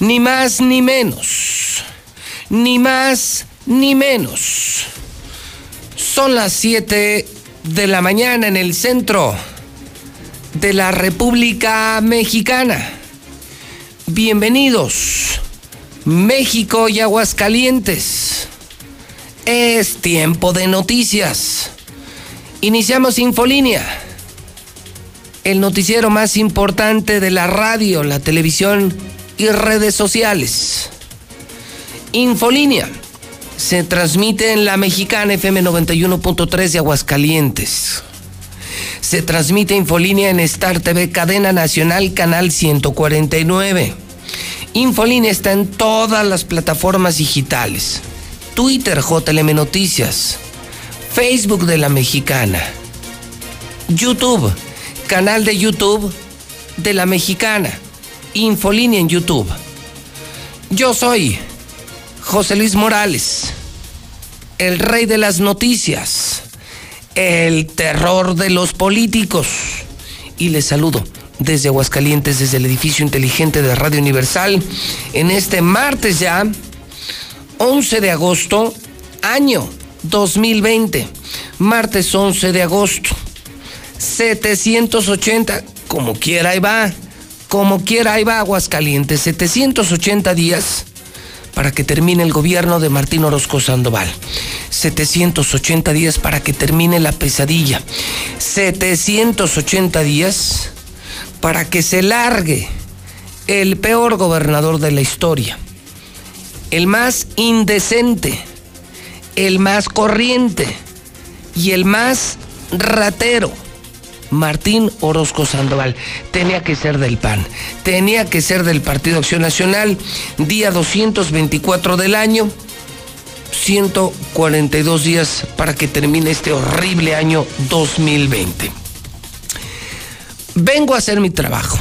Ni más ni menos. Ni más ni menos. Son las 7 de la mañana en el centro de la República Mexicana. Bienvenidos, México y Aguascalientes. Es tiempo de noticias. Iniciamos Infolínea, el noticiero más importante de la radio, la televisión y redes sociales. Infolínea se transmite en la mexicana FM 91.3 de Aguascalientes. Se transmite Infolínea en Star TV, cadena nacional, canal 149. Infolínea está en todas las plataformas digitales. Twitter, JLM Noticias. Facebook de la Mexicana. YouTube, canal de YouTube de la Mexicana. Infolínea en YouTube. Yo soy José Luis Morales, el rey de las noticias, el terror de los políticos. Y les saludo desde Aguascalientes, desde el edificio inteligente de Radio Universal, en este martes ya, 11 de agosto, año 2020, martes 11 de agosto, 780, como quiera ahí va, como quiera ahí va Aguascalientes, 780 días para que termine el gobierno de Martín Orozco Sandoval. 780 días para que termine la pesadilla. 780 días para que se largue el peor gobernador de la historia. El más indecente, el más corriente y el más ratero. Martín Orozco Sandoval. Tenía que ser del PAN, tenía que ser del Partido Acción Nacional, día 224 del año, 142 días para que termine este horrible año 2020. Vengo a hacer mi trabajo.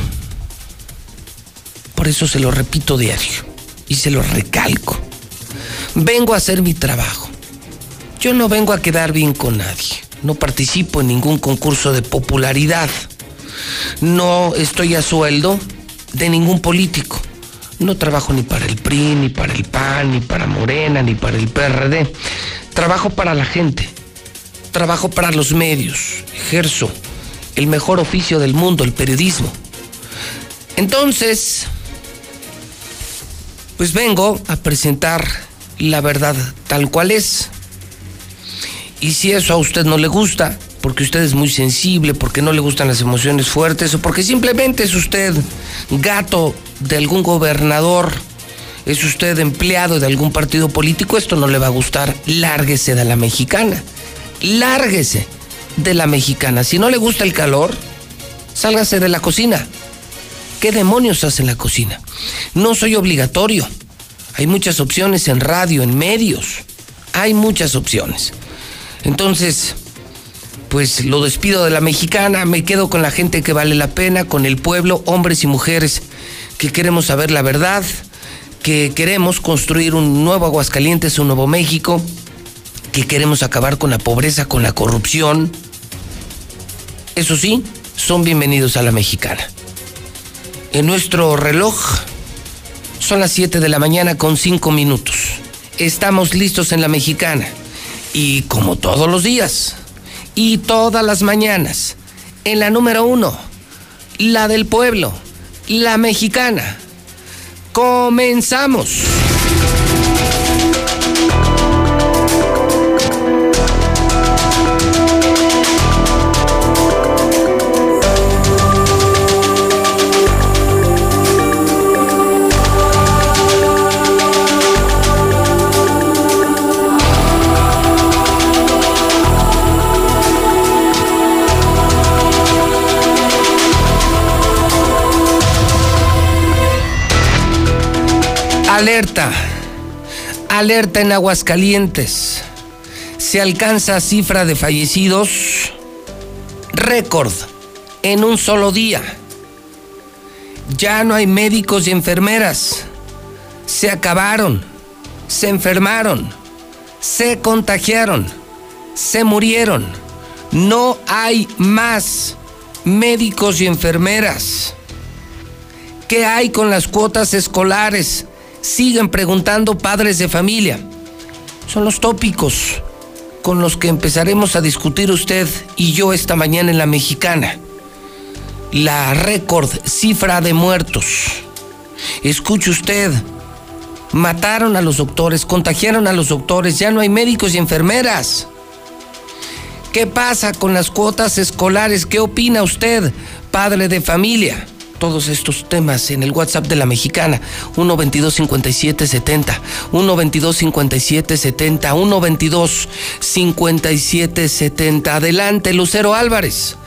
Por eso se lo repito diario y se lo recalco. Vengo a hacer mi trabajo. Yo no vengo a quedar bien con nadie no participo en ningún concurso de popularidad, no estoy a sueldo de ningún político, no trabajo ni para el PRI, ni para el PAN, ni para Morena, ni para el PRD, trabajo para la gente, trabajo para los medios, ejerzo el mejor oficio del mundo, el periodismo. Entonces, pues vengo a presentar la verdad tal cual es. Y si eso a usted no le gusta, porque usted es muy sensible, porque no le gustan las emociones fuertes o porque simplemente es usted gato de algún gobernador, es usted empleado de algún partido político, esto no le va a gustar, lárguese de la mexicana. Lárguese de la mexicana. Si no le gusta el calor, sálgase de la cocina. ¿Qué demonios hace en la cocina? No soy obligatorio. Hay muchas opciones en radio, en medios. Hay muchas opciones. Entonces, pues lo despido de la mexicana, me quedo con la gente que vale la pena, con el pueblo, hombres y mujeres que queremos saber la verdad, que queremos construir un nuevo Aguascalientes, un nuevo México, que queremos acabar con la pobreza, con la corrupción. Eso sí, son bienvenidos a la mexicana. En nuestro reloj son las 7 de la mañana con 5 minutos. Estamos listos en la mexicana. Y como todos los días y todas las mañanas, en la número uno, la del pueblo, la mexicana. Comenzamos. Alerta, alerta en Aguascalientes. Se alcanza cifra de fallecidos récord en un solo día. Ya no hay médicos y enfermeras. Se acabaron, se enfermaron, se contagiaron, se murieron. No hay más médicos y enfermeras. ¿Qué hay con las cuotas escolares? Siguen preguntando padres de familia. Son los tópicos con los que empezaremos a discutir usted y yo esta mañana en la mexicana. La récord cifra de muertos. Escuche usted, mataron a los doctores, contagiaron a los doctores, ya no hay médicos y enfermeras. ¿Qué pasa con las cuotas escolares? ¿Qué opina usted, padre de familia? Todos estos temas en el WhatsApp de la mexicana, 122 57 70, 122 57 70, 122 57 70. Adelante, Lucero Álvarez.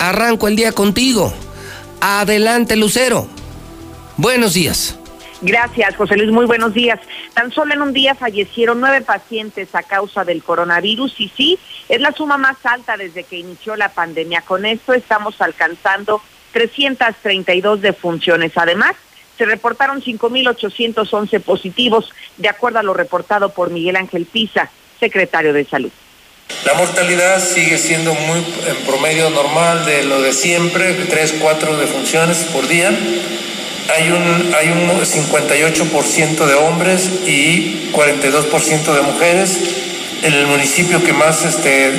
Arranco el día contigo. Adelante, Lucero. Buenos días. Gracias, José Luis. Muy buenos días. Tan solo en un día fallecieron nueve pacientes a causa del coronavirus y sí, es la suma más alta desde que inició la pandemia. Con esto estamos alcanzando 332 defunciones. Además, se reportaron 5.811 positivos, de acuerdo a lo reportado por Miguel Ángel Pisa, secretario de Salud. La mortalidad sigue siendo muy en promedio normal de lo de siempre, 3, 4 defunciones por día. Hay un, hay un 58% de hombres y 42% de mujeres. El municipio que más este,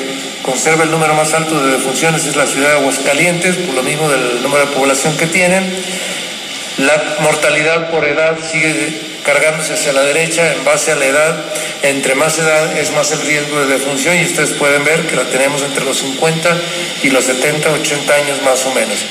conserva el número más alto de defunciones es la ciudad de Aguascalientes, por lo mismo del número de población que tienen. La mortalidad por edad sigue cargándose hacia la derecha en base a la edad. Entre más edad es más el riesgo de defunción y ustedes pueden ver que la tenemos entre los 50 y los 70, 80 años más o menos.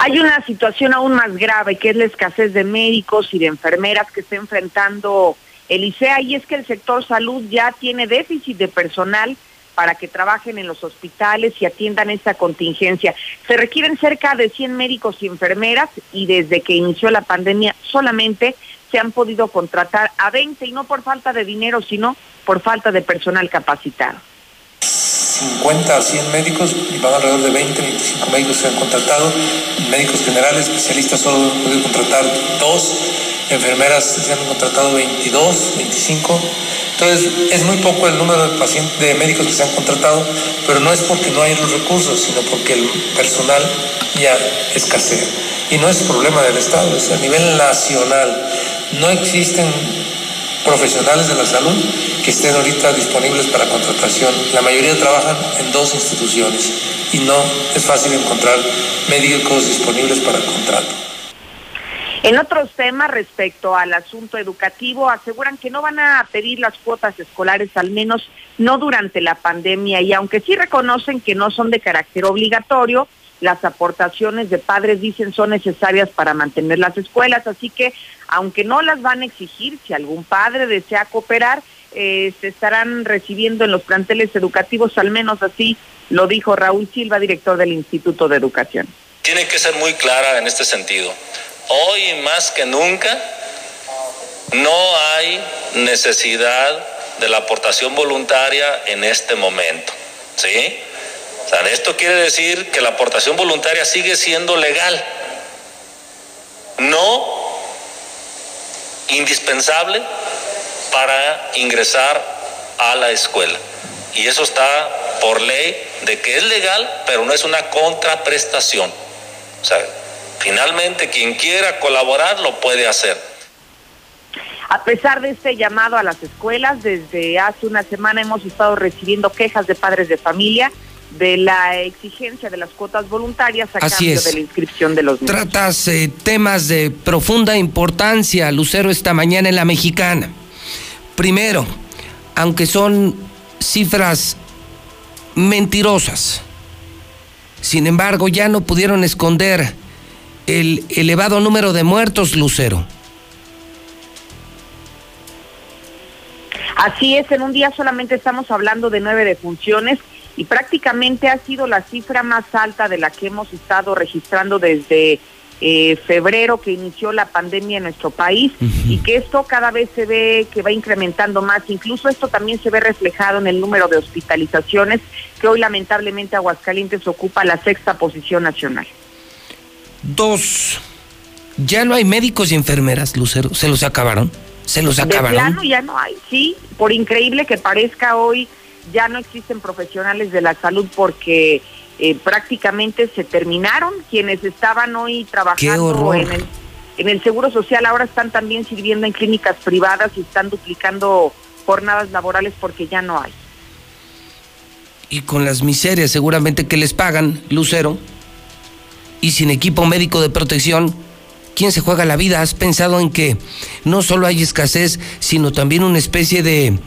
Hay una situación aún más grave que es la escasez de médicos y de enfermeras que está enfrentando el ICEA y es que el sector salud ya tiene déficit de personal para que trabajen en los hospitales y atiendan esta contingencia. Se requieren cerca de 100 médicos y enfermeras y desde que inició la pandemia solamente se han podido contratar a 20 y no por falta de dinero, sino por falta de personal capacitado. 50 a 100 médicos y van alrededor de 20, 25 médicos se han contratado, médicos generales, especialistas solo han podido contratar dos, enfermeras se han contratado 22, 25. Entonces, es muy poco el número de de médicos que se han contratado, pero no es porque no hay los recursos, sino porque el personal ya escasea. Y no es problema del Estado, es a nivel nacional. No existen profesionales de la salud que estén ahorita disponibles para contratación. La mayoría trabajan en dos instituciones y no es fácil encontrar médicos disponibles para el contrato. En otros temas respecto al asunto educativo, aseguran que no van a pedir las cuotas escolares, al menos no durante la pandemia, y aunque sí reconocen que no son de carácter obligatorio, las aportaciones de padres dicen son necesarias para mantener las escuelas, así que aunque no las van a exigir, si algún padre desea cooperar, eh, se estarán recibiendo en los planteles educativos, al menos así lo dijo Raúl Silva, director del Instituto de Educación. Tiene que ser muy clara en este sentido. Hoy más que nunca no hay necesidad de la aportación voluntaria en este momento. ¿Sí? Esto quiere decir que la aportación voluntaria sigue siendo legal, no indispensable para ingresar a la escuela. Y eso está por ley de que es legal, pero no es una contraprestación. O sea, finalmente quien quiera colaborar lo puede hacer. A pesar de este llamado a las escuelas, desde hace una semana hemos estado recibiendo quejas de padres de familia de la exigencia de las cuotas voluntarias a cambio de la inscripción de los niños. Tratas eh, temas de profunda importancia, Lucero, esta mañana en la mexicana. Primero, aunque son cifras mentirosas, sin embargo ya no pudieron esconder el elevado número de muertos, Lucero. Así es, en un día solamente estamos hablando de nueve defunciones y prácticamente ha sido la cifra más alta de la que hemos estado registrando desde eh, febrero que inició la pandemia en nuestro país y que esto cada vez se ve que va incrementando más. Incluso esto también se ve reflejado en el número de hospitalizaciones, que hoy lamentablemente Aguascalientes ocupa la sexta posición nacional. Dos, ya no hay médicos y enfermeras, Lucero, se los acabaron. Se los acabaron. De plano ya no hay, sí, por increíble que parezca hoy, ya no existen profesionales de la salud porque eh, prácticamente se terminaron. Quienes estaban hoy trabajando en el, en el Seguro Social ahora están también sirviendo en clínicas privadas y están duplicando jornadas laborales porque ya no hay. Y con las miserias seguramente que les pagan, Lucero, y sin equipo médico de protección, ¿quién se juega la vida? ¿Has pensado en que no solo hay escasez, sino también una especie de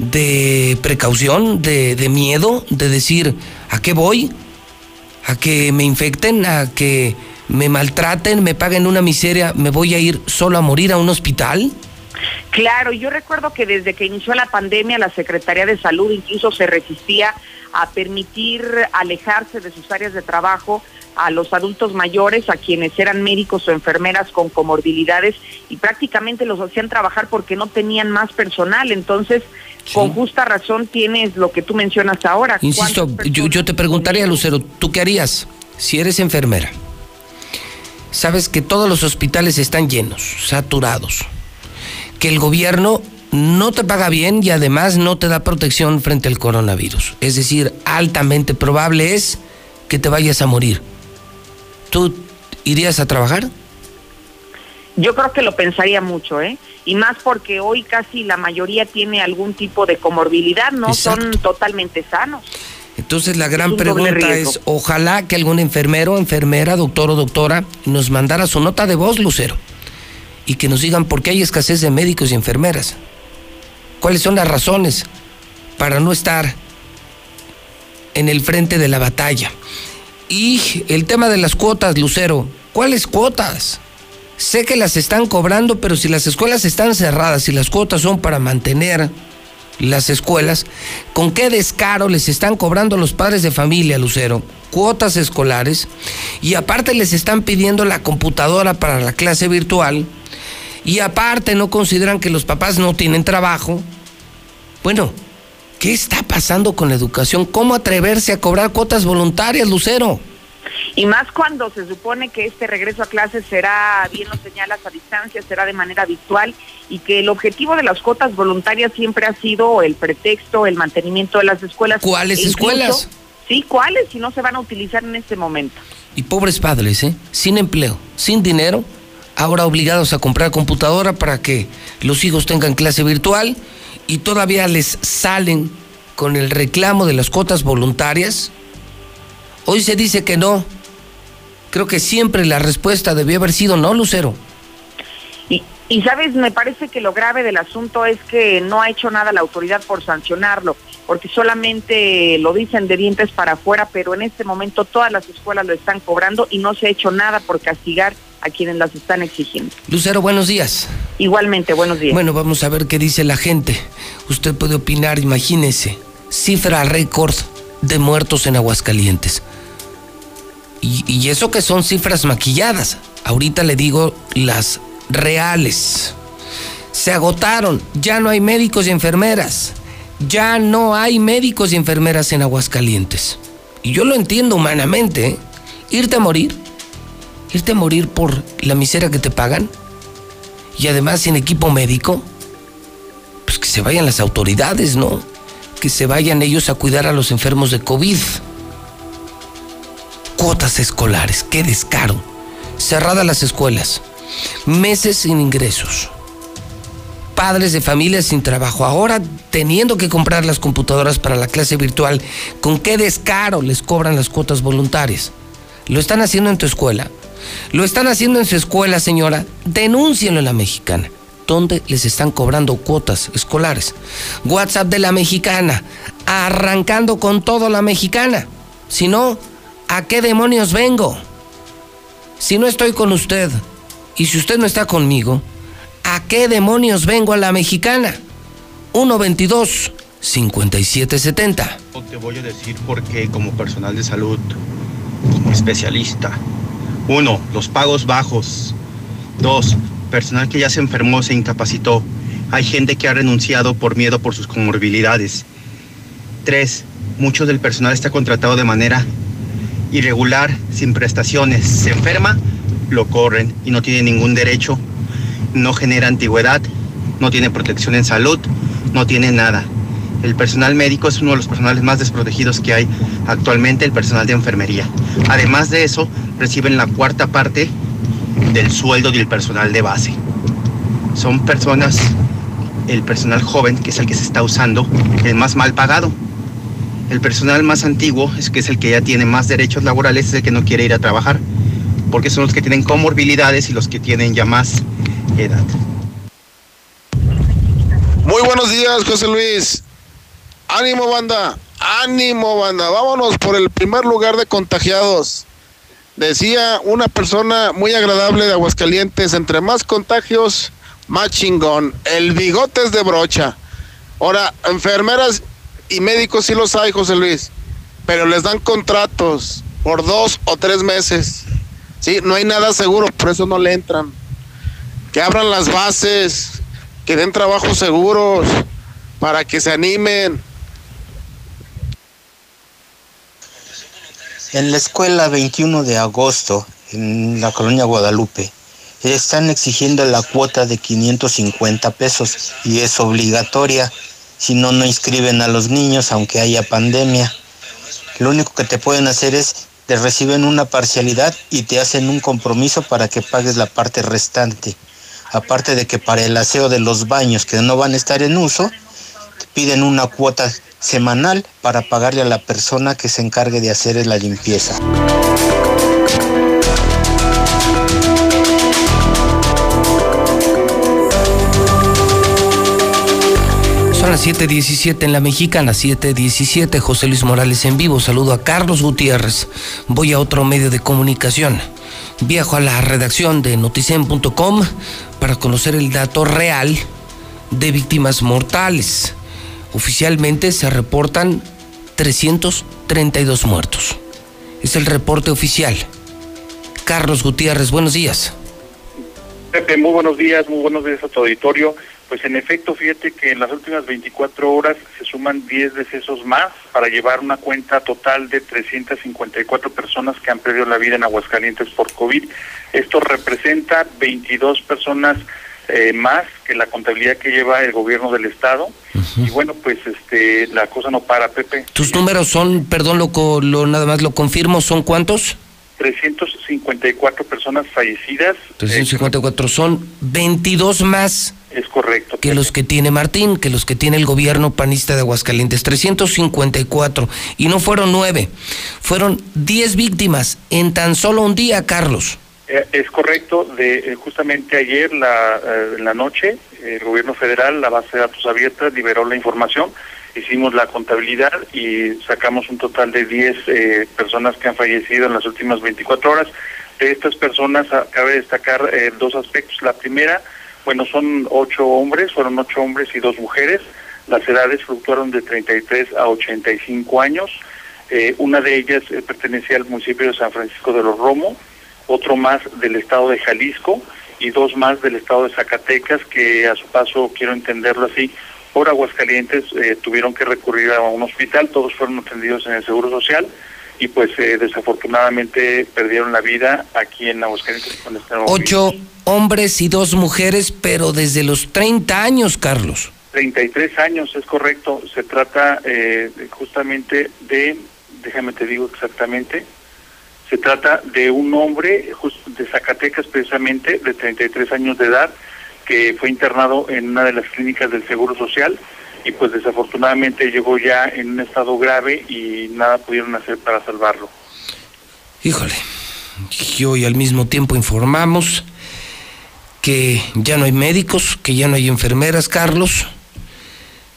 de precaución, de, de miedo, de decir, ¿a qué voy? ¿A que me infecten? ¿A que me maltraten? ¿Me paguen una miseria? ¿Me voy a ir solo a morir a un hospital? Claro, yo recuerdo que desde que inició la pandemia la Secretaría de Salud incluso se resistía a permitir alejarse de sus áreas de trabajo a los adultos mayores, a quienes eran médicos o enfermeras con comorbilidades y prácticamente los hacían trabajar porque no tenían más personal. Entonces, con justa razón tienes lo que tú mencionas ahora. Insisto, yo, yo te preguntaría, Lucero, ¿tú qué harías si eres enfermera? Sabes que todos los hospitales están llenos, saturados, que el gobierno no te paga bien y además no te da protección frente al coronavirus. Es decir, altamente probable es que te vayas a morir. ¿Tú irías a trabajar? Yo creo que lo pensaría mucho, ¿eh? Y más porque hoy casi la mayoría tiene algún tipo de comorbilidad, no son totalmente sanos. Entonces la gran pregunta es, ojalá que algún enfermero, enfermera, doctor o doctora nos mandara su nota de voz, Lucero, y que nos digan por qué hay escasez de médicos y enfermeras. ¿Cuáles son las razones para no estar en el frente de la batalla? Y el tema de las cuotas, Lucero, ¿cuáles cuotas? Sé que las están cobrando, pero si las escuelas están cerradas y las cuotas son para mantener las escuelas, ¿con qué descaro les están cobrando los padres de familia, Lucero? Cuotas escolares y aparte les están pidiendo la computadora para la clase virtual y aparte no consideran que los papás no tienen trabajo. Bueno, ¿qué está pasando con la educación? ¿Cómo atreverse a cobrar cuotas voluntarias, Lucero? Y más cuando se supone que este regreso a clases será, bien lo señalas, a distancia, será de manera virtual y que el objetivo de las cuotas voluntarias siempre ha sido el pretexto, el mantenimiento de las escuelas. ¿Cuáles escuelas? Sí, ¿cuáles? Si no se van a utilizar en este momento. Y pobres padres, ¿eh? Sin empleo, sin dinero, ahora obligados a comprar computadora para que los hijos tengan clase virtual y todavía les salen con el reclamo de las cuotas voluntarias. Hoy se dice que no, creo que siempre la respuesta debió haber sido no, Lucero. Y, y sabes, me parece que lo grave del asunto es que no ha hecho nada la autoridad por sancionarlo, porque solamente lo dicen de dientes para afuera, pero en este momento todas las escuelas lo están cobrando y no se ha hecho nada por castigar a quienes las están exigiendo. Lucero, buenos días. Igualmente, buenos días. Bueno, vamos a ver qué dice la gente. Usted puede opinar, imagínese, cifra récord de muertos en Aguascalientes. Y, eso que son cifras maquilladas. Ahorita le digo las reales. Se agotaron, ya no hay médicos y enfermeras. Ya no hay médicos y enfermeras en Aguascalientes. Y yo lo entiendo humanamente. ¿eh? Irte a morir, irte a morir por la miseria que te pagan y además sin equipo médico, pues que se vayan las autoridades, ¿no? Que se vayan ellos a cuidar a los enfermos de COVID cuotas escolares, qué descaro. Cerradas las escuelas, meses sin ingresos, padres de familias sin trabajo, ahora teniendo que comprar las computadoras para la clase virtual, ¿con qué descaro les cobran las cuotas voluntarias? ¿Lo están haciendo en tu escuela? ¿Lo están haciendo en su escuela, señora? Denúncienlo en la mexicana. ¿Dónde les están cobrando cuotas escolares? WhatsApp de la mexicana, arrancando con todo la mexicana. Si no, ¿a qué demonios vengo? Si no estoy con usted y si usted no está conmigo, ¿a qué demonios vengo a la mexicana? 122 5770. Te voy a decir por qué como personal de salud, especialista, Uno, los pagos bajos. Dos, personal que ya se enfermó, se incapacitó. Hay gente que ha renunciado por miedo por sus comorbilidades. Tres, mucho del personal está contratado de manera irregular, sin prestaciones. Se enferma, lo corren y no tiene ningún derecho, no genera antigüedad, no tiene protección en salud, no tiene nada. El personal médico es uno de los personales más desprotegidos que hay actualmente, el personal de enfermería. Además de eso, reciben la cuarta parte del sueldo del personal de base. Son personas, el personal joven, que es el que se está usando, el más mal pagado. El personal más antiguo, es que es el que ya tiene más derechos laborales, es el que no quiere ir a trabajar, porque son los que tienen comorbilidades y los que tienen ya más edad. Muy buenos días, José Luis. Ánimo, banda. Ánimo, banda. Vámonos por el primer lugar de contagiados. Decía una persona muy agradable de Aguascalientes, entre más contagios, más chingón. El bigote es de brocha. Ahora, enfermeras y médicos sí los hay, José Luis, pero les dan contratos por dos o tres meses. Sí, no hay nada seguro, por eso no le entran. Que abran las bases, que den trabajos seguros, para que se animen. En la escuela 21 de agosto, en la colonia Guadalupe, están exigiendo la cuota de 550 pesos y es obligatoria, si no, no inscriben a los niños aunque haya pandemia. Lo único que te pueden hacer es, te reciben una parcialidad y te hacen un compromiso para que pagues la parte restante. Aparte de que para el aseo de los baños que no van a estar en uso, te piden una cuota semanal para pagarle a la persona que se encargue de hacer la limpieza. Son las 7:17 en la mexicana, 7:17. José Luis Morales en vivo. Saludo a Carlos Gutiérrez. Voy a otro medio de comunicación. Viajo a la redacción de noticen.com para conocer el dato real de víctimas mortales. Oficialmente se reportan 332 muertos. Es el reporte oficial. Carlos Gutiérrez, buenos días. Pepe, muy buenos días, muy buenos días a tu auditorio. Pues en efecto, fíjate que en las últimas 24 horas se suman 10 decesos más para llevar una cuenta total de 354 personas que han perdido la vida en Aguascalientes por COVID. Esto representa 22 personas eh, más que la contabilidad que lleva el gobierno del estado. Y bueno, pues este la cosa no para, Pepe. Tus números son, perdón, lo, lo nada más lo confirmo, ¿son cuántos? 354 personas fallecidas. 354 son 22 más Es correcto. que los que tiene Martín, que los que tiene el gobierno panista de Aguascalientes. 354. Y no fueron nueve, fueron 10 víctimas en tan solo un día, Carlos. Eh, Es correcto, de eh, justamente ayer la, eh, en la noche el gobierno federal, la base de datos abierta, liberó la información, hicimos la contabilidad y sacamos un total de 10 eh, personas que han fallecido en las últimas 24 horas. De estas personas cabe destacar eh, dos aspectos. La primera, bueno, son ocho hombres, fueron ocho hombres y dos mujeres. Las edades fluctuaron de 33 a 85 años. Eh, una de ellas eh, pertenecía al municipio de San Francisco de los Romo, otro más del estado de Jalisco y dos más del estado de Zacatecas que a su paso, quiero entenderlo así, por Aguascalientes eh, tuvieron que recurrir a un hospital, todos fueron atendidos en el Seguro Social y pues eh, desafortunadamente perdieron la vida aquí en Aguascalientes con este Ocho hombres y dos mujeres, pero desde los 30 años, Carlos. 33 años, es correcto. Se trata eh, justamente de, déjame te digo exactamente, se trata de un hombre de Zacatecas precisamente, de 33 años de edad, que fue internado en una de las clínicas del Seguro Social y pues desafortunadamente llegó ya en un estado grave y nada pudieron hacer para salvarlo. Híjole, y hoy al mismo tiempo informamos que ya no hay médicos, que ya no hay enfermeras, Carlos,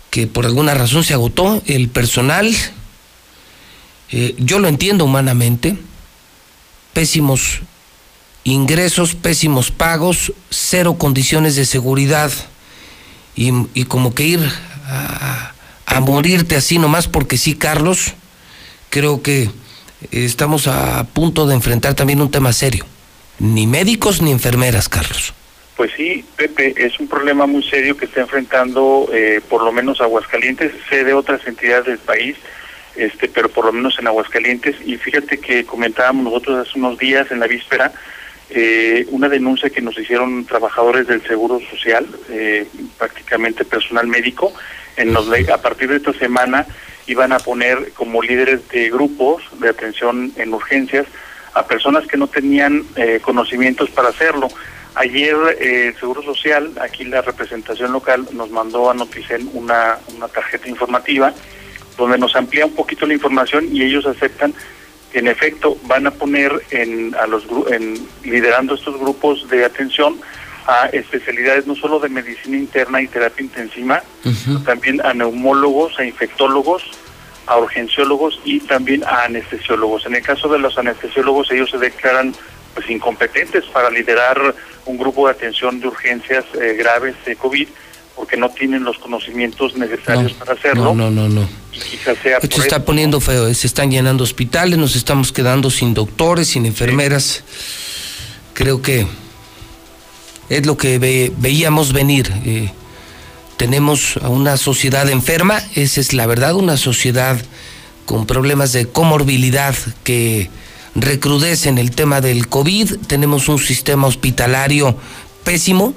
que por alguna razón se agotó el personal. Eh, yo lo entiendo humanamente, pésimos ingresos, pésimos pagos, cero condiciones de seguridad y, y como que ir a, morirte así nomás porque sí, Carlos, creo que estamos a punto de enfrentar también un tema serio. ni médicos ni enfermeras, Carlos. Pues sí, Pepe, es un problema muy serio que está enfrentando eh, por lo menos Aguascalientes, sé de otras entidades del país, este, pero por lo menos en Aguascalientes. Y fíjate que comentábamos nosotros hace unos días en la víspera eh, una denuncia que nos hicieron trabajadores del Seguro Social, eh, prácticamente personal médico, en a partir de esta semana iban a poner como líderes de grupos de atención en urgencias a personas que no tenían eh, conocimientos para hacerlo. Ayer eh, el Seguro Social, aquí la representación local, nos mandó a Noticen una, una tarjeta informativa donde nos amplía un poquito la información y ellos aceptan en efecto van a poner en, a los en, liderando estos grupos de atención a especialidades no solo de medicina interna y terapia intensiva, también a neumólogos, a infectólogos, a urgenciólogos y también a anestesiólogos. En el caso de los anestesiólogos, ellos se declaran pues incompetentes para liderar un grupo de atención de urgencias eh, graves de COVID porque no tienen los conocimientos necesarios para hacerlo. No, no, no, no. Sea Esto se está poniendo feo, eh, se están llenando hospitales, nos estamos quedando sin doctores, sin enfermeras. Creo que es lo que veíamos venir. Eh, tenemos a una sociedad enferma, esa es la verdad, una sociedad con problemas de comorbilidad que recrudecen el tema del COVID, tenemos un sistema hospitalario pésimo,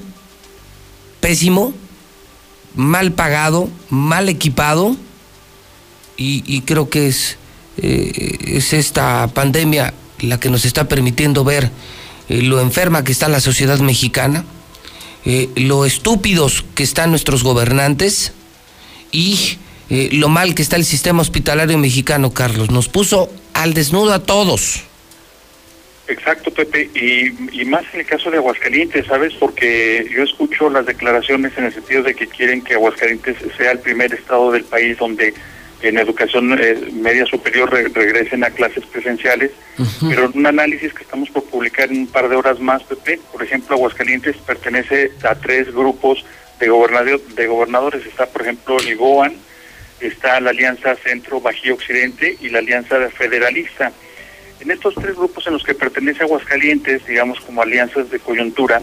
pésimo, mal pagado, mal equipado, y, creo que es, eh, es esta pandemia la que nos está permitiendo ver eh, lo enferma que está la sociedad mexicana, eh, lo estúpidos que están nuestros gobernantes y lo mal que está el sistema hospitalario mexicano, Carlos. Nos puso al desnudo a todos. Exacto, Pepe, y, más en el caso de Aguascalientes, ¿sabes? Porque yo escucho las declaraciones en el sentido de que quieren que Aguascalientes sea el primer estado del país donde en educación eh, media superior regresen a clases presenciales, pero en un análisis que estamos por publicar en un par de horas más, Pepe, por ejemplo, Aguascalientes pertenece a tres grupos de, gobernador, de gobernadores, está por ejemplo el GOAN, está la Alianza Centro Bajío Occidente y la Alianza Federalista. En estos tres grupos en los que pertenece Aguascalientes, digamos como alianzas de coyuntura,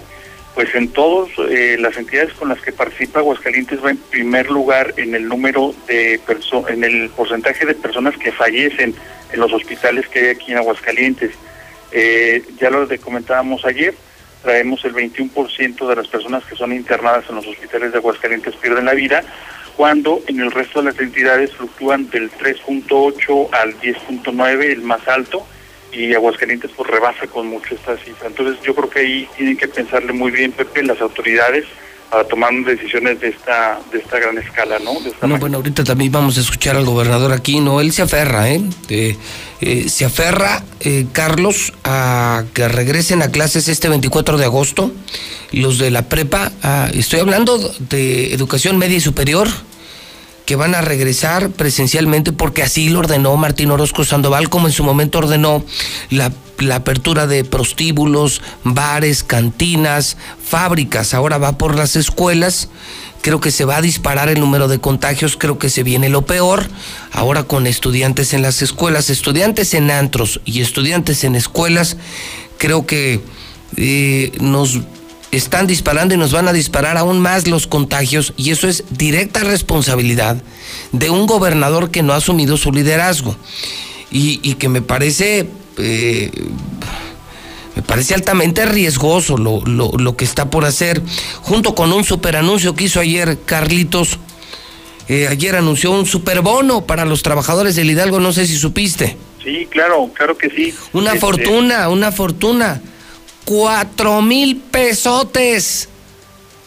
pues en todas eh, las entidades con las que participa Aguascalientes va en primer lugar en el número de personas, en el porcentaje de personas que fallecen en los hospitales que hay aquí en Aguascalientes. Eh, ya lo comentábamos ayer, traemos el 21% de las personas que son internadas en los hospitales de Aguascalientes pierden la vida, cuando en el resto de las entidades fluctúan del 3.8 al 10.9, el más alto, y Aguascalientes pues rebasa con mucho esta cifra. Entonces yo creo que ahí tienen que pensarle muy bien, Pepe, las autoridades para tomar decisiones de esta de esta gran escala, ¿no? no, bueno, ahorita también vamos a escuchar al gobernador aquí, ¿no? Él se aferra, ¿eh? eh se aferra, eh, Carlos, a que regresen a clases este 24 de agosto, los de la prepa, ah, estoy hablando de educación media y superior, que van a regresar presencialmente porque así lo ordenó Martín Orozco Sandoval, como en su momento ordenó la, apertura de prostíbulos, bares, cantinas, fábricas. Ahora va por las escuelas. Creo que se va a disparar el número de contagios, creo que se viene lo peor. Ahora con estudiantes en las escuelas, estudiantes en antros y estudiantes en escuelas, creo que eh, nos están disparando y nos van a disparar aún más los contagios y eso es directa responsabilidad de un gobernador que no ha asumido su liderazgo y, que me parece... Eh, me parece altamente riesgoso lo, lo, que está por hacer, junto con un superanuncio que hizo ayer Carlitos. Eh, ayer anunció un superbono para los trabajadores del Hidalgo, no sé si supiste. Sí, claro, claro que sí. Una este, fortuna, una fortuna cuatro mil pesotes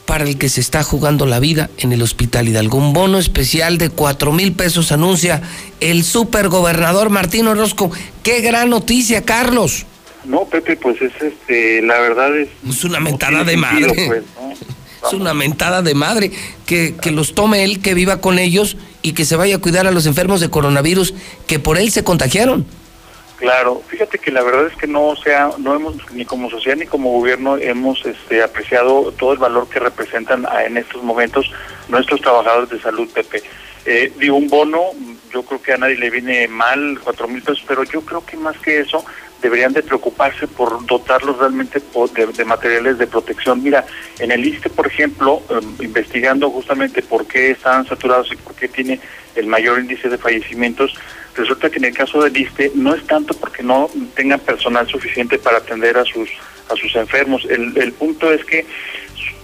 para el que se está jugando la vida en el Hospital Hidalgo. Un bono especial de cuatro mil pesos anuncia el supergobernador Martín Orozco. Qué gran noticia, Carlos. No, Pepe, pues es este, la verdad es... Es una mentada de madre. Pues, es una mentada de madre. Que, que los tome él, que viva con ellos y que se vaya a cuidar a los enfermos de coronavirus que por él se contagiaron. Claro, fíjate que la verdad es que no sea, no hemos ni como sociedad ni como gobierno hemos este, apreciado todo el valor que representan en estos momentos nuestros trabajadores de salud, Pepe. Eh, digo, un bono, yo creo que a nadie le viene mal, cuatro mil pesos, pero yo creo que más que eso, deberían de preocuparse por dotarlos realmente de, materiales de protección. Mira, en el ISTE, por ejemplo, em, investigando justamente por qué están saturados y por qué tiene el mayor índice de fallecimientos, resulta que en el caso del ISTE no es tanto porque no tengan personal suficiente para atender a sus a sus enfermos. El, el punto es que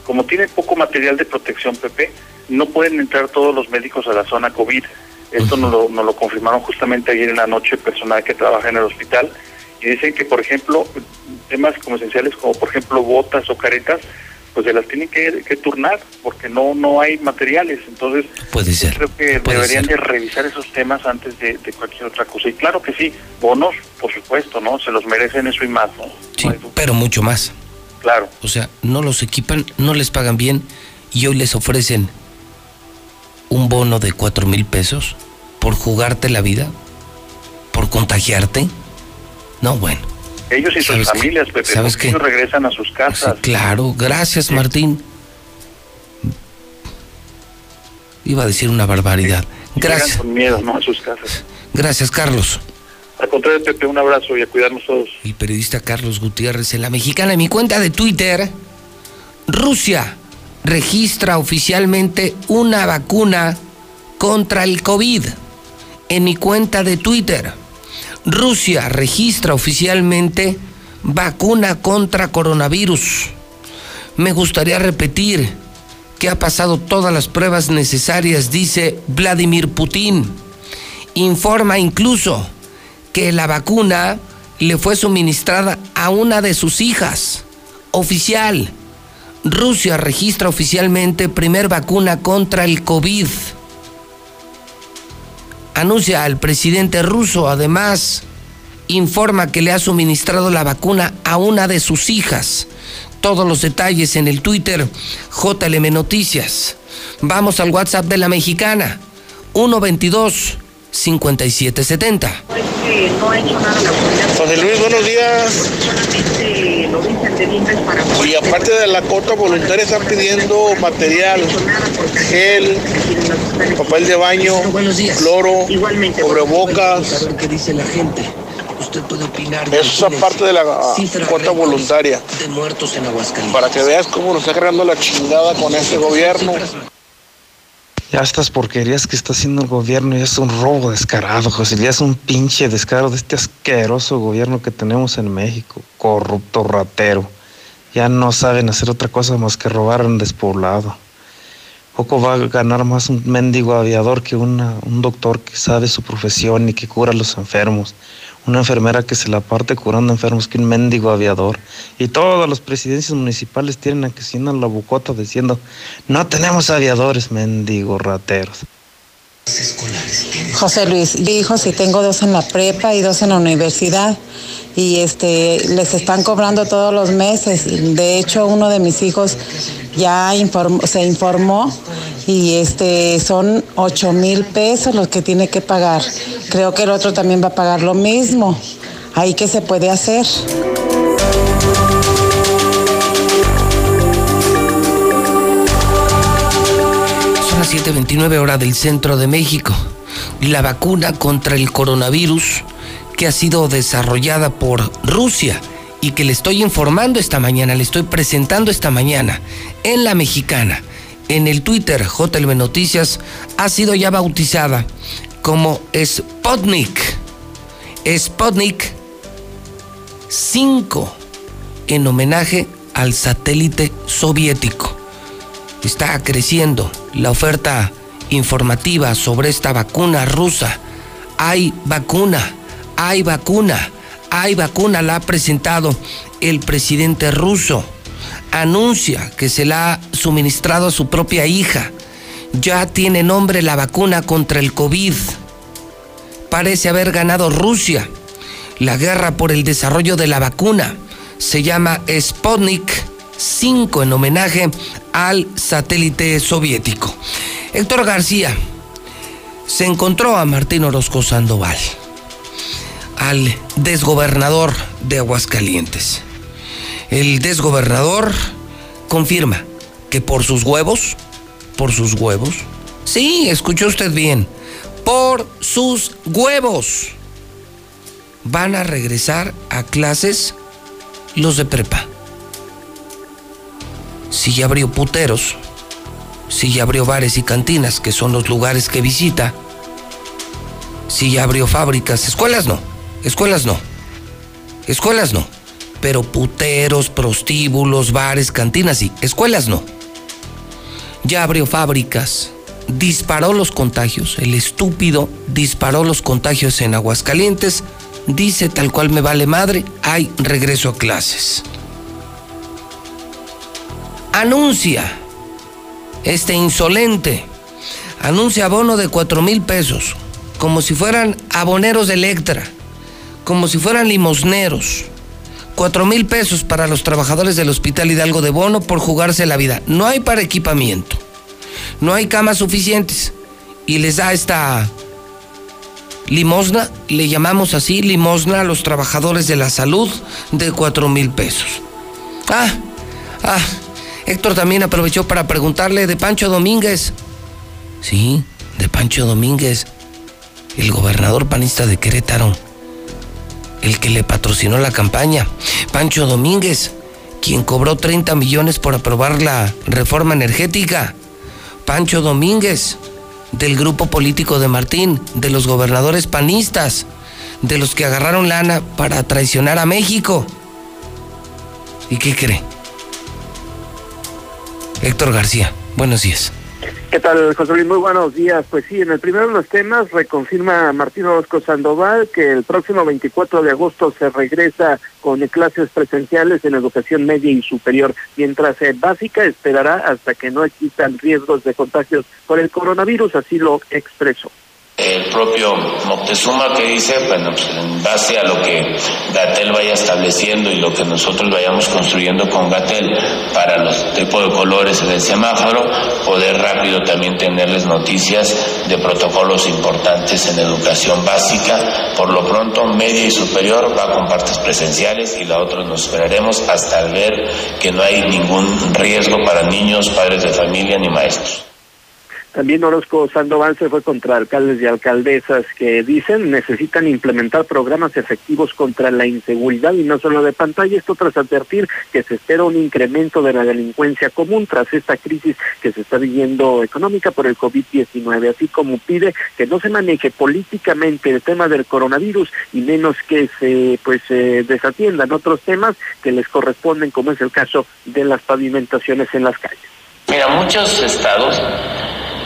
como tiene poco material de protección, Pepe, no pueden entrar todos los médicos a la zona COVID. Esto nos lo, nos lo confirmaron justamente ayer en la noche personal que trabaja en el hospital y dicen que, por ejemplo, temas como esenciales como, por ejemplo, botas o caretas, pues se las tienen que, turnar porque no no hay materiales. Entonces, Puede ser. creo que deberían de revisar esos temas antes de, cualquier otra cosa. Y claro que sí, bonos, por supuesto, ¿no? Se los merecen eso y más, ¿no? Sí, pero mucho más. Claro. O sea, no los equipan, no les pagan bien y hoy les ofrecen un bono de cuatro mil pesos por jugarte la vida, por contagiarte. No, bueno. Ellos y sus familias, Pepe, ¿sabes ellos regresan a sus casas. claro, gracias Martín. Iba a decir una barbaridad. Gracias. con miedo, ¿no? A sus casas. Gracias, Carlos. Al contrario, Pepe, un abrazo y a cuidarnos todos. El periodista Carlos Gutiérrez en la mexicana. En mi cuenta de Twitter, Rusia registra oficialmente una vacuna contra el COVID. En mi cuenta de Twitter, Rusia registra oficialmente vacuna contra coronavirus. Me gustaría repetir que ha pasado todas las pruebas necesarias, dice Vladimir Putin. Informa incluso que la vacuna le fue suministrada a una de sus hijas. Oficial. Rusia registra oficialmente primer vacuna contra el COVID anuncia al presidente ruso, además, informa que le ha suministrado la vacuna a una de sus hijas. Todos los detalles en el Twitter JLM Noticias. Vamos al WhatsApp de la mexicana, 122 5770. No hecho nada José Luis, buenos días. Y aparte de la cota voluntaria están pidiendo material, gel, papel de baño, cloro, gente. Usted puede opinar. Eso es aparte de la cuota voluntaria. De muertos en Aguascalientes. Para que veas cómo nos está cargando la chingada con este gobierno. Ya estas porquerías que está haciendo el gobierno ya es un robo descarado, José. Ya es un pinche descaro de este asqueroso gobierno que tenemos en México. Corrupto, ratero. Ya no saben hacer otra cosa más que robar en despoblado. Poco va a ganar más un mendigo aviador que un doctor que sabe su profesión y que cura a los enfermos una enfermera que se la parte curando enfermos que un mendigo aviador. Y todas las presidencias municipales tienen a que en la bucota diciendo, no tenemos aviadores, mendigo rateros. José Luis, hijos y tengo dos en la prepa y dos en la universidad y este les están cobrando todos los meses. De hecho, uno de mis hijos ya se informó y este son 8 mil pesos los que tiene que pagar. Creo que el otro también va a pagar lo mismo. Ahí qué se puede hacer. Las 7:29 horas del centro de México. La vacuna contra el coronavirus que ha sido desarrollada por Rusia y que le estoy informando esta mañana, le estoy presentando esta mañana en la mexicana, en el Twitter JLB Noticias, ha sido ya bautizada como Sputnik. Sputnik 5 en homenaje al satélite soviético. Está creciendo la oferta informativa sobre esta vacuna rusa. Hay vacuna hay vacuna, hay vacuna, la ha presentado el presidente ruso. Anuncia que se la ha suministrado a su propia hija. Ya tiene nombre la vacuna contra el COVID. Parece haber ganado Rusia la guerra por el desarrollo de la vacuna. Se llama Sputnik 5 en homenaje al satélite soviético. Héctor García se encontró a Martín Orozco Sandoval al desgobernador de Aguascalientes. El desgobernador confirma que por sus huevos, por sus huevos, sí, escuchó usted bien, por sus huevos, van a regresar a clases los de prepa. Si ya abrió puteros, si ya abrió bares y cantinas, que son los lugares que visita, si ya abrió fábricas, escuelas no, escuelas no, escuelas no, pero puteros, prostíbulos, bares, cantinas sí, escuelas no. Ya abrió fábricas, disparó los contagios, el estúpido disparó los contagios en Aguascalientes, dice tal cual me vale madre, hay regreso a clases. Anuncia, este insolente, anuncia abono de cuatro mil pesos, como si fueran aboneros de Electra, como si fueran limosneros. Cuatro mil pesos para los trabajadores del Hospital Hidalgo de Bono por jugarse la vida. No hay para equipamiento, no hay camas suficientes y les da esta limosna, le llamamos así, limosna a los trabajadores de la salud de cuatro mil pesos. Ah, ah, Héctor también aprovechó para preguntarle de Pancho Domínguez. Sí, de Pancho Domínguez, el gobernador panista de Querétaro, el que le patrocinó la campaña. Pancho Domínguez, quien cobró 30 millones por aprobar la reforma energética. Pancho Domínguez, del grupo político de Martín, de los gobernadores panistas, de los que agarraron lana para traicionar a México. ¿Y qué cree? Héctor García, buenos días. ¿Qué tal, José Luis? Muy buenos días. Pues sí, en el primero de los temas reconfirma Martín Orozco Sandoval que el próximo 24 de agosto se regresa con clases presenciales en educación media y superior, mientras en básica esperará hasta que no existan riesgos de contagios por el coronavirus, así lo expresó el propio Moctezuma que dice, bueno, pues en base a lo que Gatel vaya estableciendo y lo que nosotros vayamos construyendo con Gatel para los tipos de colores del semáforo, poder rápido también tenerles noticias de protocolos importantes en educación básica. Por lo pronto, media y superior va con partes presenciales y la otra nos esperaremos hasta ver que no hay ningún riesgo para niños, padres de familia ni maestros. También Orozco Sandoval se fue contra alcaldes y alcaldesas que dicen necesitan implementar programas efectivos contra la inseguridad y no solo de pantalla, esto tras advertir que se espera un incremento de la delincuencia común tras esta crisis que se está viviendo económica por el COVID-19, así como pide que no se maneje políticamente el tema del coronavirus y menos que se pues se desatiendan otros temas que les corresponden, como es el caso de las pavimentaciones en las calles. Mira, muchos estados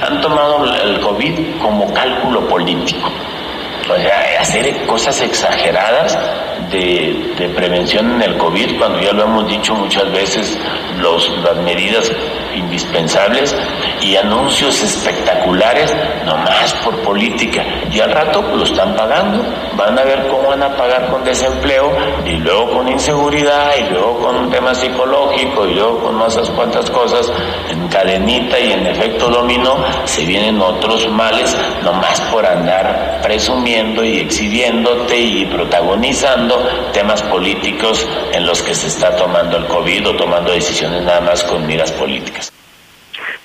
han tomado el COVID como cálculo político. O sea, hacer cosas exageradas de, prevención en el COVID, cuando ya lo hemos dicho muchas veces, los, las medidas indispensables y anuncios espectaculares nomás por política. Y al rato lo están pagando, van a ver cómo van a pagar con desempleo y luego con inseguridad y luego con un tema psicológico y luego con más cuantas cosas en cadenita y en efecto dominó, se vienen otros males nomás por andar presumiendo y exhibiéndote y protagonizando temas políticos en los que se está tomando el COVID o tomando decisiones nada más con miras políticas.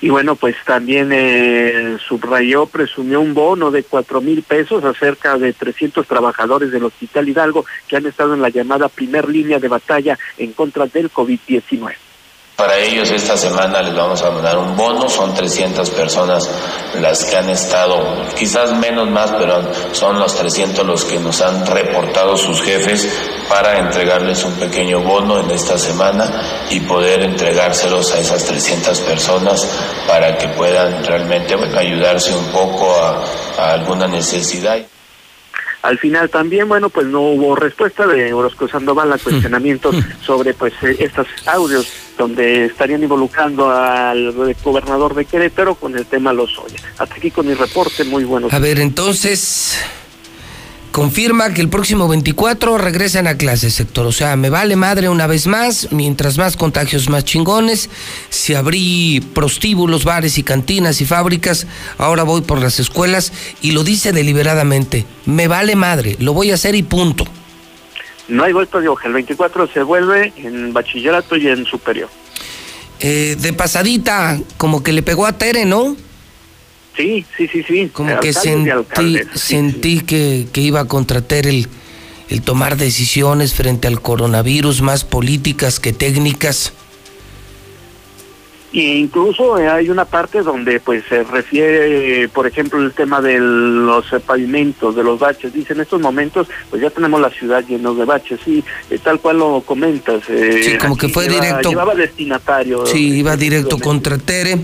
Y bueno, pues también eh, subrayó, presumió un bono de cuatro mil pesos a cerca de 300 trabajadores del Hospital Hidalgo que han estado en la llamada primer línea de batalla en contra del COVID-19. Para ellos esta semana les vamos a mandar un bono, son 300 personas las que han estado, quizás menos más, pero son los 300 los que nos han reportado sus jefes para entregarles un pequeño bono en esta semana y poder entregárselos a esas 300 personas para que puedan realmente ayudarse un poco a, a alguna necesidad. Al final también, bueno, pues no hubo respuesta de Orozco Sandoval a cuestionamientos sobre pues eh, estos audios donde estarían involucrando al gobernador de Querétaro con el tema Lozoya. Hasta aquí con mi reporte, muy bueno. A ver, entonces, confirma que el próximo 24 regresan a clases, sector. O sea, me vale madre una vez más, mientras más contagios, más chingones. Si abrí prostíbulos, bares y cantinas y fábricas, ahora voy por las escuelas y lo dice deliberadamente. Me vale madre, lo voy a hacer y punto. No hay vuelta de hoja, el 24 se vuelve en bachillerato y en superior. Eh, de pasadita, como que le pegó a Tere, ¿no? Sí, sí, sí, sí. Como que sentí, sentí Que, que, iba a contrater el, el tomar decisiones frente al coronavirus, más políticas que técnicas. Y incluso eh, hay una parte donde pues se refiere, por ejemplo, el tema de los eh, pavimentos, de los baches. Dice, en estos momentos pues ya tenemos la ciudad llena de baches, sí, eh, tal cual lo comentas. sí, como que fue directo. Llevaba destinatario. Sí, iba directo contra Tere,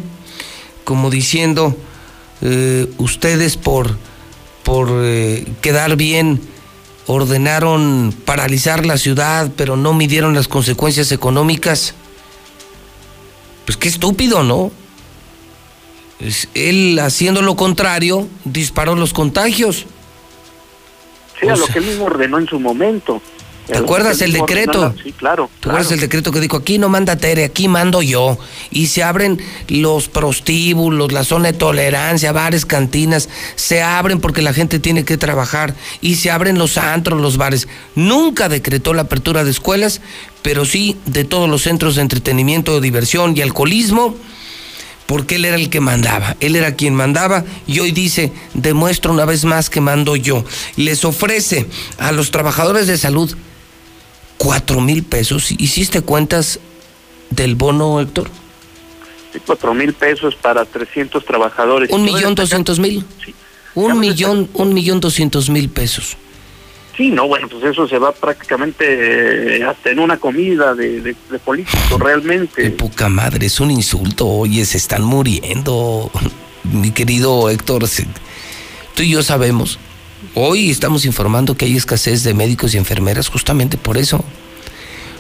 como diciendo, ustedes por, por quedar bien ordenaron paralizar la ciudad, pero no midieron las consecuencias económicas. Pues qué estúpido, ¿no? Él haciendo lo contrario disparó los contagios. Sí, a lo que él mismo ordenó en su momento. ¿Te acuerdas el decreto? Sí, claro. ¿Te acuerdas el decreto que dijo aquí no manda Tere, aquí mando yo? Y se abren los prostíbulos, la zona de tolerancia, bares, cantinas, se abren porque la gente tiene que trabajar y se abren los antros, los bares. Nunca decretó la apertura de escuelas, pero sí de todos los centros de entretenimiento, diversión y alcoholismo porque él era el que mandaba, él era quien mandaba y hoy dice, demuestro una vez más que mando yo. Les ofrece a los trabajadores de salud cuatro mil pesos. ¿Hiciste cuentas del bono, Héctor? Sí, cuatro mil pesos para 300 trabajadores. Un millón doscientos mil. Sí. Un millón, un millón doscientos mil pesos. Sí, no, bueno, pues eso se va prácticamente eh, hasta en una comida de, de, político, realmente. De poca madre, es un insulto, oye, se están muriendo. Mi querido Héctor, tú y yo sabemos Hoy estamos informando que hay escasez de médicos y enfermeras justamente por eso.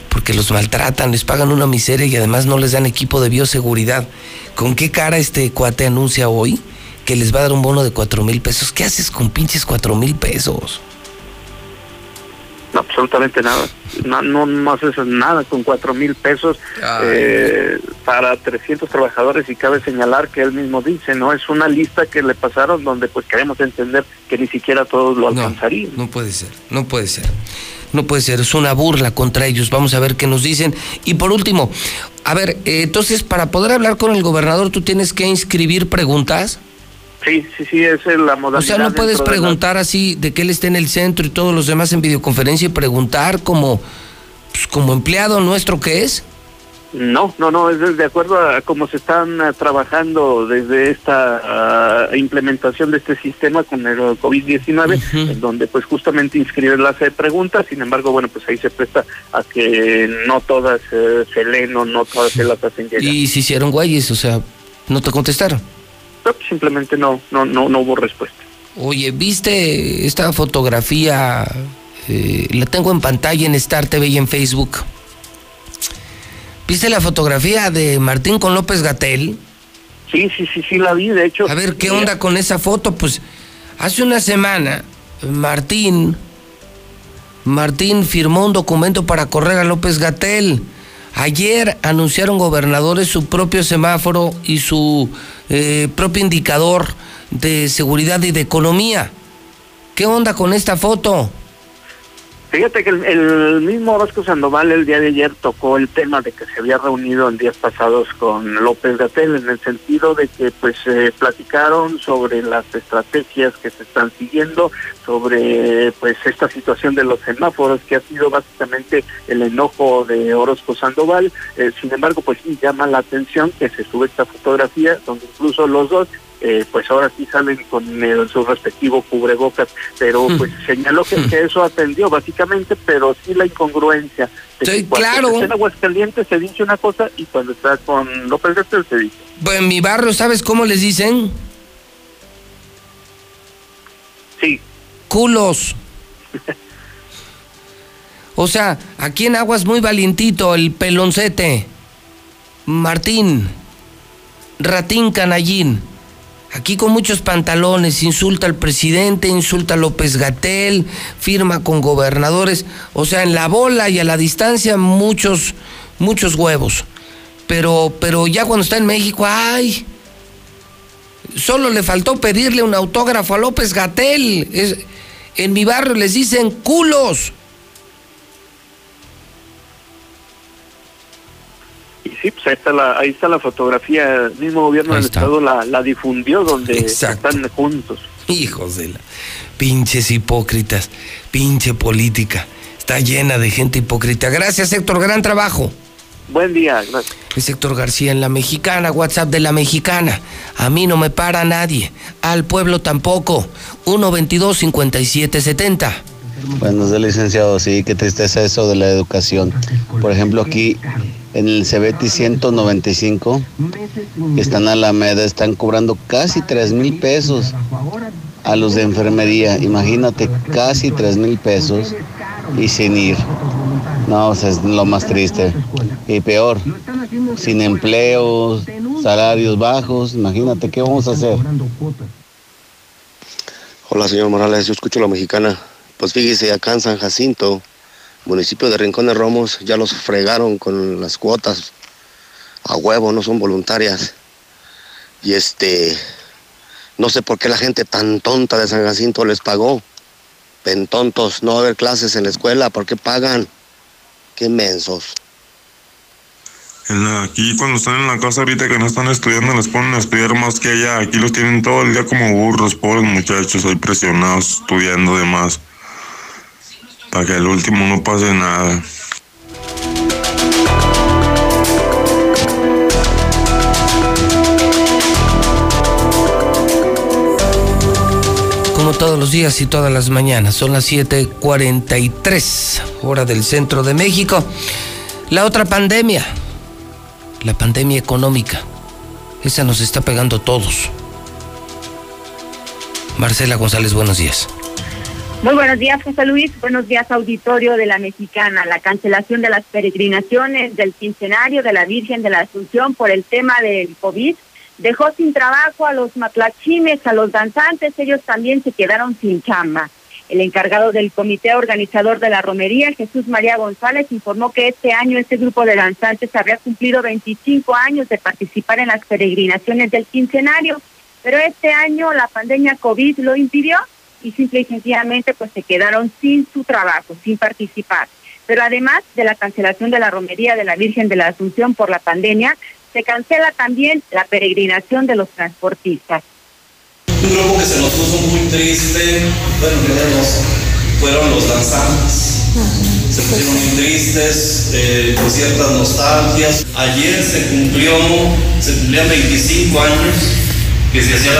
Porque los maltratan, les pagan una miseria y además no les dan equipo de bioseguridad. ¿Con qué cara este cuate anuncia hoy que les va a dar un bono de cuatro mil pesos? ¿Qué haces con pinches cuatro mil pesos? Absolutamente nada. No, no, no haces nada con cuatro mil pesos eh, para 300 trabajadores y cabe señalar que él mismo dice, ¿no? Es una lista que le pasaron donde pues queremos entender que ni siquiera todos lo alcanzarían. No, puede ser, no puede ser. No puede ser, es una burla contra ellos. Vamos a ver qué nos dicen. Y por último, a ver, eh, entonces para poder hablar con el gobernador tú tienes que inscribir preguntas. Sí, sí, sí, esa es la modalidad. O sea, no puedes preguntar así de que él esté en el centro y todos los demás en videoconferencia y preguntar como, pues, como empleado nuestro que es. No, no, no, es de acuerdo a cómo se están ah, trabajando desde esta ah, implementación de este sistema con el COVID-19, en donde pues justamente inscribe las eh, preguntas, sin embargo, bueno, pues ahí se presta a que no todas eh, se leen o no todas se las hacen llegar. Y se hicieron güeyes, o sea, no te contestaron simplemente no, no, no, no hubo respuesta. Oye, ¿viste esta fotografía? Eh, la tengo en pantalla en Star TV y en Facebook. ¿Viste la fotografía de Martín con López Gatel? Sí, sí, sí, sí la vi, de hecho. A ver, ¿qué onda con esa foto? Pues hace una semana Martín Martín firmó un documento para correr a López Gatel. Ayer anunciaron gobernadores su propio semáforo y su eh, propio indicador de seguridad y de economía. ¿Qué onda con esta foto? Fíjate que el, mismo Orozco Sandoval el día de ayer tocó el tema de que se había reunido en días pasados con López Gatel en el sentido de que pues eh, platicaron sobre las estrategias que se están siguiendo, sobre pues esta situación de los semáforos que ha sido básicamente el enojo de Orozco Sandoval. Eh, sin embargo, pues sí llama la atención que se sube esta fotografía donde incluso los dos eh, pues ahora sí salen con su respectivo cubrebocas, pero pues señaló que, eso atendió básicamente, pero sí la incongruencia. De claro. En Aguascalientes se dice una cosa y cuando está con López Gatel se dice. Pues en mi barrio, ¿sabes cómo les dicen? Sí. Culos. o sea, aquí en Aguas muy valientito el peloncete. Martín. Ratín Canallín aquí con muchos pantalones, insulta al presidente, insulta a López Gatel, firma con gobernadores, o sea, en la bola y a la distancia muchos, muchos huevos. Pero, pero ya cuando está en México, ay, solo le faltó pedirle un autógrafo a López Gatel. en mi barrio les dicen culos. Sí, pues ahí está la, ahí está la fotografía, el mismo gobierno del estado la, la difundió donde están juntos. Hijos de la... Pinches hipócritas, pinche política. Está llena de gente hipócrita. Gracias, Héctor, gran trabajo. Buen día, gracias. Es Héctor García en La Mexicana, WhatsApp de La Mexicana. A mí no me para nadie, al pueblo tampoco. 122-5770. Buenos días, licenciado. Sí, qué tristeza eso de la educación. Por ejemplo, aquí en el CBT 195, que están en Alameda, están cobrando casi 3 mil pesos a los de enfermería. Imagínate, casi 3 mil pesos y sin ir. No, o sea, es lo más triste. Y peor, sin empleo, salarios bajos, imagínate, ¿qué vamos a hacer? Hola, señor Morales, yo escucho la mexicana. Pues fíjese, acá en San Jacinto, municipio de Rincón de Romos, ya los fregaron con las cuotas a huevo, no son voluntarias. Y este, no sé por qué la gente tan tonta de San Jacinto les pagó. Pen tontos, no va a haber clases en la escuela, ¿por qué pagan? Qué mensos. Aquí cuando están en la casa ahorita que no están estudiando les ponen a estudiar más que allá. Aquí los tienen todo el día como burros, pobres muchachos, ahí presionados, estudiando de más. Para que al último no pase nada. Como todos los días y todas las mañanas, son las 7:43, hora del centro de México. La otra pandemia, la pandemia económica, esa nos está pegando a todos. Marcela González, buenos días. Muy buenos días, José Luis. Buenos días, auditorio de la Mexicana. La cancelación de las peregrinaciones del quincenario de la Virgen de la Asunción por el tema del COVID dejó sin trabajo a los matlachines, a los danzantes. Ellos también se quedaron sin chamba. El encargado del comité organizador de la romería, Jesús María González, informó que este año este grupo de danzantes habría cumplido 25 años de participar en las peregrinaciones del quincenario, pero este año la pandemia COVID lo impidió y simple y sencillamente pues se quedaron sin su trabajo, sin participar. Pero además de la cancelación de la romería de la Virgen de la Asunción por la pandemia, se cancela también la peregrinación de los transportistas. Un grupo que se nos puso muy triste, bueno, los- fueron los danzantes. Se pusieron muy tristes, eh, con ciertas nostalgias. Ayer se cumplió, se cumplían 25 años que se, hacía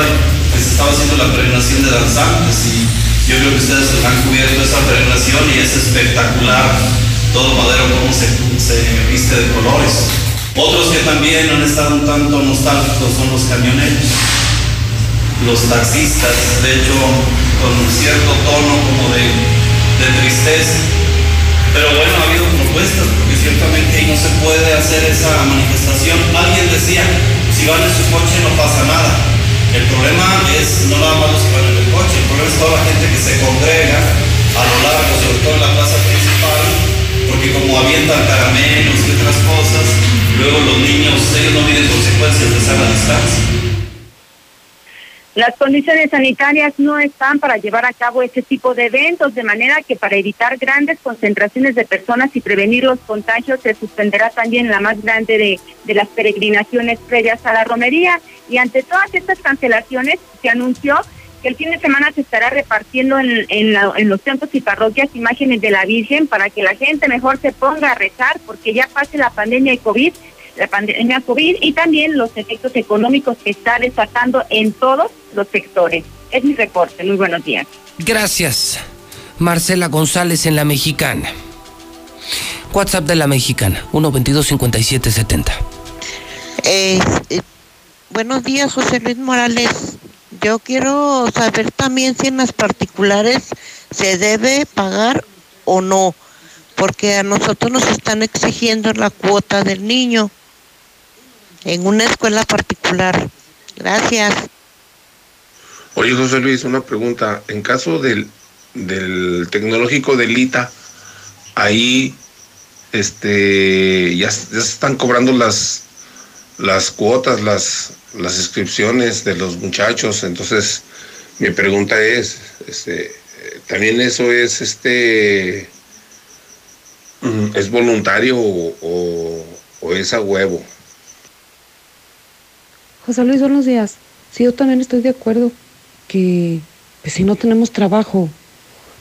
que se estaba haciendo la peregrinación de danzantes y yo creo que ustedes han cubierto esa peregrinación y es espectacular todo Madero cómo se, se viste de colores. Otros que también han estado un tanto nostálgicos son los camioneros los taxistas, de hecho, con cierto tono como de, de tristeza. Pero bueno, ha habido propuestas, porque ciertamente ahí no se puede hacer esa manifestación. Alguien decía, si van en su coche no pasa nada. El problema es no nada más los que van en el coche, el problema es toda la gente que se congrega a lo largo, sobre todo en la plaza principal, porque como avientan caramelos y otras cosas, luego los niños, ellos no miden consecuencias de sana distancia. Las condiciones sanitarias no están para llevar a cabo este tipo de eventos, de manera que para evitar grandes concentraciones de personas y prevenir los contagios se suspenderá también la más grande de, las peregrinaciones previas a la romería. Y ante todas estas cancelaciones se anunció que el fin de semana se estará repartiendo en, en, la- en los templos y parroquias imágenes de la Virgen para que la gente mejor se ponga a rezar porque ya pase la pandemia de COVID la pandemia COVID y también los efectos económicos que está desatando en todos los sectores. Es mi reporte. Muy buenos días. Gracias, Marcela González en La Mexicana. WhatsApp de La Mexicana, 122-5770. Eh, eh, buenos días, José Luis Morales. Yo quiero saber también si en las particulares se debe pagar o no, porque a nosotros nos están exigiendo la cuota del niño en una escuela particular. Gracias. Oye, José Luis, una pregunta. En caso del, del tecnológico de Lita, ahí este, ya, ya se están cobrando las, las cuotas, las, las inscripciones de los muchachos. Entonces, mi pregunta es, este, ¿también eso es este mm, es voluntario o, o- o es a huevo? José Luis, buenos días. Sí, yo también estoy de acuerdo que Pues si no tenemos trabajo,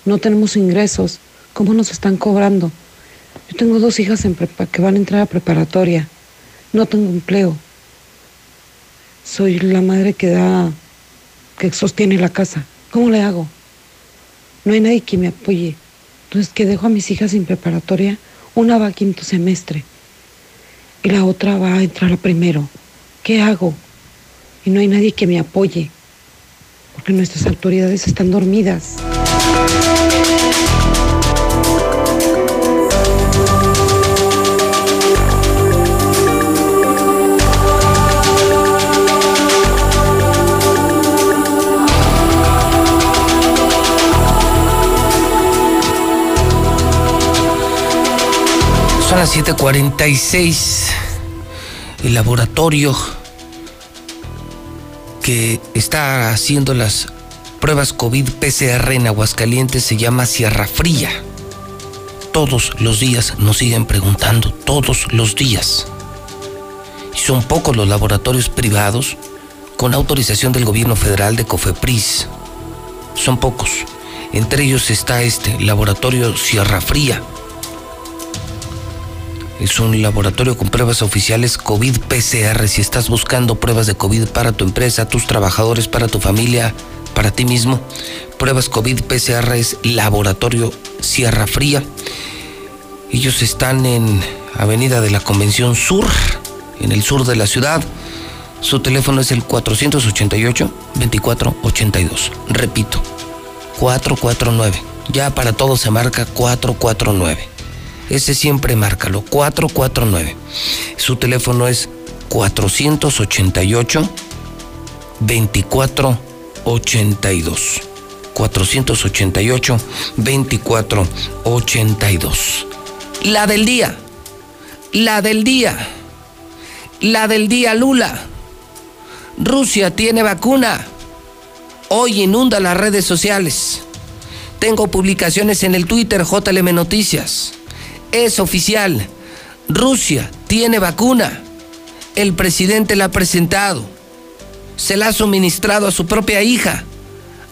no tenemos ingresos, ¿cómo nos están cobrando? Yo tengo dos hijas que van a entrar a preparatoria. No tengo empleo. Soy la madre que da, que sostiene la casa. ¿Cómo le hago? No hay nadie que me apoye. Entonces, que dejo a mis hijas en preparatoria. Una va a quinto semestre y la otra va a entrar a primero. ¿Qué hago? Y no hay nadie que me apoye, porque nuestras autoridades están dormidas. Son las 7:46. El laboratorio que está haciendo las pruebas COVID PCR en Aguascalientes se llama Sierra Fría. Todos los días nos siguen preguntando, todos los días. Y son pocos los laboratorios privados con autorización del gobierno federal de Cofepris. Son pocos. Entre ellos está este laboratorio Sierra Fría es un laboratorio con pruebas oficiales COVID-PCR. Si estás buscando pruebas de COVID para tu empresa, tus trabajadores, para tu familia, para ti mismo, pruebas COVID-PCR es Laboratorio Sierra Fría. Ellos están en Avenida de la Convención Sur, en el sur de la ciudad. Su teléfono es el 488-2482. Repito, 449. Ya para todo se marca 449. Ese siempre márcalo, 449. Su teléfono es 488 2482. 488 2482. La del día. La del día. La del día Lula. Rusia tiene vacuna. Hoy inunda las redes sociales. Tengo publicaciones en el Twitter JLM Noticias es oficial. Rusia tiene vacuna. El presidente la ha presentado. Se la ha suministrado a su propia hija.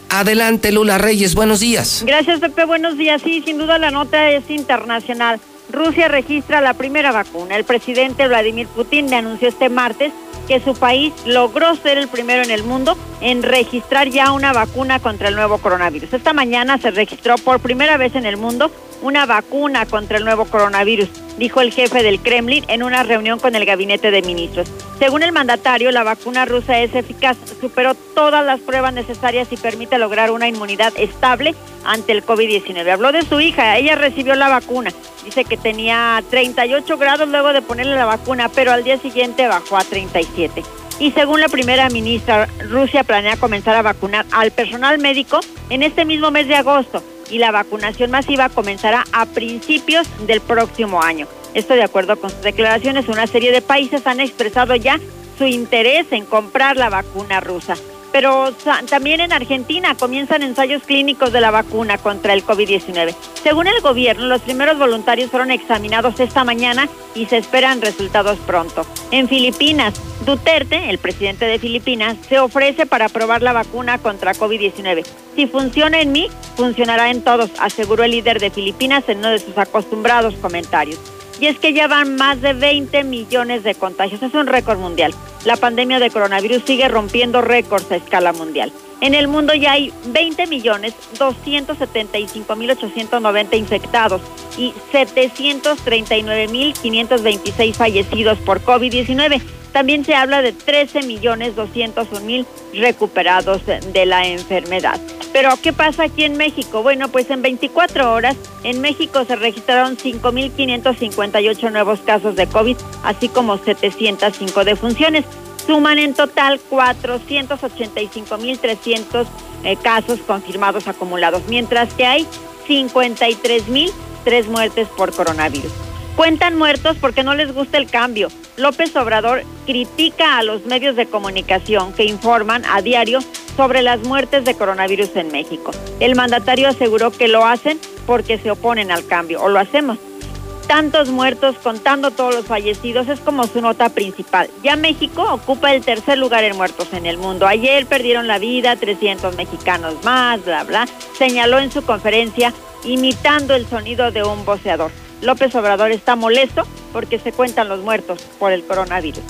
Adelante, Lula Reyes, buenos días. Gracias, Pepe, buenos días. Sí, sin duda la nota es internacional. Rusia registra la primera vacuna. El presidente Vladimir Putin le anunció este martes que su país logró ser el primero en el mundo en registrar ya una vacuna contra el nuevo coronavirus. Esta mañana se registró por primera vez en el mundo una vacuna contra el nuevo coronavirus, dijo el jefe del Kremlin en una reunión con el gabinete de ministros. Según el mandatario, la vacuna rusa es eficaz, superó todas las pruebas necesarias y permite lograr una inmunidad estable ante el COVID-19. Habló de su hija, ella recibió la vacuna. Dice que tenía 38 grados luego de ponerle la vacuna, pero al día siguiente bajó a 37. Y según la primera ministra, Rusia planea comenzar a vacunar al personal médico en este mismo mes de agosto y la vacunación masiva comenzará a principios del próximo año. Esto de acuerdo con sus declaraciones, una serie de países han expresado ya su interés en comprar la vacuna rusa. Pero también en Argentina comienzan ensayos clínicos de la vacuna contra el COVID-19. Según el gobierno, los primeros voluntarios fueron examinados esta mañana y se esperan resultados pronto. En Filipinas, Duterte, el presidente de Filipinas, se ofrece para probar la vacuna contra COVID-19. Si funciona en mí, funcionará en todos, aseguró el líder de Filipinas en uno de sus acostumbrados comentarios. Y es que ya van más de 20 millones de contagios. Es un récord mundial. La pandemia de coronavirus sigue rompiendo récords a escala mundial. En el mundo ya hay 20 millones 275 mil 890 infectados y 739 mil 526 fallecidos por COVID-19. También se habla de 13 millones 201 mil recuperados de la enfermedad. Pero, ¿qué pasa aquí en México? Bueno, pues en 24 horas en México se registraron 5.558 nuevos casos de COVID, así como 705 defunciones. Suman en total 485.300 eh, casos confirmados acumulados, mientras que hay 53.003 muertes por coronavirus. Cuentan muertos porque no les gusta el cambio. López Obrador critica a los medios de comunicación que informan a diario sobre las muertes de coronavirus en México. El mandatario aseguró que lo hacen porque se oponen al cambio, o lo hacemos tantos muertos, contando todos los fallecidos, es como su nota principal. Ya México ocupa el tercer lugar en muertos en el mundo. Ayer perdieron la vida 300 mexicanos más, bla, bla, señaló en su conferencia imitando el sonido de un voceador. López Obrador está molesto porque se cuentan los muertos por el coronavirus.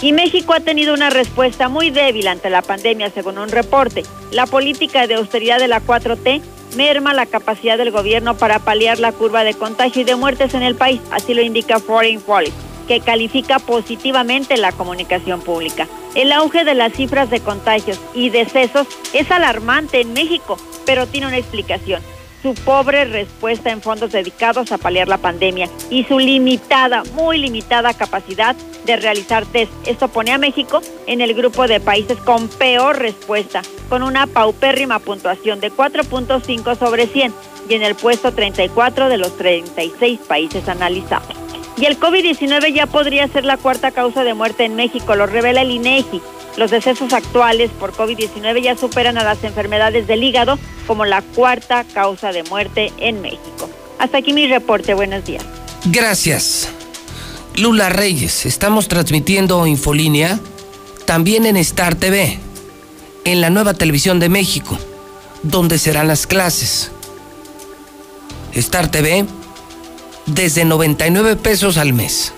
Y México ha tenido una respuesta muy débil ante la pandemia, según un reporte. La política de austeridad de la 4T merma la capacidad del gobierno para paliar la curva de contagio y de muertes en el país, así lo indica Foreign Policy, que califica positivamente la comunicación pública. El auge de las cifras de contagios y decesos es alarmante en México, pero tiene una explicación su pobre respuesta en fondos dedicados a paliar la pandemia y su limitada, muy limitada capacidad de realizar test. Esto pone a México en el grupo de países con peor respuesta, con una paupérrima puntuación de 4.5 sobre 100 y en el puesto 34 de los 36 países analizados. Y el COVID-19 ya podría ser la cuarta causa de muerte en México, lo revela el INEGI. Los decesos actuales por COVID-19 ya superan a las enfermedades del hígado como la cuarta causa de muerte en México. Hasta aquí mi reporte. Buenos días. Gracias. Lula Reyes, estamos transmitiendo Infolínea también en Star TV, en la nueva televisión de México, donde serán las clases. Star TV desde 99 pesos al mes.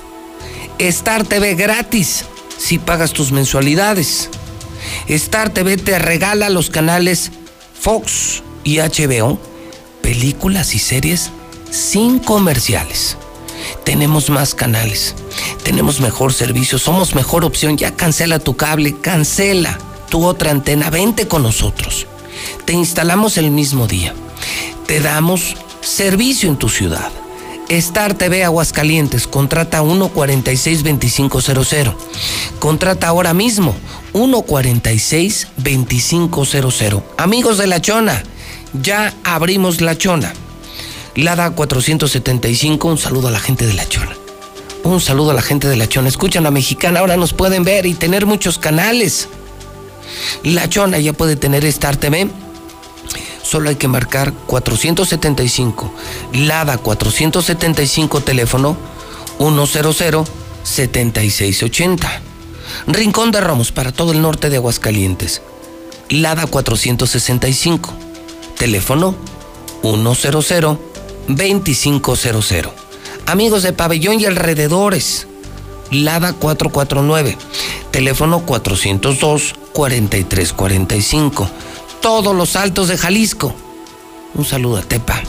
Star TV gratis si pagas tus mensualidades. Star TV te regala los canales Fox y HBO, películas y series sin comerciales. Tenemos más canales, tenemos mejor servicio, somos mejor opción. Ya cancela tu cable, cancela tu otra antena, vente con nosotros. Te instalamos el mismo día. Te damos servicio en tu ciudad. Star TV Aguascalientes, contrata 146-2500. Contrata ahora mismo 146-2500. Amigos de La Chona, ya abrimos La Chona. Lada 475, un saludo a la gente de La Chona. Un saludo a la gente de La Chona. Escuchan a Mexicana, ahora nos pueden ver y tener muchos canales. La Chona ya puede tener Star TV solo hay que marcar 475, LADA 475 teléfono 100-7680. Rincón de Ramos para todo el norte de Aguascalientes. LADA 465, teléfono 100-2500. Amigos de Pabellón y alrededores, LADA 449, teléfono 402-4345 todos los altos de Jalisco. Un saludo a Tepa.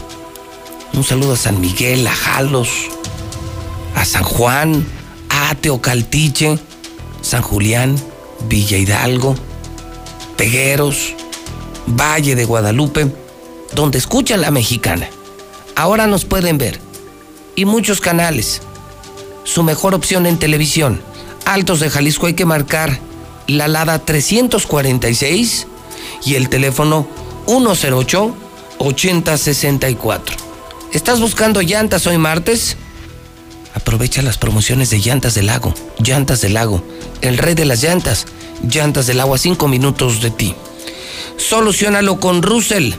Un saludo a San Miguel, a Jalos, a San Juan, a Teocaltiche, San Julián, Villa Hidalgo, Pegueros, Valle de Guadalupe, donde escuchan la mexicana. Ahora nos pueden ver. Y muchos canales. Su mejor opción en televisión. Altos de Jalisco hay que marcar la Lada 346 y el teléfono 108-8064. ¿Estás buscando llantas hoy martes? Aprovecha las promociones de Llantas del Lago. Llantas del Lago, el rey de las llantas. Llantas del Agua, 5 minutos de ti. Solucionalo con Russell.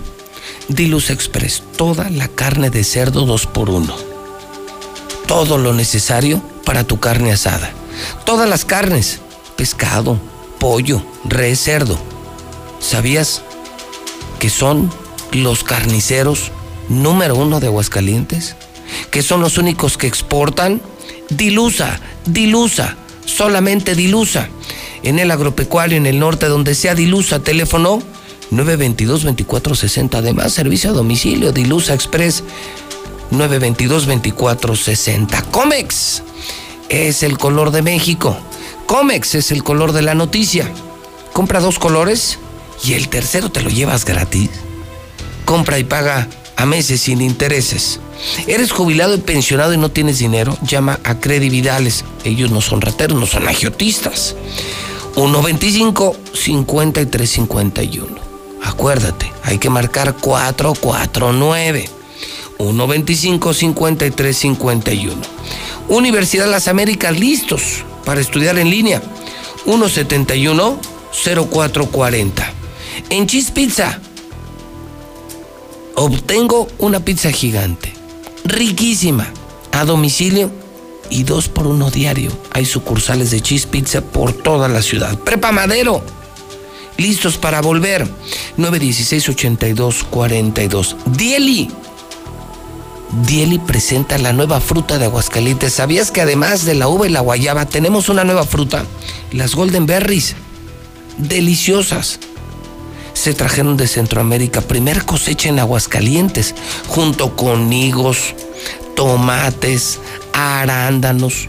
Diluz Express, toda la carne de cerdo 2 por 1 Todo lo necesario para tu carne asada. Todas las carnes, pescado, pollo, res, cerdo ¿Sabías que son los carniceros número uno de Aguascalientes? ¿Que son los únicos que exportan? Dilusa, dilusa, solamente dilusa. En el agropecuario, en el norte, donde sea dilusa, teléfono 922-2460. Además, servicio a domicilio, Dilusa Express 922-2460. Comex es el color de México. Comex es el color de la noticia. Compra dos colores y el tercero te lo llevas gratis. Compra y paga a meses sin intereses. ¿Eres jubilado y pensionado y no tienes dinero? Llama a Credividales. Ellos no son rateros, no son agiotistas. 125-5351. Acuérdate, hay que marcar 449. 125-5351. Universidad Las Américas, listos para estudiar en línea. 171-0440. En Cheese Pizza obtengo una pizza gigante, riquísima, a domicilio y dos por uno diario. Hay sucursales de Cheese Pizza por toda la ciudad. Prepa Madero. Listos para volver. 916-8242. Dieli. Dieli presenta la nueva fruta de Aguascalientes. ¿Sabías que además de la uva y la guayaba tenemos una nueva fruta? Las Golden Berries. Deliciosas. Se trajeron de Centroamérica. Primer cosecha en Aguascalientes. Junto con higos, tomates, arándanos.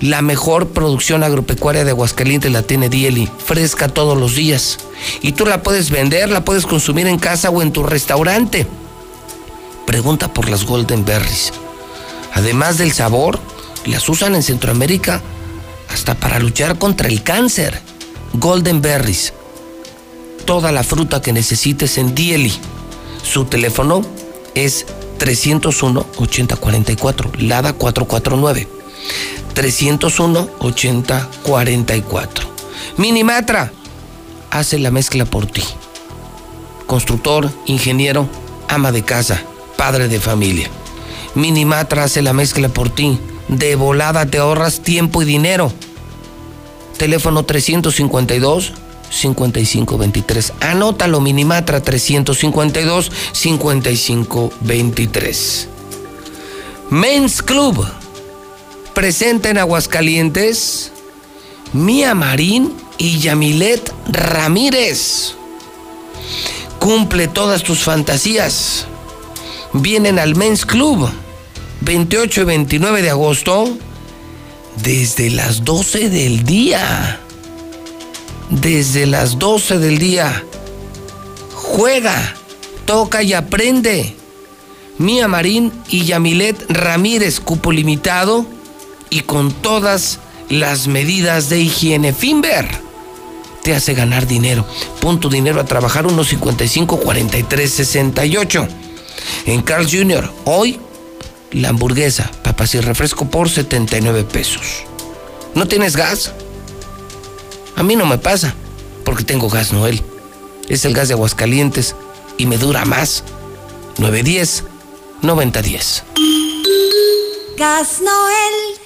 La mejor producción agropecuaria de Aguascalientes la tiene Dieli, fresca todos los días. Y tú la puedes vender, la puedes consumir en casa o en tu restaurante. Pregunta por las Golden Berries. Además del sabor, las usan en Centroamérica hasta para luchar contra el cáncer. Golden Berries. Toda la fruta que necesites en Dieli. Su teléfono es 301-8044, Lada 449. 301-8044. Minimatra hace la mezcla por ti. Constructor, ingeniero, ama de casa, padre de familia. Minimatra hace la mezcla por ti. De volada te ahorras tiempo y dinero. Teléfono 352 5523. Anótalo, Minimatra 352 5523. Men's Club. Presenta en Aguascalientes Mía Marín y Yamilet Ramírez. Cumple todas tus fantasías. Vienen al Men's Club 28 y 29 de agosto desde las 12 del día desde las 12 del día. Juega, toca y aprende. Mía Marín y Yamilet Ramírez, cupo limitado y con todas las medidas de higiene. Finver te hace ganar dinero. Pon tu dinero a trabajar unos 55 43 68. En Carl Jr., hoy la hamburguesa, papas y refresco por 79 pesos. ¿No tienes gas? A mí no me pasa, porque tengo gas Noel. Es el gas de Aguascalientes y me dura más. 910 9010. Gas Noel.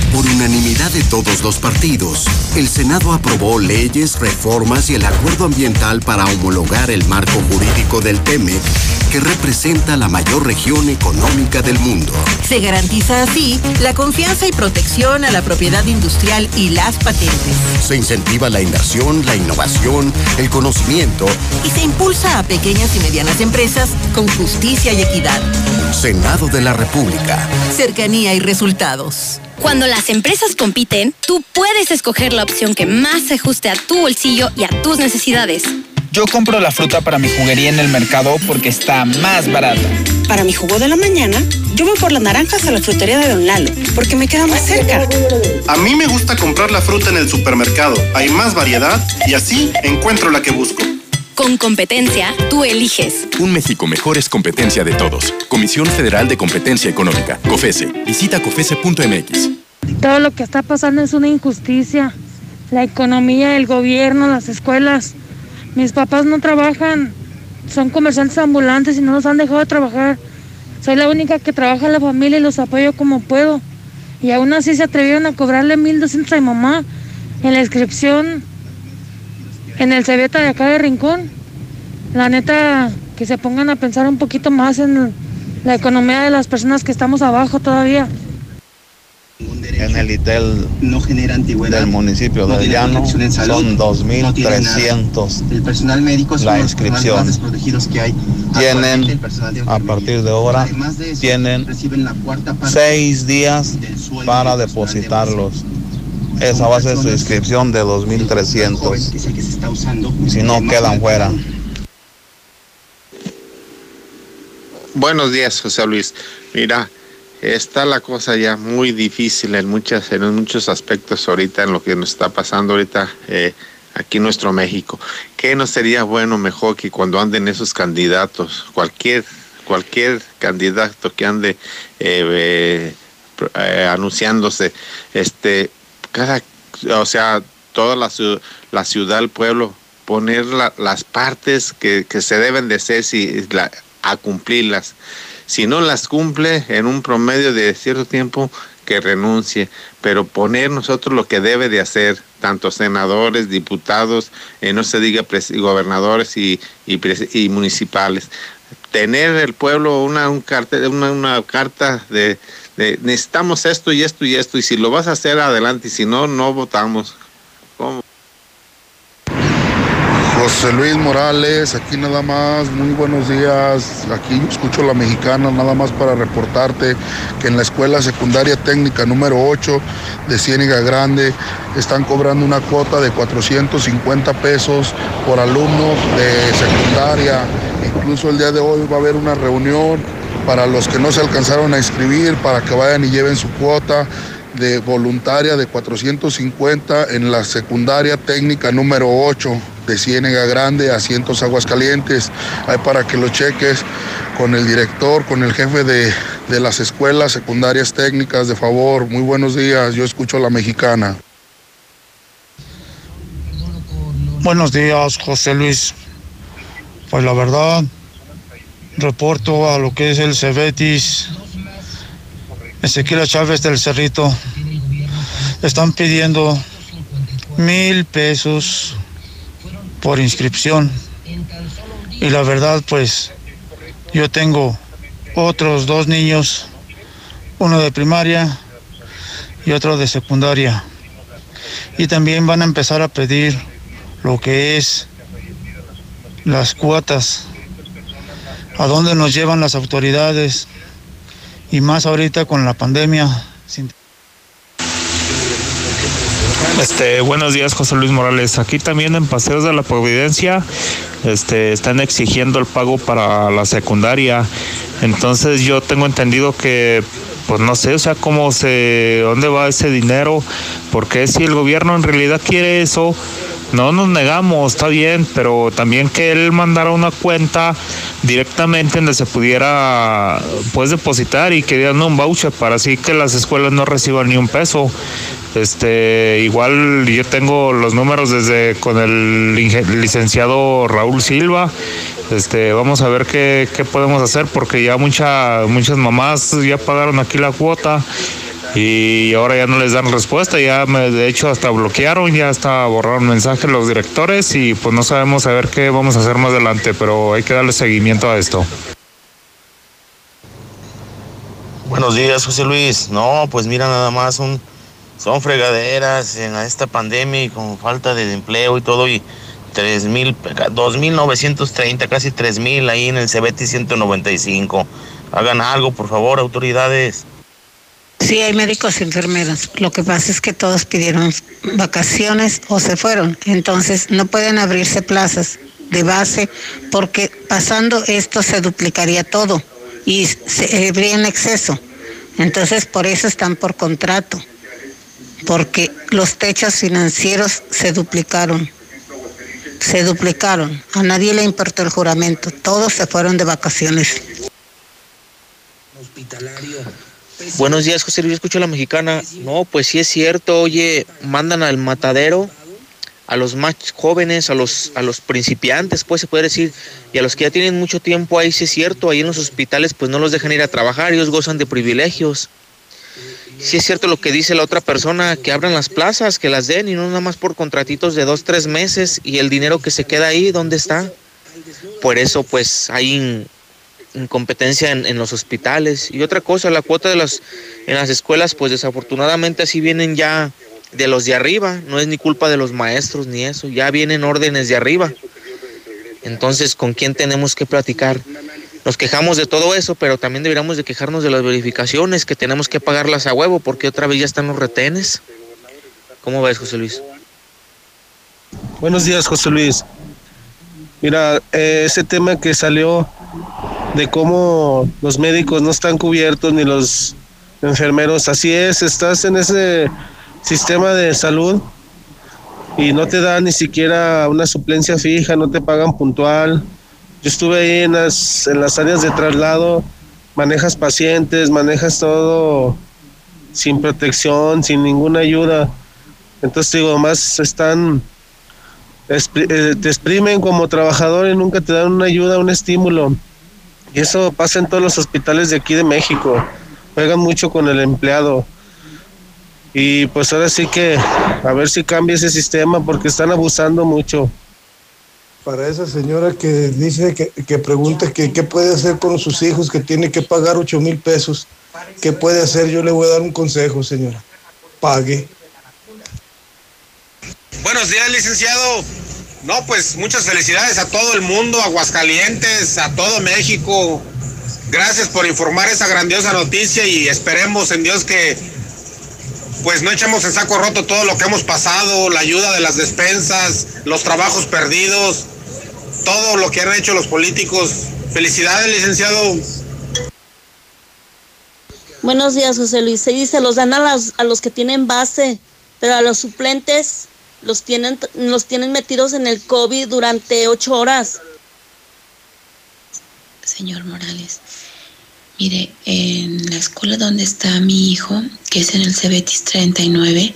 Por unanimidad de todos los partidos, el Senado aprobó leyes, reformas y el acuerdo ambiental para homologar el marco jurídico del TEMEC, que representa la mayor región económica del mundo. Se garantiza así la confianza y protección a la propiedad industrial y las patentes. Se incentiva la inversión, la innovación, el conocimiento. Y se impulsa a pequeñas y medianas empresas con justicia y equidad. Senado de la República. Cercanía y resultados. Cuando las empresas compiten, tú puedes escoger la opción que más se ajuste a tu bolsillo y a tus necesidades. Yo compro la fruta para mi juguería en el mercado porque está más barata. Para mi jugo de la mañana, yo voy por las naranjas a la frutería de Don Lalo porque me queda más cerca. A mí me gusta comprar la fruta en el supermercado. Hay más variedad y así encuentro la que busco. Con competencia, tú eliges. Un México mejor es competencia de todos. Comisión Federal de Competencia Económica, COFESE. Visita COFESE.mx. Todo lo que está pasando es una injusticia. La economía, el gobierno, las escuelas. Mis papás no trabajan. Son comerciantes ambulantes y no los han dejado trabajar. Soy la única que trabaja en la familia y los apoyo como puedo. Y aún así se atrevieron a cobrarle 1.200 a mi mamá en la inscripción en el Cebeta de acá de Rincón. La neta, que se pongan a pensar un poquito más en, la economía de las personas que estamos abajo todavía. En el ITEL del municipio de Llano son 2.300 el personal médico la inscripción. más desprotegidos que hay. Tienen, Actualmente, el personal de a partir de ahora, Además de eso, tienen reciben la cuarta parte seis días para de depositarlos. Esa va a ser su inscripción de 2.300. es el que se está usando. Si no, quedan fuera. Buenos días, José Luis. Mira, está la cosa ya muy difícil en muchas, en muchos aspectos ahorita, en lo que nos está pasando ahorita eh, aquí en nuestro México. ¿Qué no sería bueno mejor que cuando anden esos candidatos, cualquier, cualquier candidato que ande eh, eh, eh, anunciándose, este, cada, o sea, toda la, la ciudad, el pueblo, poner la- las partes que, que se deben de hacer si, la- a cumplirlas. Si no las cumple en un promedio de cierto tiempo, que renuncie, pero poner nosotros lo que debe de hacer, tanto senadores, diputados, eh, no se diga gobernadores y, y, y municipales. Tener el pueblo una, un una, una carta de, de necesitamos esto y esto y esto, y si lo vas a hacer adelante, y si no, no votamos. ¿Cómo? José Luis Morales, aquí nada más, muy buenos días. Aquí escucho la mexicana, nada más para reportarte que en la escuela secundaria técnica número 8 de Ciénega Grande están cobrando una cuota de 450 pesos por alumno de secundaria. Incluso el día de hoy va a haber una reunión para los que no se alcanzaron a inscribir, para que vayan y lleven su cuota de voluntaria de 450 en la secundaria técnica número 8 de Ciénega Grande, asientos Aguascalientes. Hay para que lo cheques con el director, con el jefe de, de las escuelas secundarias técnicas, de favor. Muy buenos días, yo escucho a la mexicana. Buenos días, José Luis. Pues la verdad, reporto a lo que es el Cebetis, Ezequiel Chávez del Cerrito. Están pidiendo mil pesos por inscripción. Y la verdad, pues, yo tengo otros dos niños, uno de primaria y otro de secundaria. Y también van a empezar a pedir lo que es las cuotas, a dónde nos llevan las autoridades y más ahorita con la pandemia. Este, buenos días, José Luis Morales. Aquí también en Paseos de la Providencia, este, están exigiendo el pago para la secundaria. Entonces yo tengo entendido que, pues no sé, o sea, cómo se, dónde va ese dinero, porque si el gobierno en realidad quiere eso, no nos negamos, está bien, pero también que él mandara una cuenta directamente donde se pudiera pues depositar y que dieran un voucher para así que las escuelas no reciban ni un peso. Este, igual yo tengo los números desde con el licenciado Raúl Silva. Este, vamos a ver qué, qué podemos hacer porque ya mucha, muchas mamás ya pagaron aquí la cuota y ahora ya no les dan respuesta, ya me, de hecho hasta bloquearon, ya hasta borraron mensajes los directores y pues no sabemos a ver qué vamos a hacer más adelante, pero hay que darle seguimiento a esto. Buenos días, José Luis. No, pues mira, nada más son, fregaderas en esta pandemia y con falta de empleo y todo. Y 3.000, 2.930, casi 3.000 ahí en el CBT 195. Hagan algo, por favor, autoridades. Sí, hay médicos y enfermeros. Lo que pasa es que todos pidieron vacaciones o se fueron. Entonces no pueden abrirse plazas de base porque pasando esto se duplicaría todo y se habría en exceso. Entonces por eso están por contrato, porque los techos financieros se duplicaron. Se duplicaron. A nadie le importó el juramento. Todos se fueron de vacaciones. Buenos días, José Luis. Escucho a la mexicana. No, pues sí es cierto. Oye, mandan al matadero a los más jóvenes, a los, a los principiantes, pues se puede decir, y a los que ya tienen mucho tiempo ahí, sí es cierto. Ahí en los hospitales, pues no los dejan ir a trabajar. Ellos gozan de privilegios. Sí es cierto lo que dice la otra persona, que abran las plazas, que las den y no nada más por contratitos de dos, tres meses y el dinero que se queda ahí, ¿dónde está? Por eso, pues, hay incompetencia en, en los hospitales. Y otra cosa, la cuota de las, en las escuelas, pues desafortunadamente así vienen ya de los de arriba, no es ni culpa de los maestros ni eso, ya vienen órdenes de arriba. Entonces, ¿con quién tenemos que platicar? Nos quejamos de todo eso, pero también deberíamos de quejarnos de las verificaciones, que tenemos que pagarlas a huevo, porque otra vez ya están los retenes. ¿Cómo ves, José Luis? Buenos días, José Luis. Mira, eh, ese tema que salió de cómo los médicos no están cubiertos ni los enfermeros, así es, estás en ese sistema de salud y no te dan ni siquiera una suplencia fija, no te pagan puntual. Yo estuve ahí en las, en las áreas de traslado, manejas pacientes, manejas todo sin protección, sin ninguna ayuda. Entonces digo, más están, eh, te exprimen como trabajador y nunca te dan una ayuda, un estímulo. Y eso pasa en todos los hospitales de aquí de México. Juegan mucho con el empleado. Y pues ahora sí que a ver si cambia ese sistema porque están abusando mucho. Para esa señora que dice que, que pregunta que qué puede hacer con sus hijos, que tiene que pagar 8 mil pesos, ¿qué puede hacer? Yo le voy a dar un consejo, señora. Pague. Buenos días, licenciado. No, pues muchas felicidades a todo el mundo, a Aguascalientes, a todo México. Gracias por informar esa grandiosa noticia y esperemos en Dios que pues no echemos en saco roto todo lo que hemos pasado, la ayuda de las despensas, los trabajos perdidos, todo lo que han hecho los políticos. Felicidades, licenciado. Buenos días, José Luis. Se dice, los dan a los, a los que tienen base, pero a los suplentes los tienen, los tienen metidos en el COVID durante ocho horas. Señor Morales, mire, en la escuela donde está mi hijo, que es en el Cebetis 39,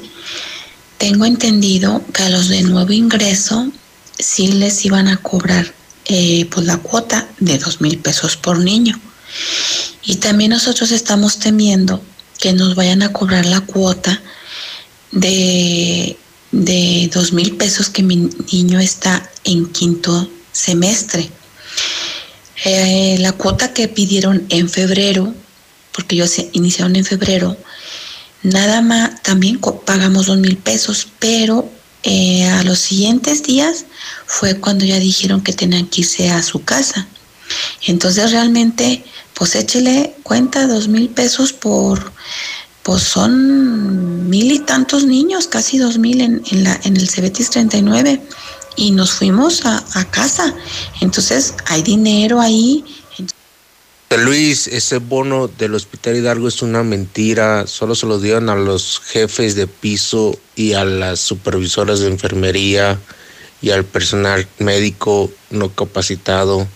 tengo entendido que a los de nuevo ingreso sí les iban a cobrar eh, pues la cuota de dos mil pesos por niño. Y también nosotros estamos temiendo que nos vayan a cobrar la cuota de, de dos mil pesos que mi niño está en quinto semestre. Eh, la cuota que pidieron en febrero, porque ellos iniciaron en febrero, nada más, también pagamos dos mil pesos, pero eh, a los siguientes días fue cuando ya dijeron que tenían que irse a su casa. Entonces realmente, pues échele cuenta, dos mil pesos por, pues son mil y tantos niños, casi dos mil en, en, la, en el Cebetis 39 y nos fuimos a, a casa. Entonces hay dinero ahí. Luis, ese bono del Hospital Hidalgo es una mentira. Solo se lo dieron a los jefes de piso y a las supervisoras de enfermería y al personal médico no capacitado.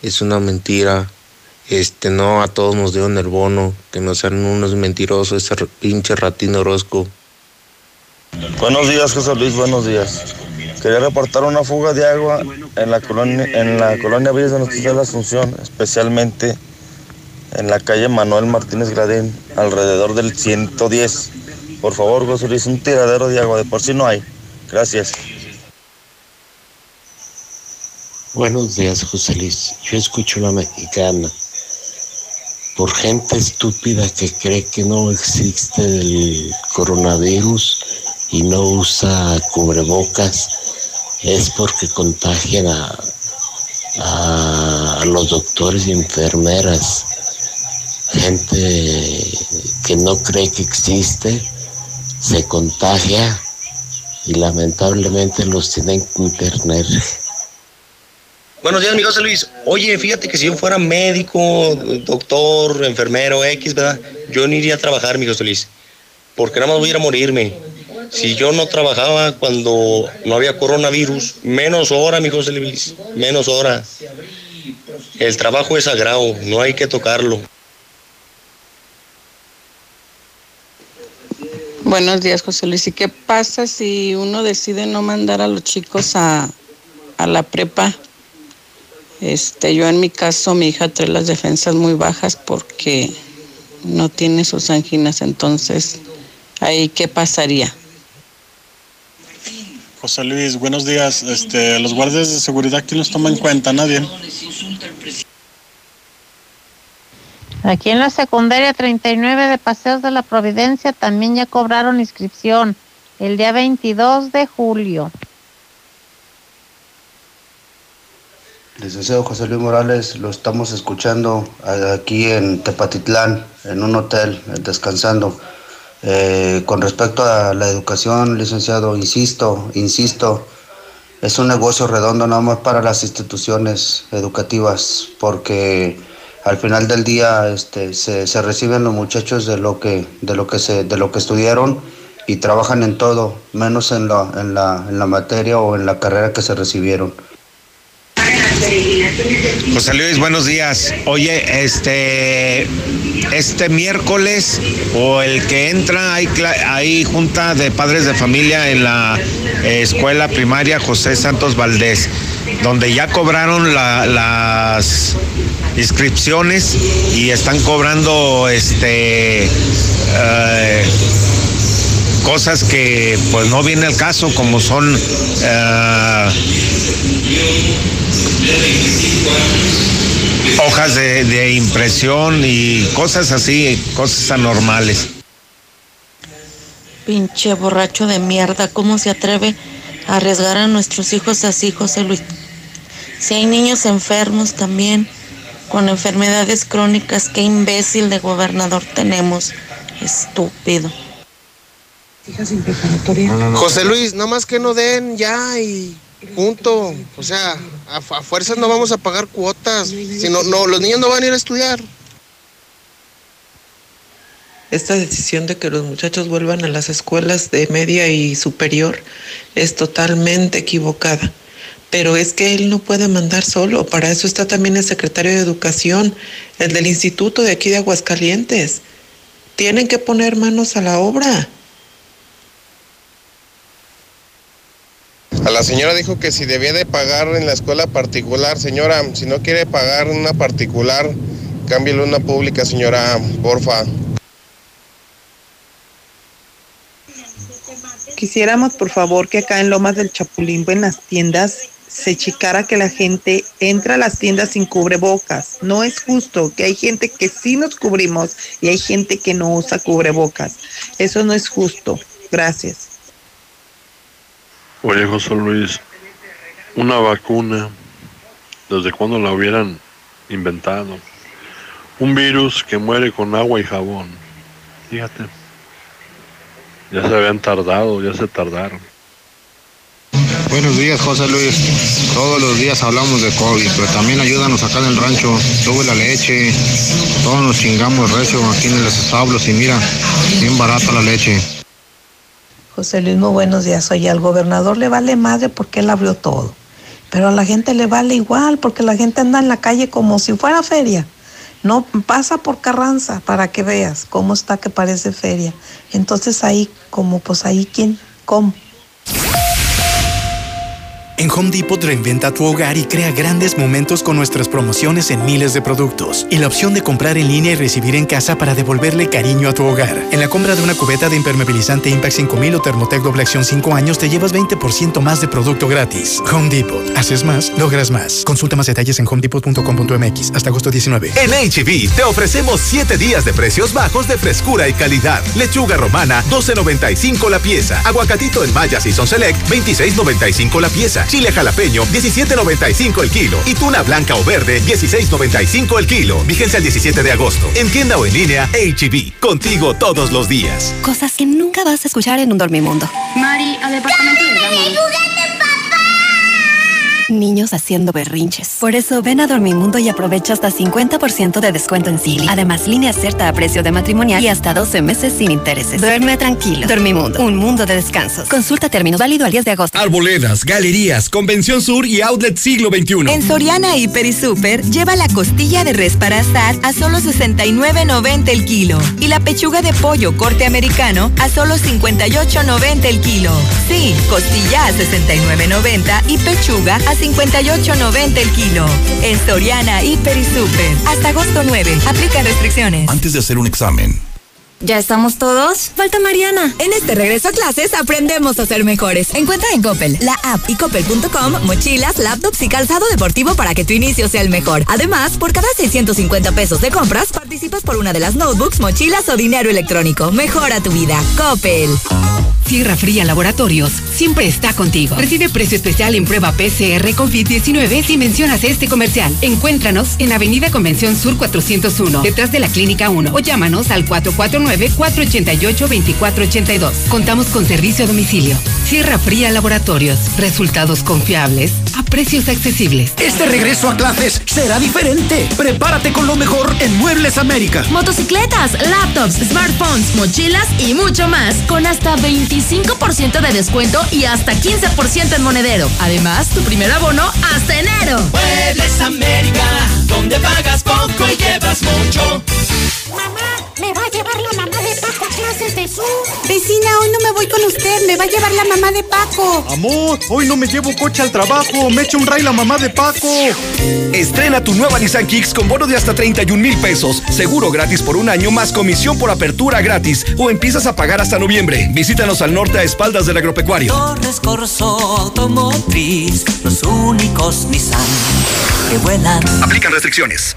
Es una mentira. Este, no a todos nos dieron el bono, que no sean unos mentirosos, ese pinche ratino Orozco. Buenos días, José Luis, buenos días. Quería reportar una fuga de agua en la colonia, en la colonia Villas de Nuestra Señora de la Asunción, especialmente en la calle Manuel Martínez Gradín, alrededor del 110. Por favor, José Luis, un tiradero de agua, de por sí no hay. Gracias. Buenos días, José Luis. Yo escucho la mexicana. Por gente estúpida que cree que no existe el coronavirus y no usa cubrebocas, es porque contagian a, los doctores y enfermeras. Gente que no cree que existe, se contagia y lamentablemente los tienen que internar. Buenos días, mi José Luis. Oye, fíjate que si yo fuera médico, doctor, enfermero, X, ¿verdad? Yo no iría a trabajar, mi José Luis. Porque nada más voy a ir a morirme. Si yo no trabajaba cuando no había coronavirus, menos hora, mi José Luis. Menos hora. El trabajo es sagrado, no hay que tocarlo. Buenos días, José Luis. ¿Y qué pasa si uno decide no mandar a los chicos a, a la prepa? Este, yo en mi caso, mi hija trae las defensas muy bajas porque no tiene sus anginas. Entonces, ¿ahí qué pasaría? José Luis, buenos días. Este, los guardias de seguridad, ¿quién los toma en cuenta? Nadie. Aquí en la secundaria 39 de Paseos de la Providencia también ya cobraron inscripción el día 22 de julio. Licenciado José Luis Morales, lo estamos escuchando aquí en Tepatitlán, en un hotel, descansando. Eh, con respecto a la educación, licenciado, insisto, insisto, es un negocio redondo nada más para las instituciones educativas, porque al final del día este, se, se, reciben los muchachos de lo que, de lo que, se, de lo que estudiaron y trabajan en todo, menos en la, en, la, en la materia o en la carrera que se recibieron. José Luis, buenos días. Oye, este, este miércoles o el que entra hay, hay junta de padres de familia en la eh, escuela primaria José Santos Valdés, donde ya cobraron la, las inscripciones y están cobrando este eh, cosas que pues no viene al caso como son eh, hojas de, de impresión y cosas así, cosas anormales. Pinche borracho de mierda, ¿cómo se atreve a arriesgar a nuestros hijos así, José Luis? Si hay niños enfermos también, con enfermedades crónicas, qué imbécil de gobernador tenemos, estúpido. José Luis, nada más que no den ya y punto. O sea, a, a fuerzas no vamos a pagar cuotas. Si no, no, los niños no van a ir a estudiar. Esta decisión de que los muchachos vuelvan a las escuelas de media y superior es totalmente equivocada. Pero es que él no puede mandar solo. Para eso está también el secretario de Educación, el del instituto de aquí de Aguascalientes. Tienen que poner manos a la obra. La señora dijo que si debía de pagar en la escuela particular, señora, si no quiere pagar una particular, cámbiale una pública, señora, porfa. Quisiéramos, por favor, que acá en Lomas del Chapulimbo, en las tiendas, se chicara que la gente entra a las tiendas sin cubrebocas. No es justo que hay gente que sí nos cubrimos y hay gente que no usa cubrebocas. Eso no es justo. Gracias. Oye, José Luis, una vacuna, ¿desde cuándo la hubieran inventado? Un virus que muere con agua y jabón. Fíjate. Ya se habían tardado, ya se tardaron. Buenos días, José Luis. Todos los días hablamos de COVID, pero también ayúdanos acá en el rancho. Sube la leche. Todos nos chingamos recio aquí en los establos y mira, bien barata la leche. José Luis, muy buenos días. Oye, al gobernador le vale madre porque él abrió todo. Pero a la gente le vale igual porque la gente anda en la calle como si fuera feria. No pasa por Carranza para que veas cómo está que parece feria. Entonces ahí, como pues ahí, ¿quién? ¿Cómo? En Home Depot reinventa tu hogar y crea grandes momentos con nuestras promociones en miles de productos y la opción de comprar en línea y recibir en casa para devolverle cariño a tu hogar. En la compra de una cubeta de impermeabilizante Impact 5000 o Thermotec doble acción 5 años te llevas 20% más de producto gratis. Home Depot. Haces más, logras más. Consulta más detalles en homedepot.com.mx hasta agosto 19. En HB te ofrecemos 7 días de precios bajos de frescura y calidad. Lechuga romana 12.95 la pieza. Aguacatito en Maya Season Select 26.95 la pieza. Chile jalapeño, 17.95 el kilo. Y tuna blanca o verde, 16.95 el kilo. Vigencia el 17 de agosto. En tienda o en línea, HB. Contigo todos los días. Cosas que nunca vas a escuchar en un dormimundo. Mari, al departamento de Niños haciendo berrinches. Por eso ven a Dormimundo y aprovecha hasta 50% de descuento en Silly. Además, línea cierta a precio de matrimonial y hasta 12 meses sin intereses. Duerme tranquilo. Dormimundo, un mundo de descansos. Consulta términos válido al 10 de agosto. Arboledas, galerías, Convención Sur y Outlet Siglo XXI. En Soriana Hiper y Super, lleva la costilla de res para asar a solo 69.90 el kilo. Y la pechuga de pollo corte americano a solo 58.90 el kilo. Sí, costilla a 69.90 y pechuga a 58.90 el kilo. En Soriana, Hiper y Super. Hasta agosto 9. Aplica restricciones. Antes de hacer un examen, ¿Ya estamos todos? Falta Mariana. En este regreso a clases aprendemos a ser mejores. Encuentra en Coppel, la app y coppel.com mochilas, laptops y calzado deportivo para que tu inicio sea el mejor. Además, por cada 650 pesos de compras, participas por una de las notebooks, mochilas o dinero electrónico. Mejora tu vida. Coppel. Sierra Fría Laboratorios siempre está contigo. Recibe precio especial en prueba PCR COVID-19 si mencionas este comercial. Encuéntranos en Avenida Convención Sur 401, detrás de la Clínica 1 o llámanos al 449-488-2482. Contamos con servicio a domicilio. Sierra Fría Laboratorios. Resultados confiables a precios accesibles. Este regreso a clases será diferente. Prepárate con lo mejor en Muebles América. Motocicletas, laptops, smartphones, mochilas y mucho más. Con hasta 25% de descuento y hasta 15% en monedero. Además, tu primer abono hasta enero. Muebles América, donde pagas poco y llevas mucho. Me va a llevar la mamá de Paco a clases de Zoom. Vecina, hoy no me voy con usted, me va a llevar la mamá de Paco. Amor, hoy no me llevo coche al trabajo, me echa un ray la mamá de Paco. Estrena tu nueva Nissan Kicks con bono de hasta 31 mil pesos, seguro gratis por un año más comisión por apertura gratis o empiezas a pagar hasta noviembre. Visítanos al norte a espaldas del agropecuario. Torres Corso Automotriz, los únicos Nissan que vuelan. Aplican restricciones.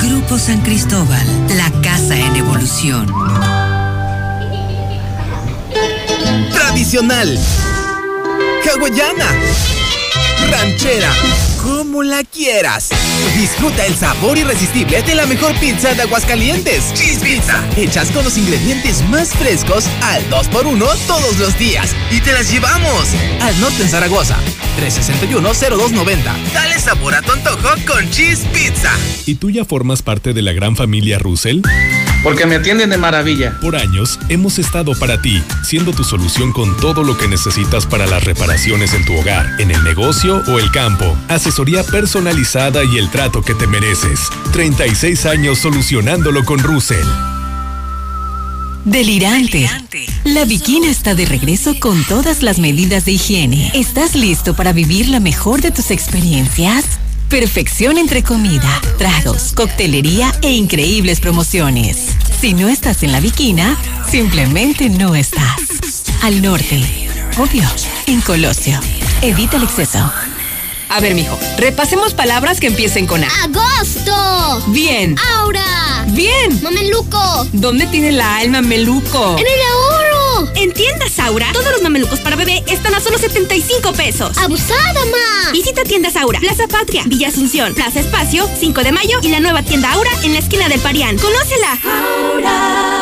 Grupo San Cristóbal, la casa en evolución. Tradicional. Hawaiana. Ranchera. Como la quieras. Disfruta el sabor irresistible de la mejor pizza de Aguascalientes. Cheese Pizza. Hechas con los ingredientes más frescos al 2x1 todos los días. Y te las llevamos. Al norte Zaragoza. 361-0290. Dale sabor a tu antojo con Cheese Pizza. ¿y tú ya formas parte de la gran familia Russell? Porque me atienden de maravilla. Por años hemos estado para ti, siendo tu solución con todo lo que necesitas para las reparaciones en tu hogar, en el negocio o el campo. Asesoría personalizada y el trato que te mereces. 36 años solucionándolo con Russell. Delirante. La Bikina está de regreso con todas las medidas de higiene. ¿Estás listo para vivir la mejor de tus experiencias? Perfección entre comida, tragos, coctelería e increíbles promociones. Si no estás en la Bikina, simplemente no estás. Al norte, obvio, en Colosio. Evita el exceso. A ver, mijo, repasemos palabras que empiecen con A. ¡Agosto! Bien. ¡Aura! Bien. ¡Mameluco! ¿Dónde tiene la alma meluco? ¡En el En tiendas Aura, todos los mamelucos para bebé están a solo 75 pesos. ¡Abusada, ma! Visita tiendas Aura, Plaza Patria, Villa Asunción, Plaza Espacio, 5 de mayo y la nueva tienda Aura en la esquina del Parián. ¡Conócela! Aura,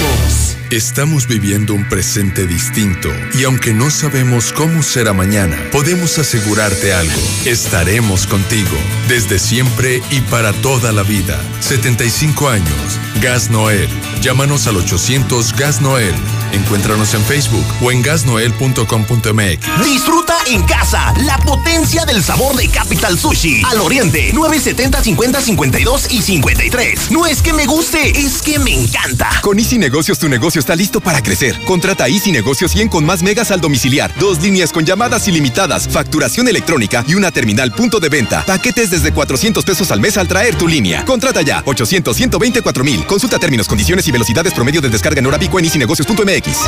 Ramos. Estamos viviendo un presente distinto y aunque no sabemos cómo será mañana, podemos asegurarte algo. Estaremos contigo desde siempre y para toda la vida. 75 años. Gas Noel. Llámanos al 800 Gas Noel Encuéntranos en Facebook o en gasnoel.com.mx. Disfruta en casa la potencia del sabor de Capital Sushi. Al Oriente, 970 50 52 y 53. No es que me guste, es que me encanta. Con Easy Negocios tu negocio está listo para crecer. Contrata Easy Negocios 100 con más megas al domiciliar, dos líneas con llamadas ilimitadas, facturación electrónica y una terminal punto de venta. Paquetes desde 400 pesos al mes al traer tu línea. Contrata ya 800 124 mil. Consulta términos, condiciones y velocidades promedio de descarga en hora pico en easynegocios.mx.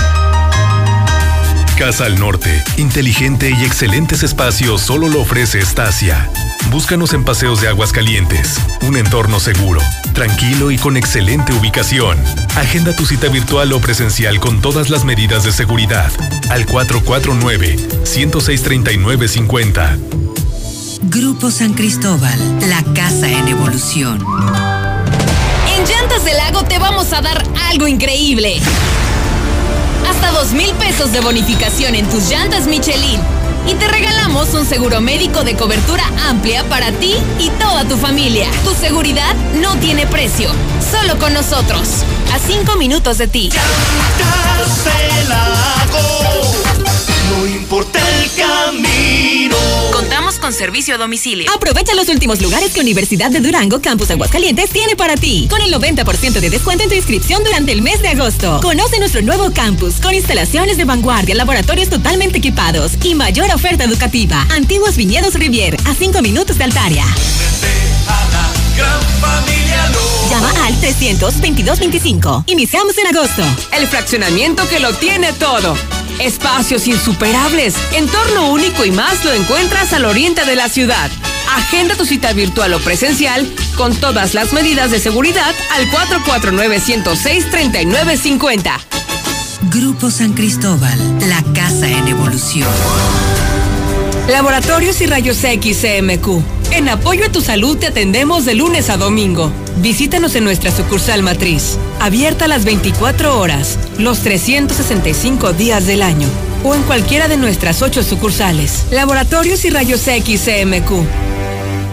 Casa al Norte, inteligente y excelentes espacios solo lo ofrece Estacia. Búscanos en Paseos de Aguas Calientes, un entorno seguro, tranquilo y con excelente ubicación. Agenda tu cita virtual o presencial con todas las medidas de seguridad al 449 106 Grupo San Cristóbal, la casa en evolución. En Llantas del Lago te vamos a dar algo increíble. Hasta dos mil pesos de bonificación en tus llantas Michelin. Y te regalamos un seguro médico de cobertura amplia para ti y toda tu familia. Tu seguridad no tiene precio, solo con nosotros. A cinco minutos de ti. No importa el camino. Contamos con servicio a domicilio. Aprovecha los últimos lugares que Universidad de Durango Campus Aguascalientes tiene para ti. Con el 90% de descuento en tu inscripción durante el mes de agosto. Conoce nuestro nuevo campus con instalaciones de vanguardia, laboratorios totalmente equipados y mayor oferta educativa. Antiguos Viñedos Rivier, a 5 minutos de Altaria. Llama al 322-25. Iniciamos en agosto. El fraccionamiento que lo tiene todo. Espacios insuperables, entorno único y más lo encuentras al oriente de la ciudad. Agenda tu cita virtual o presencial con todas las medidas de seguridad al 449-106-3950. Grupo San Cristóbal, la casa en evolución. Laboratorios y Rayos X CMQ. En apoyo a tu salud te atendemos de lunes a domingo. Visítanos en nuestra sucursal matriz, abierta las 24 horas, los 365 días del año, o en cualquiera de nuestras ocho sucursales. Laboratorios y Rayos X CMQ.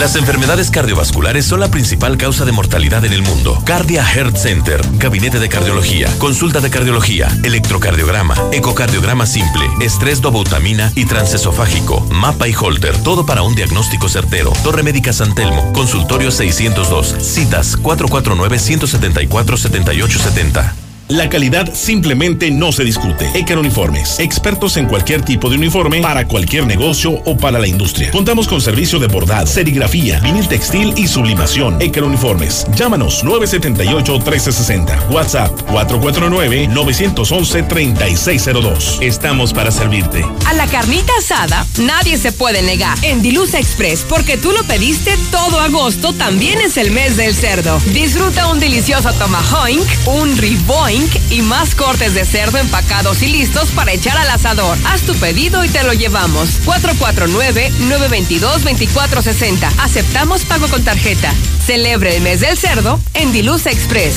Las enfermedades cardiovasculares son la principal causa de mortalidad en el mundo. Cardia Heart Center, gabinete de cardiología, consulta de cardiología, electrocardiograma, ecocardiograma simple, estrés dobutamina y transesofágico, mapa y holter, todo para un diagnóstico certero. Torre Médica San Telmo, consultorio 602, citas 449-174-7870. La calidad simplemente no se discute. Eker Uniformes, expertos en cualquier tipo de uniforme para cualquier negocio o para la industria. Contamos con servicio de bordado, serigrafía, vinil textil y sublimación. Eker Uniformes. Llámanos 978-1360. WhatsApp 449-911-3602. Estamos para servirte. A la carnita asada nadie se puede negar. En Dilusa Express, porque tú lo pediste todo agosto, también es el mes del cerdo. Disfruta un delicioso tomahawk, un riboing y más cortes de cerdo empacados y listos para echar al asador. Haz tu pedido y te lo llevamos. 449-922-2460. Aceptamos pago con tarjeta. Celebre el mes del cerdo en Dilusa Express.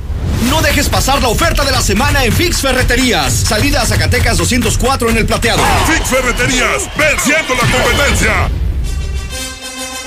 No dejes pasar la oferta de la semana en Fix Ferreterías. Salida a Zacatecas 204 en el plateado. Fix Ferreterías, venciendo la competencia.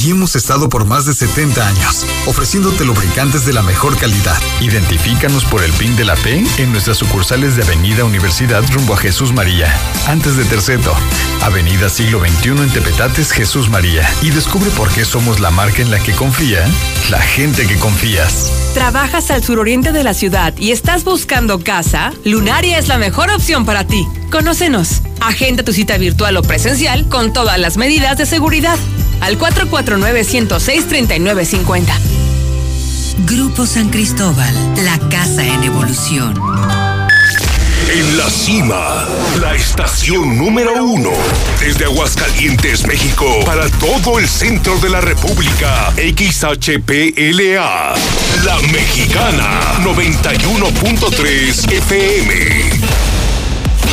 Y hemos estado por más de 70 años, ofreciéndote lubricantes de la mejor calidad. Identifícanos por el PIN de la P en nuestras sucursales de Avenida Universidad rumbo a Jesús María, antes de Terceto, Avenida Siglo XXI en Tepetates, Jesús María. Y descubre por qué somos la marca en la que confía la gente que confías. ¿Trabajas al suroriente de la ciudad y estás buscando casa? Lunaria es la mejor opción para ti. Conócenos. Agenda tu cita virtual o presencial con todas las medidas de seguridad. Al 449-106-3950. Grupo San Cristóbal, la casa en evolución. En la cima, la estación número uno. Desde Aguascalientes, México, para todo el centro de la República. XHPLA. La Mexicana, 91.3 FM.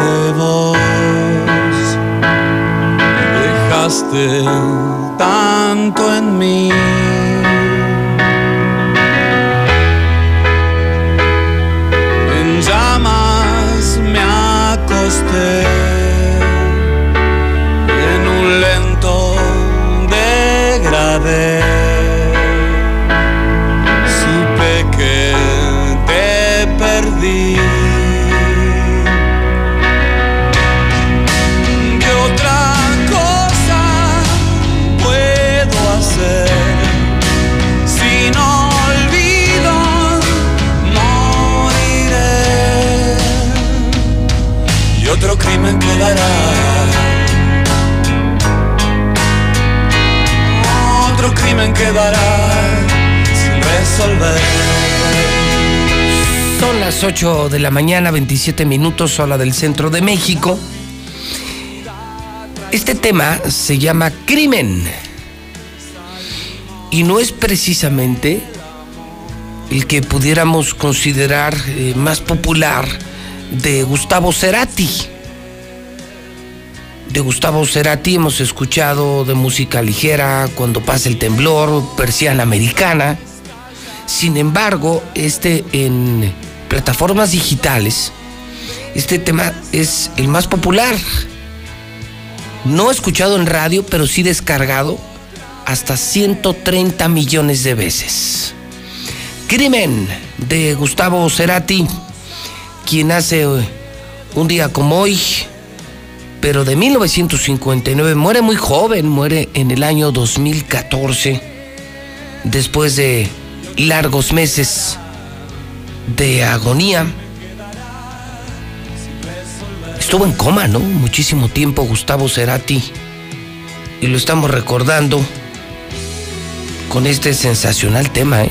de vos. Dejaste tanto en mí. Crimen quedará sin resolver. Son las 8 de la mañana, 27 minutos, hora del centro de México. Este tema se llama crimen. Y no es precisamente el que pudiéramos considerar eh, más popular de Gustavo Cerati. De Gustavo Cerati hemos escuchado de música ligera, Cuando pasa el temblor, Persiana Americana. Sin embargo, este en plataformas digitales, este tema es el más popular. No escuchado en radio, pero sí descargado hasta 130 millones de veces. Crimen de Gustavo Cerati, quien hace un día como hoy, pero de 1959, muere muy joven, muere en el año 2014, después de largos meses de agonía. Estuvo en coma, ¿no? Muchísimo tiempo Gustavo Cerati. Y lo estamos recordando con este sensacional tema, ¿eh?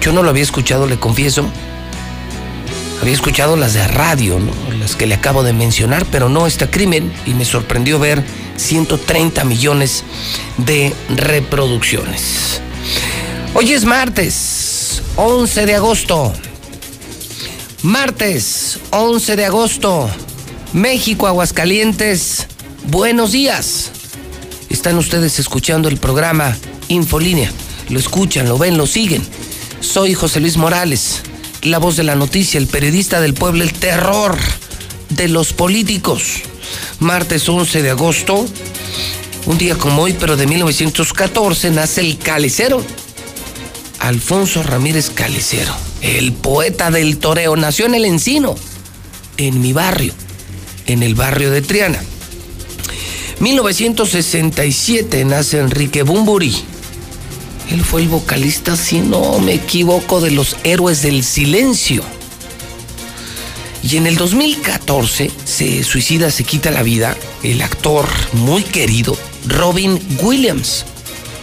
Yo no lo había escuchado, le confieso. Había escuchado las de radio, las que le acabo de mencionar, pero no este crimen. Y me sorprendió ver 130 millones de reproducciones. Hoy es martes, 11 de agosto. Martes, 11 de agosto. México, Aguascalientes. Buenos días. Están ustedes escuchando el programa Infolínea. Lo escuchan, lo ven, lo siguen. Soy José Luis Morales, la voz de la noticia, el periodista del pueblo, el terror de los políticos. Martes 11 de agosto, un día como hoy, pero de 1914, nace el calicero. Alfonso Ramírez Calicero, el poeta del toreo, nació en el Encino, en mi barrio, en el barrio de Triana. 1967 nace Enrique Bumburi, Él fue el vocalista, si no me equivoco, de los Héroes del Silencio. Y en el 2014 se suicida, se quita la vida el actor muy querido Robin Williams.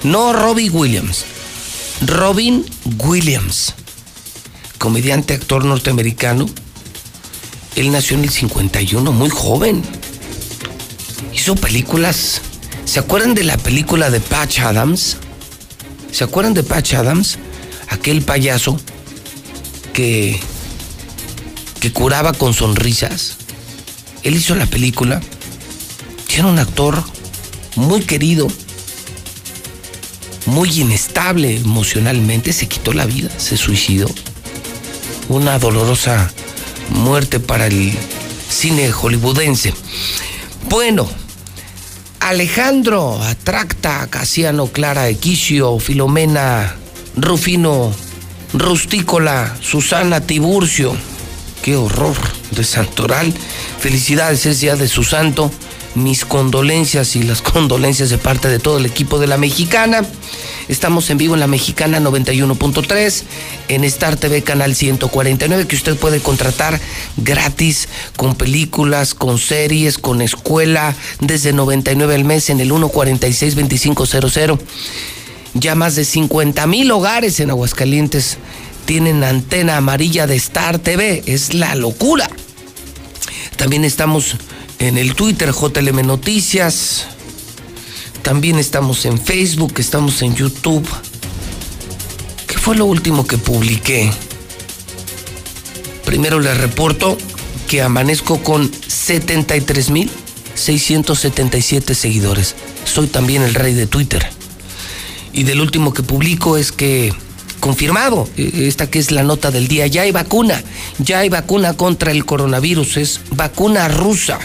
No Robbie Williams. Robin Williams. Comediante, actor norteamericano. Él nació en el 51, muy joven. Hizo películas. ¿Se acuerdan de la película de Patch Adams? ¿Se acuerdan de Patch Adams? Aquel payaso que que curaba con sonrisas. Él hizo la película. Era un actor muy querido, muy inestable emocionalmente. Se quitó la vida, se suicidó. Una dolorosa muerte para el cine hollywoodense. Bueno, Alejandro Atracta, Casiano, Clara Equicio, Filomena, Rufino, Rustícola, Susana Tiburcio qué horror de Santoral. Felicidades, es día de su santo. Mis condolencias y las condolencias de parte de todo el equipo de la Mexicana. Estamos en vivo en la Mexicana 91.3, en Star TV Canal 149, que usted puede contratar gratis con películas, con series, con escuela, desde 99 al mes en el 146-2500. Ya más de 50 mil hogares en Aguascalientes tienen antena amarilla de Star TV. Es la locura. También estamos en el Twitter JLM Noticias. También estamos en Facebook, estamos en YouTube. ¿Qué fue lo último que publiqué? Primero les reporto que amanezco con 73.677 seguidores. Soy también el rey de Twitter. Y del último que publico es que confirmado, e, esta que es la nota del día, ya hay vacuna, ya hay vacuna contra el coronavirus, es vacuna rusa.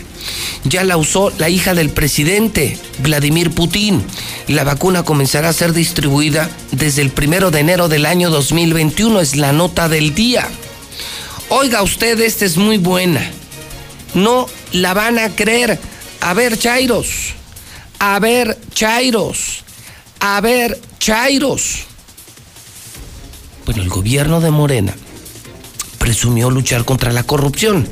Ya la usó la hija del presidente, Vladimir Putin. La vacuna comenzará a ser distribuida desde el primero de enero del año 2021, es la nota del día. Oiga usted, esta es muy buena. No la van a creer. A ver, Chairos. A ver, Chairos. A ver, Chairos. Bueno, el gobierno de Morena presumió luchar contra la corrupción.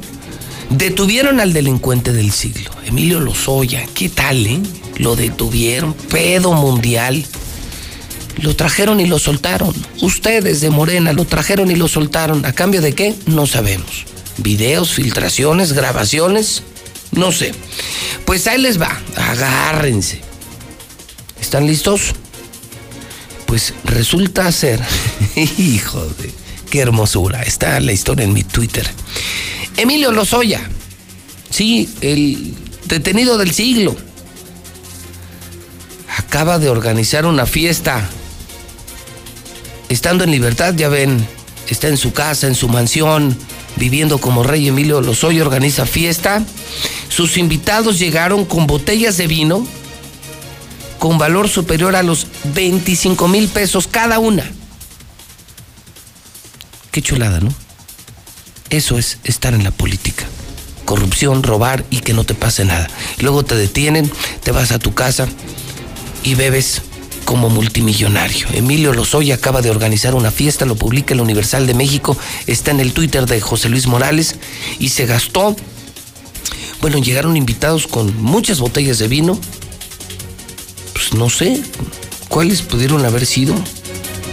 Detuvieron al delincuente del siglo, Emilio Lozoya. ¿Qué tal, eh? Lo detuvieron, pedo mundial. Lo trajeron y lo soltaron. Ustedes de Morena lo trajeron y lo soltaron. ¿A cambio de qué? No sabemos. Videos, filtraciones, grabaciones, no sé. Pues ahí les va, agárrense. ¿Están listos? Pues resulta ser, hijo de, qué hermosura, está la historia en mi Twitter. Emilio Lozoya, sí, el detenido del siglo, acaba de organizar una fiesta. Estando en libertad, ya ven, está en su casa, en su mansión, viviendo como rey Emilio Lozoya, organiza fiesta. Sus invitados llegaron con botellas de vino con valor superior a los 25 mil pesos cada una. Qué chulada, ¿no? Eso es estar en la política. Corrupción, robar y que no te pase nada. Luego te detienen, te vas a tu casa y bebes como multimillonario. Emilio Lozoya acaba de organizar una fiesta, lo publica el Universal de México, está en el Twitter de José Luis Morales y se gastó, bueno, llegaron invitados con muchas botellas de vino, pues no sé cuáles pudieron haber sido.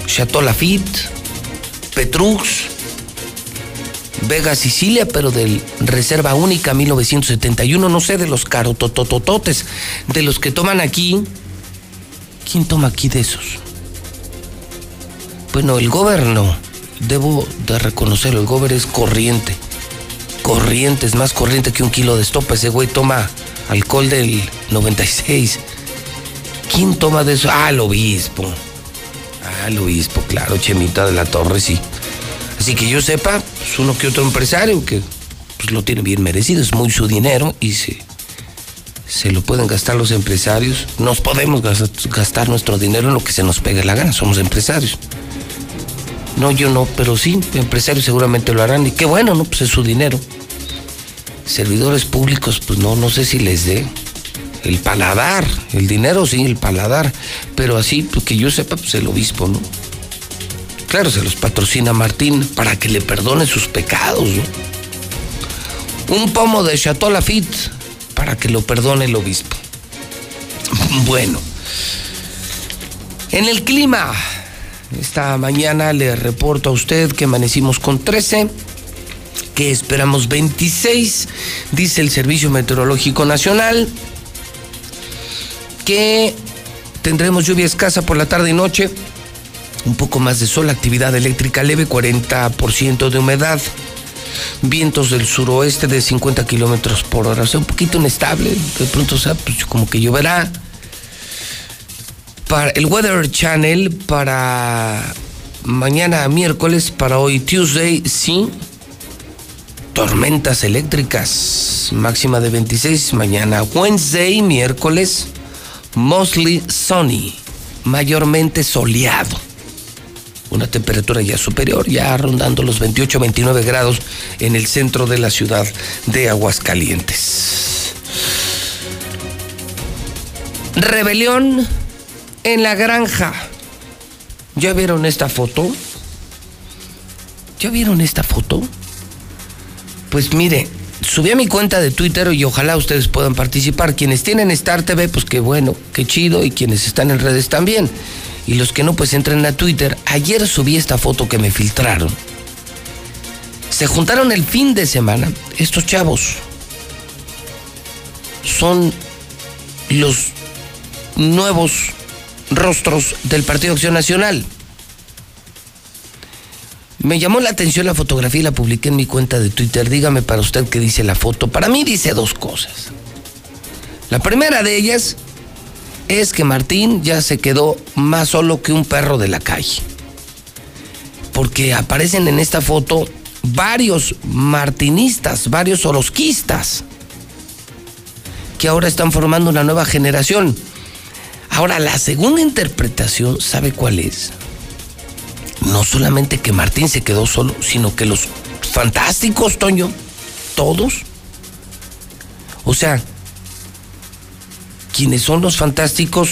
Chateau Lafitte, Petrux, Vega Sicilia, pero del Reserva Única 1971, no sé, de los carototototes, de los que toman aquí. ¿Quién toma aquí de esos? Bueno, el gobierno, debo de reconocerlo, el gobierno es corriente. Corriente, es más corriente que un kilo de estopa. Ese güey toma alcohol del 96. ¿Quién toma de eso? Ah, el obispo. Ah, el obispo, claro, Chemita de la Torre, sí. Así que yo sepa, pues uno que otro empresario que pues, lo tiene bien merecido, es muy su dinero y se, se lo pueden gastar los empresarios. Nos podemos gastar nuestro dinero en lo que se nos pegue la gana, somos empresarios. No, yo no, pero sí, empresarios seguramente lo harán y qué bueno, ¿no? Pues es su dinero. Servidores públicos, pues no, no sé si les dé. El paladar, el dinero sí, el paladar, pero así, pues, que yo sepa, pues el obispo, ¿no? Claro, se los patrocina Martín para que le perdone sus pecados, ¿no? Un pomo de Chateau Lafitte para que lo perdone el obispo. Bueno, en el clima, esta mañana le reporto a usted que amanecimos con 13, que esperamos 26, dice el Servicio Meteorológico Nacional, que tendremos lluvia escasa por la tarde y noche, un poco más de sol, actividad eléctrica leve, 40% de humedad, vientos del suroeste de 50 kilómetros por hora, o sea, un poquito inestable, de pronto, o sea, pues como que lloverá. Para el Weather Channel, para mañana miércoles, para hoy Tuesday, sí, tormentas eléctricas, máxima de 26, mañana Wednesday, miércoles, mostly sunny, mayormente soleado una temperatura ya superior, ya rondando los 28, 29 grados en el centro de la ciudad de Aguascalientes. Rebelión en la granja. ¿Ya vieron esta foto? ¿Ya vieron esta foto? Pues mire, subí a mi cuenta de Twitter y ojalá ustedes puedan participar. Quienes tienen Star TV, pues qué bueno, qué chido, y quienes están en redes también y los que no pues entren a Twitter. Ayer subí esta foto que me filtraron. Se juntaron el fin de semana estos chavos. Son los nuevos rostros del Partido Acción Nacional. Me llamó la atención la fotografía y la publiqué en mi cuenta de Twitter. Dígame para usted qué dice la foto. Para mí dice dos cosas. La primera de ellas es que Martín ya se quedó más solo que un perro de la calle. Porque aparecen en esta foto varios martinistas, varios orosquistas, que ahora están formando una nueva generación. Ahora, la segunda interpretación, ¿sabe cuál es? No solamente que Martín se quedó solo, sino que los fantásticos, Toño, todos. O sea, quienes son los fantásticos,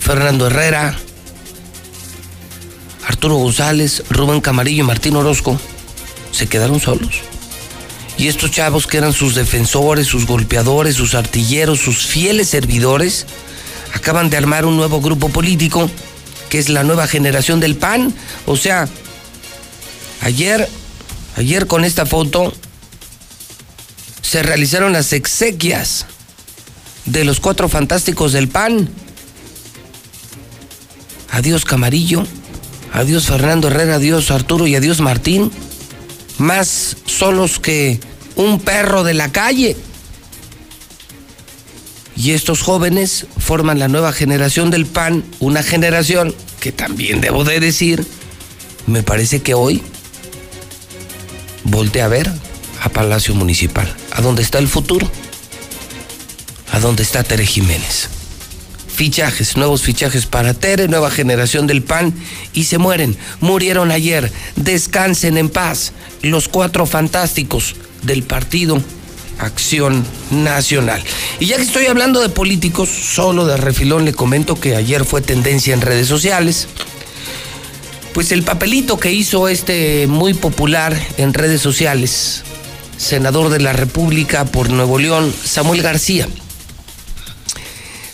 Fernando Herrera, Arturo González, Rubén Camarillo y Martín Orozco, se quedaron solos. Y estos chavos que eran sus defensores, sus golpeadores, sus artilleros, sus fieles servidores, acaban de armar un nuevo grupo político que es la nueva generación del PAN. O sea, ayer, ayer con esta foto se realizaron las exequias de los cuatro fantásticos del PAN. Adiós Camarillo, adiós Fernando Herrera, adiós Arturo y adiós Martín. Más solos que un perro de la calle. Y estos jóvenes forman la nueva generación del PAN, una generación que también debo de decir, me parece que hoy voltea a ver a Palacio Municipal, a donde está el futuro a dónde está Tere Jiménez. Fichajes, nuevos fichajes para Tere, nueva generación del PAN y se mueren. Murieron ayer. Descansen en paz los cuatro fantásticos del partido Acción Nacional. Y ya que estoy hablando de políticos, solo de refilón le comento que ayer fue tendencia en redes sociales. Pues el papelito que hizo este muy popular en redes sociales, senador de la República por Nuevo León, Samuel García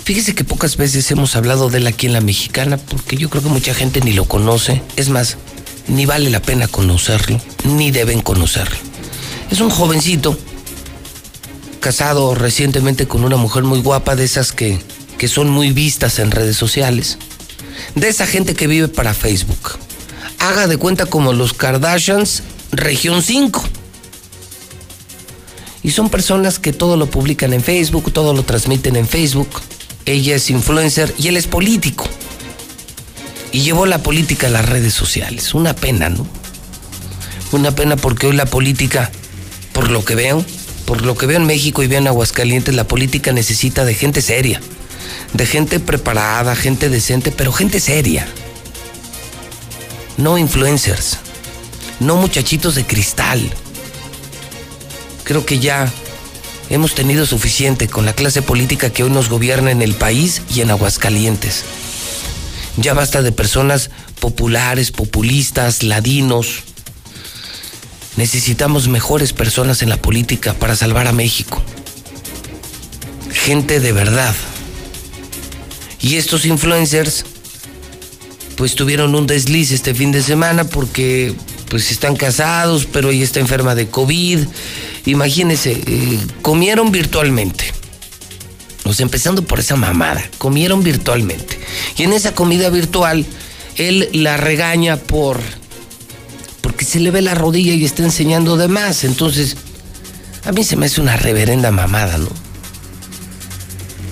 Fíjese que pocas veces hemos hablado de él aquí en la mexicana, porque yo creo que mucha gente ni lo conoce. Es más, ni vale la pena conocerlo, ni deben conocerlo. Es un jovencito, casado recientemente con una mujer muy guapa, de esas que, que son muy vistas en redes sociales. De esa gente que vive para Facebook. Haga de cuenta como los Kardashians, región 5. Y son personas que todo lo publican en Facebook, todo lo transmiten en Facebook ella es influencer y él es político. Y llevó la política a las redes sociales. Una pena, ¿no? Una pena porque hoy la política, por lo que veo, por lo que veo en México y veo en Aguascalientes, la política necesita de gente seria, de gente preparada, gente decente, pero gente seria. No influencers, no muchachitos de cristal. Creo que ya Hemos tenido suficiente con la clase política que hoy nos gobierna en el país y en Aguascalientes. Ya basta de personas populares, populistas, ladinos. Necesitamos mejores personas en la política para salvar a México. Gente de verdad. Y estos influencers pues tuvieron un desliz este fin de semana porque pues están casados, pero ella está enferma de COVID. Imagínense, eh, comieron virtualmente. O sea, empezando por esa mamada, comieron virtualmente. Y en esa comida virtual, él la regaña por. Se le ve la rodilla y está enseñando de más. Entonces, a mí se me hace una reverenda mamada, ¿no?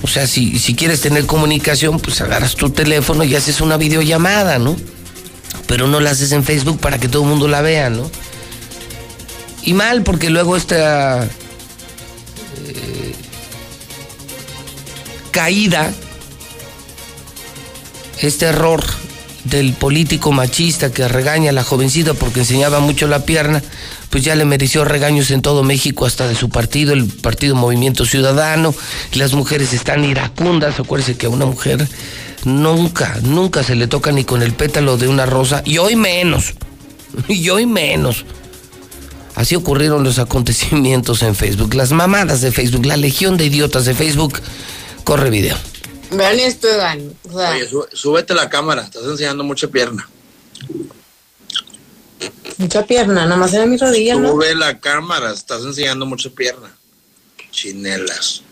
O sea, si, si quieres tener comunicación, pues agarras tu teléfono y haces una videollamada, ¿no? Pero no la haces en Facebook para que todo el mundo la vea, ¿no? Y mal, porque luego esta eh, caída, este error del político machista que regaña a la jovencita porque enseñaba mucho la pierna, pues ya le mereció regaños en todo México, hasta de su partido, el Partido Movimiento Ciudadano. Las mujeres están iracundas. Acuérdense que a una mujer nunca, nunca se le toca ni con el pétalo de una rosa, y hoy menos, y hoy menos. Así ocurrieron los acontecimientos en Facebook, las mamadas de Facebook, la legión de idiotas de Facebook. Corre video. Vean esto, Iván. O sea, Oye, sú- súbete la cámara, estás enseñando mucha pierna. mucha pierna, nada más era mi rodilla, ¿no? Sube la cámara, estás enseñando mucha pierna. Chinelas.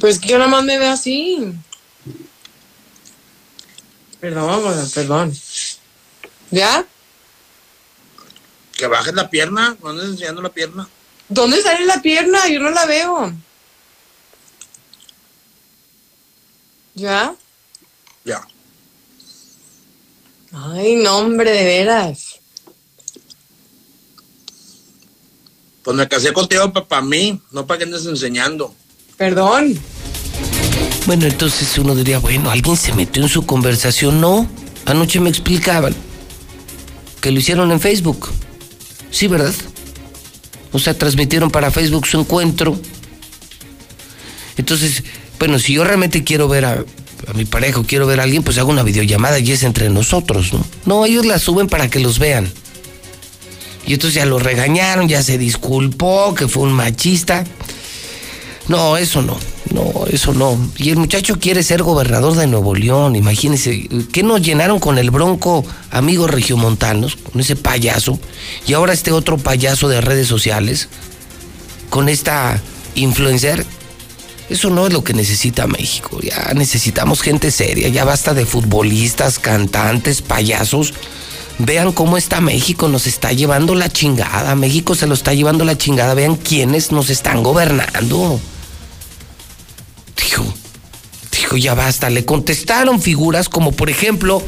Pues que yo nada más me veo así. Perdón, perdón. ¿Ya? Que bajes la pierna, no andes enseñando la pierna. ¿Dónde sale la pierna? Yo no la veo. ¿Ya? Ya. Ay, no, hombre, de veras. Pues me casé contigo para mí, no para que andes enseñando. Perdón. Bueno, entonces uno diría, bueno, alguien se metió en su conversación. No, anoche me explicaban que lo hicieron en Facebook. Sí, ¿verdad? O sea, transmitieron para Facebook su encuentro. Entonces, bueno, si yo realmente quiero ver a, mi pareja o quiero ver a alguien, pues hago una videollamada y es entre nosotros, ¿no? No, ellos la suben para que los vean. Y entonces ya lo regañaron, ya se disculpó, que fue un machista. No, eso no, no, eso no. Y el muchacho quiere ser gobernador de Nuevo León, imagínense. ¿Qué nos llenaron con el bronco amigos regiomontanos, con ese payaso? Y ahora este otro payaso de redes sociales, con esta influencer. Eso no es lo que necesita México. Ya necesitamos gente seria, ya basta de futbolistas, cantantes, payasos. Vean cómo está México, nos está llevando la chingada. México se lo está llevando la chingada. Vean quiénes nos están gobernando. Dijo, dijo, ya basta. Le contestaron figuras como, por ejemplo,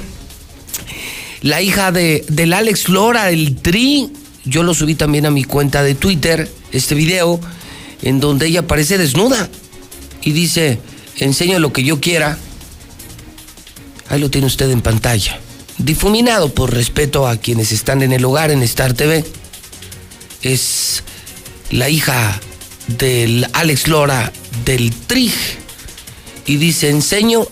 la hija de, del Alex Lora, el Tri. Yo lo subí también a mi cuenta de Twitter, este video, en donde ella aparece desnuda y dice, enseño lo que yo quiera. Ahí lo tiene usted en pantalla. Difuminado por respeto a quienes están en el hogar en Star TV. Es la hija del Alex Lora del TRIG. Y dice, enseño,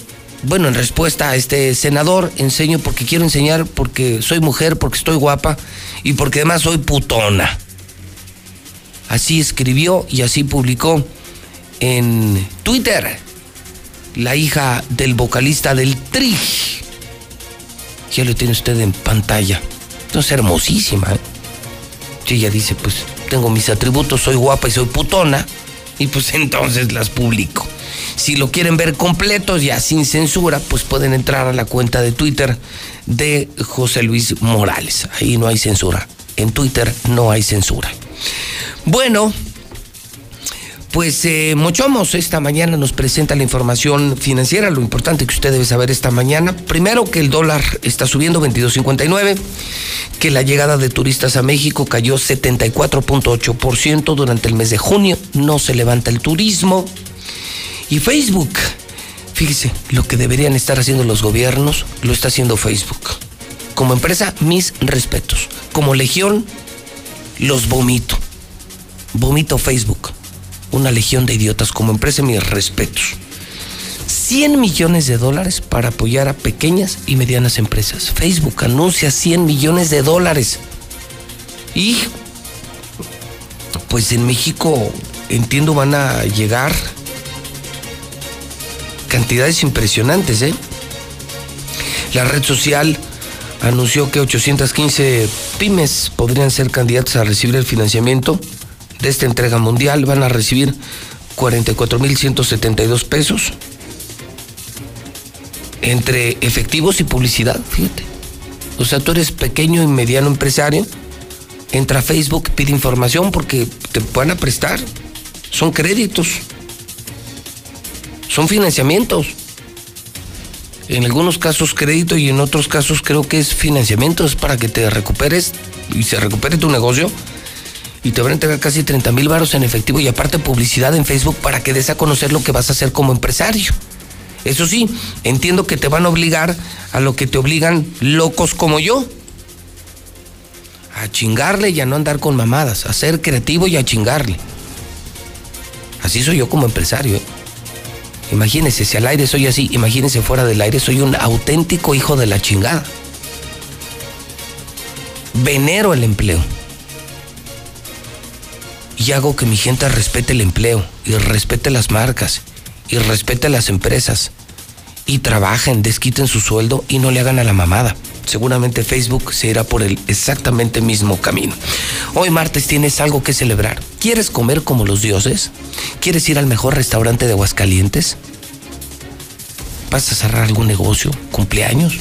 bueno, en respuesta a este senador, enseño porque quiero enseñar, porque soy mujer, porque estoy guapa y porque además soy putona. Así escribió y así publicó en Twitter la hija del vocalista del TRIG. Ya lo tiene usted en pantalla. No es hermosísima. ¿eh? Y ella dice, pues tengo mis atributos, soy guapa y soy putona. Y pues entonces las publico. Si lo quieren ver completos, ya sin censura, pues pueden entrar a la cuenta de Twitter de José Luis Morales. Ahí no hay censura. En Twitter no hay censura. Bueno, pues eh, Mochomos esta mañana nos presenta la información financiera, lo importante que usted debe saber esta mañana. Primero que el dólar está subiendo 22.59, que la llegada de turistas a México cayó 74.8% durante el mes de junio, no se levanta el turismo. Y Facebook, fíjese, lo que deberían estar haciendo los gobiernos, lo está haciendo Facebook. Como empresa, mis respetos. Como legión, los vomito. Vomito Facebook una legión de idiotas como empresa, mis respetos. 100 millones de dólares para apoyar a pequeñas y medianas empresas. Facebook anuncia 100 millones de dólares. Y pues en México entiendo van a llegar cantidades impresionantes, ¿eh? La red social anunció que 815 pymes podrían ser candidatas a recibir el financiamiento de esta entrega mundial. Van a recibir 44.172 pesos entre efectivos y publicidad, fíjate. O sea, tú eres pequeño y mediano empresario, entra a Facebook, pide información porque te van a prestar. Son créditos. Son financiamientos. En algunos casos crédito y en otros casos creo que es financiamiento, es para que te recuperes y se recupere tu negocio. Y te van a entregar casi 30 mil baros en efectivo y aparte publicidad en Facebook para que des a conocer lo que vas a hacer como empresario. Eso sí, entiendo que te van a obligar a lo que te obligan locos como yo. A chingarle y a no andar con mamadas, a ser creativo y a chingarle. Así soy yo como empresario. ¿eh? Imagínense, si al aire soy así, imagínense fuera del aire, soy un auténtico hijo de la chingada. Venero el empleo. Y hago que mi gente respete el empleo y respete las marcas y respete las empresas y trabajen, desquiten su sueldo y no le hagan a la mamada. Seguramente Facebook se irá por el exactamente mismo camino. Hoy martes tienes algo que celebrar. ¿Quieres comer como los dioses? ¿Quieres ir al mejor restaurante de Aguascalientes? ¿Vas a cerrar algún negocio? ¿Cumpleaños?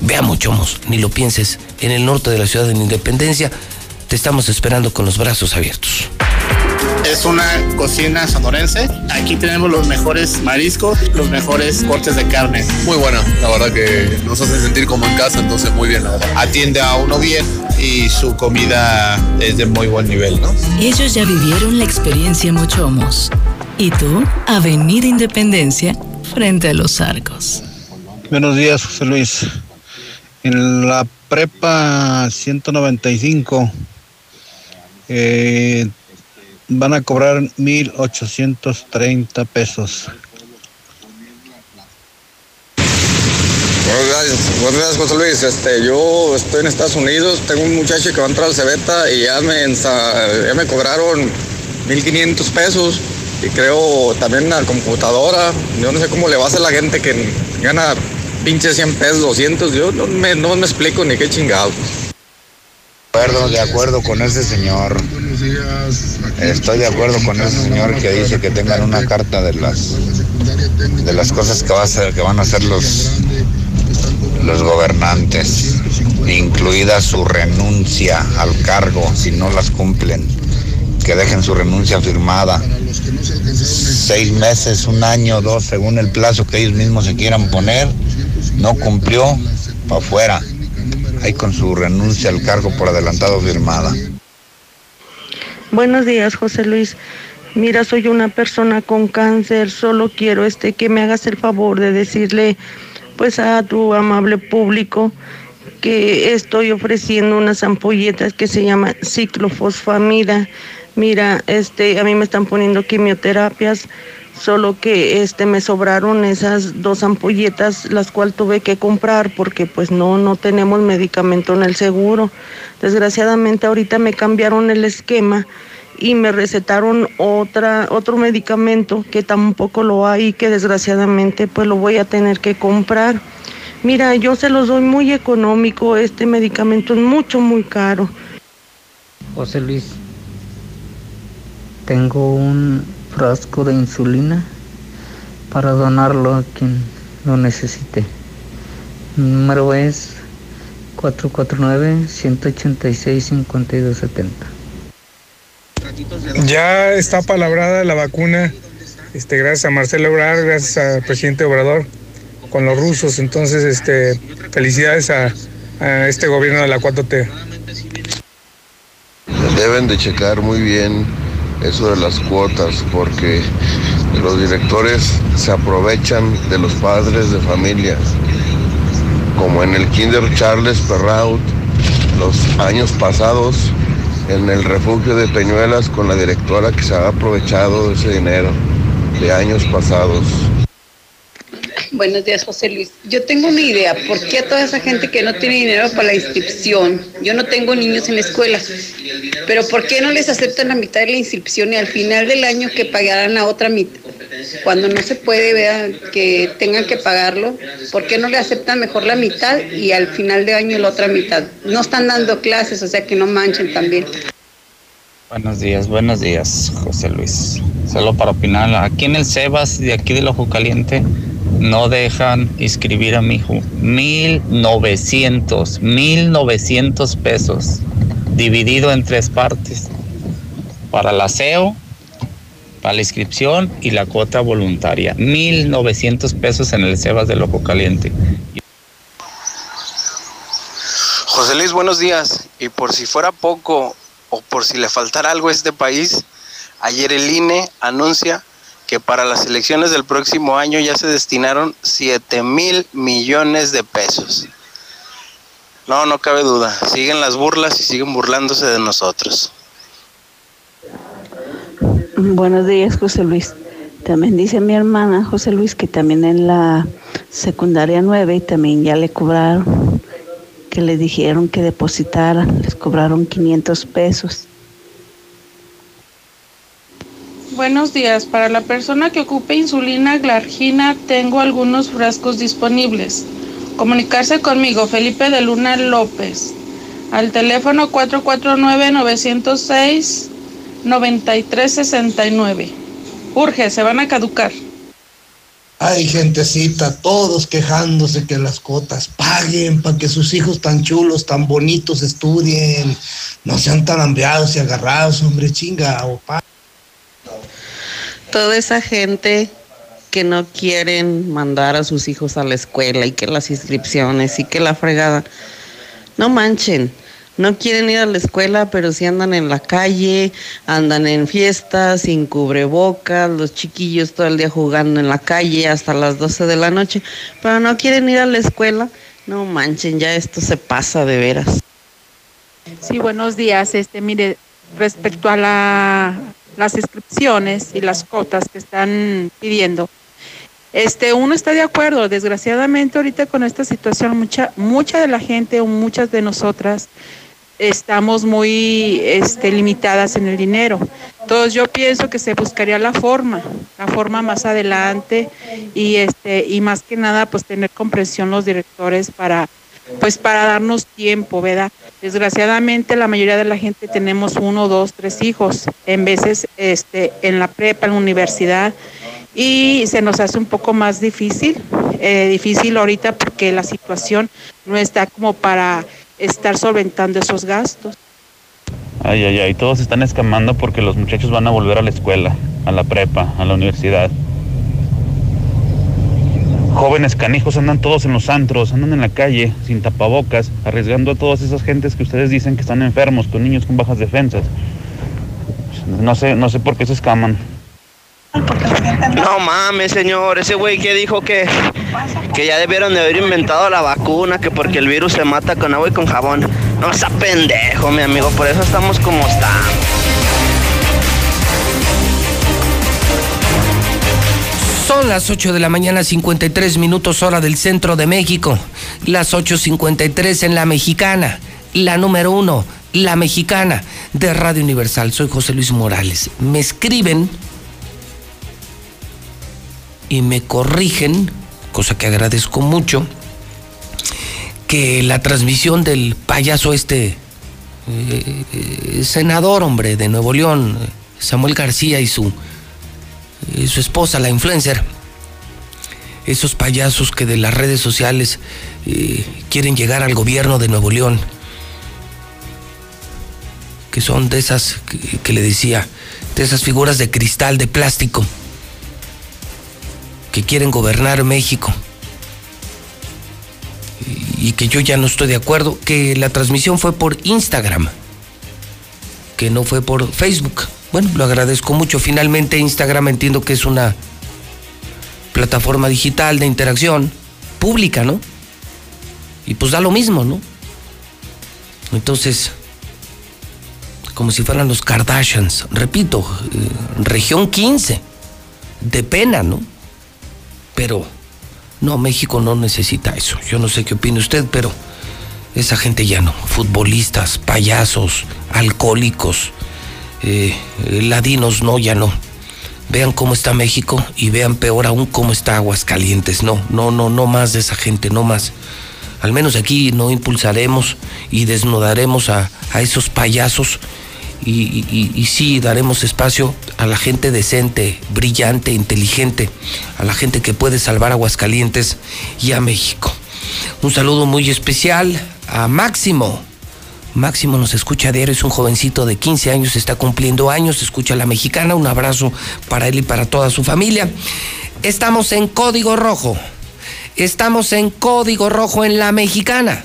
Ve a Mochomos, ni lo pienses. En el norte de la ciudad de Independencia te estamos esperando con los brazos abiertos. Es una cocina sonorense. Aquí tenemos los mejores mariscos, los mejores cortes de carne. Muy buena, la verdad que nos hace sentir como en casa, entonces muy bien, la verdad. Atiende a uno bien y su comida es de muy buen nivel, ¿no? Ellos ya vivieron la experiencia Mochomos. Y tú, Avenida Independencia, frente a los arcos. Buenos días, José Luis. En la prepa 195 eh, van a cobrar 1.830 pesos. Buenos días, buenos días, José Luis. Este, yo estoy en Estados Unidos, tengo un muchacho que va a entrar al Cebeta y ya me, ya me cobraron 1.500 pesos y creo también la computadora. Yo no sé cómo le va a hacer la gente que gana pinche 100 pesos, 200. Yo no me, no me explico ni qué chingados. Acuerdo, de acuerdo con ese señor. Estoy de acuerdo con ese señor que dice que tengan una carta de las de las cosas que va a hacer, que van a hacer los los gobernantes, incluida su renuncia al cargo si no las cumplen, que dejen su renuncia firmada. Seis meses, un año, dos, según el plazo que ellos mismos se quieran poner, no cumplió, para afuera. Ahí con su renuncia al cargo por adelantado firmada. Buenos días, José Luis. Mira, soy una persona con cáncer, solo quiero este que me hagas el favor de decirle pues a tu amable público que estoy ofreciendo unas ampolletas que se llaman ciclofosfamida. Mira, este a mí me están poniendo quimioterapias, solo que este me sobraron esas dos ampolletas las cuales tuve que comprar porque pues no no tenemos medicamento en el seguro. Desgraciadamente ahorita me cambiaron el esquema y me recetaron otra otro medicamento que tampoco lo hay que desgraciadamente pues lo voy a tener que comprar. Mira, yo se los doy muy económico, este medicamento es mucho muy caro. José Luis, tengo un frasco de insulina para donarlo a quien lo necesite. Mi número es 449-186-5270. Ya está palabrada la vacuna, este, gracias a Marcelo Ebrard, gracias al presidente Obrador, con los rusos. Entonces, este, felicidades a, a este gobierno de la 4T. Deben de checar muy bien eso de las cuotas porque los directores se aprovechan de los padres de familia. Como en el Kinder Charles Perrault, los años pasados en el refugio de Peñuelas con la directora que se ha aprovechado de ese dinero de años pasados. Buenos días, José Luis. Yo tengo una idea. ¿Por qué a toda esa gente que no tiene dinero para la inscripción? Yo no tengo niños en la escuela, pero ¿por qué no les aceptan la mitad de la inscripción y al final del año que pagarán la otra mitad? Cuando no se puede, vean que tengan que pagarlo, ¿por qué no le aceptan mejor la mitad y al final de año la otra mitad? No están dando clases, o sea que no manchen también. Buenos días, buenos días, José Luis. Solo para opinar, aquí en el Sebas de aquí del Ojo Caliente no dejan inscribir a mi hijo. 1900, 1900 pesos, dividido en tres partes. Para el aseo, para la inscripción y la cuota voluntaria. 1900 pesos en el Sebas del Ojo Caliente. José Luis, buenos días. Y por si fuera poco o por si le faltara algo a este país, ayer el INE anuncia que para las elecciones del próximo año ya se destinaron 7 mil millones de pesos. No, no cabe duda. Siguen las burlas y siguen burlándose de nosotros. Buenos días, José Luis. También dice mi hermana José Luis que también en la secundaria 9 y también ya le cobraron, que le dijeron que depositaran, les cobraron 500 pesos. Buenos días. Para la persona que ocupe insulina glargina, tengo algunos frascos disponibles. Comunicarse conmigo, Felipe de Luna López, al teléfono 449-906-9369. Urge, se van a caducar. Ay, gentecita, todos quejándose que las cotas paguen para que sus hijos tan chulos, tan bonitos estudien. No sean tan hambriados y agarrados, hombre, chinga, o. Toda esa gente que no quieren mandar a sus hijos a la escuela y que las inscripciones y que la fregada. No manchen, no quieren ir a la escuela, pero sí andan en la calle, andan en fiestas, sin cubrebocas, los chiquillos todo el día jugando en la calle hasta las 12 de la noche, pero no quieren ir a la escuela. No manchen, ya esto se pasa de veras. Sí, buenos días. Este, mire, respecto a la, las inscripciones y las cotas que están pidiendo, este, uno está de acuerdo. Desgraciadamente, ahorita con esta situación, mucha, mucha de la gente o muchas de nosotras estamos muy este, limitadas en el dinero. Entonces yo pienso que se buscaría la forma, la forma más adelante y este y más que nada pues tener comprensión los directores para pues para darnos tiempo, ¿verdad? Desgraciadamente la mayoría de la gente tenemos uno, dos, tres hijos, en veces este en la prepa, en la universidad y se nos hace un poco más difícil, eh, difícil ahorita porque la situación no está como para estar solventando esos gastos. Ay, ay, ay, todos están escamando porque los muchachos van a volver a la escuela, a la prepa, a la universidad. Jóvenes canijos andan todos en los antros, andan en la calle, sin tapabocas, arriesgando a todas esas gentes que ustedes dicen que están enfermos, con niños con bajas defensas. No sé, no sé por qué se escaman. No mames, señor, ese güey que dijo que, que ya debieron de haber inventado la vacuna, que porque el virus se mata con agua y con jabón. No, está pendejo, mi amigo, por eso estamos como estamos. Son las 8 de la mañana, 53 minutos hora del centro de México. Las 8.53 en la mexicana. La número uno, la mexicana de Radio Universal. Soy José Luis Morales. Me escriben y me corrigen, cosa que agradezco mucho, que la transmisión del payaso este eh, eh, senador, hombre, de Nuevo León, Samuel García y su, y su esposa, la influencer, esos payasos que de las redes sociales eh, quieren llegar al gobierno de Nuevo León, que son de esas que le decía, de esas figuras de cristal, de plástico que quieren gobernar México. Y que yo ya no estoy de acuerdo, que la transmisión fue por Instagram, que no fue por Facebook. Bueno, lo agradezco mucho. Finalmente Instagram entiendo que es una plataforma digital de interacción pública, ¿no? Y pues da lo mismo, ¿no? Entonces, como si fueran los Kardashians. Repito, eh, región 15. De pena, ¿no? Pero no, México no necesita eso. Yo no sé qué opina usted, pero esa gente ya no. Futbolistas, payasos, alcohólicos, eh, ladinos, no, ya no. Vean cómo está México y vean peor aún cómo está Aguascalientes. No, no, no, no más de esa gente, no más. Al menos aquí no impulsaremos y desnudaremos a, a esos payasos y, sí daremos espacio a la gente decente, brillante, inteligente, a la gente que puede salvar Aguascalientes y a México. Un saludo muy especial a Máximo. Máximo nos escucha diario, es un jovencito de 15 años, está cumpliendo años, escucha a la mexicana, un abrazo para él y para toda su familia. Estamos en Código Rojo, estamos en Código Rojo en la mexicana.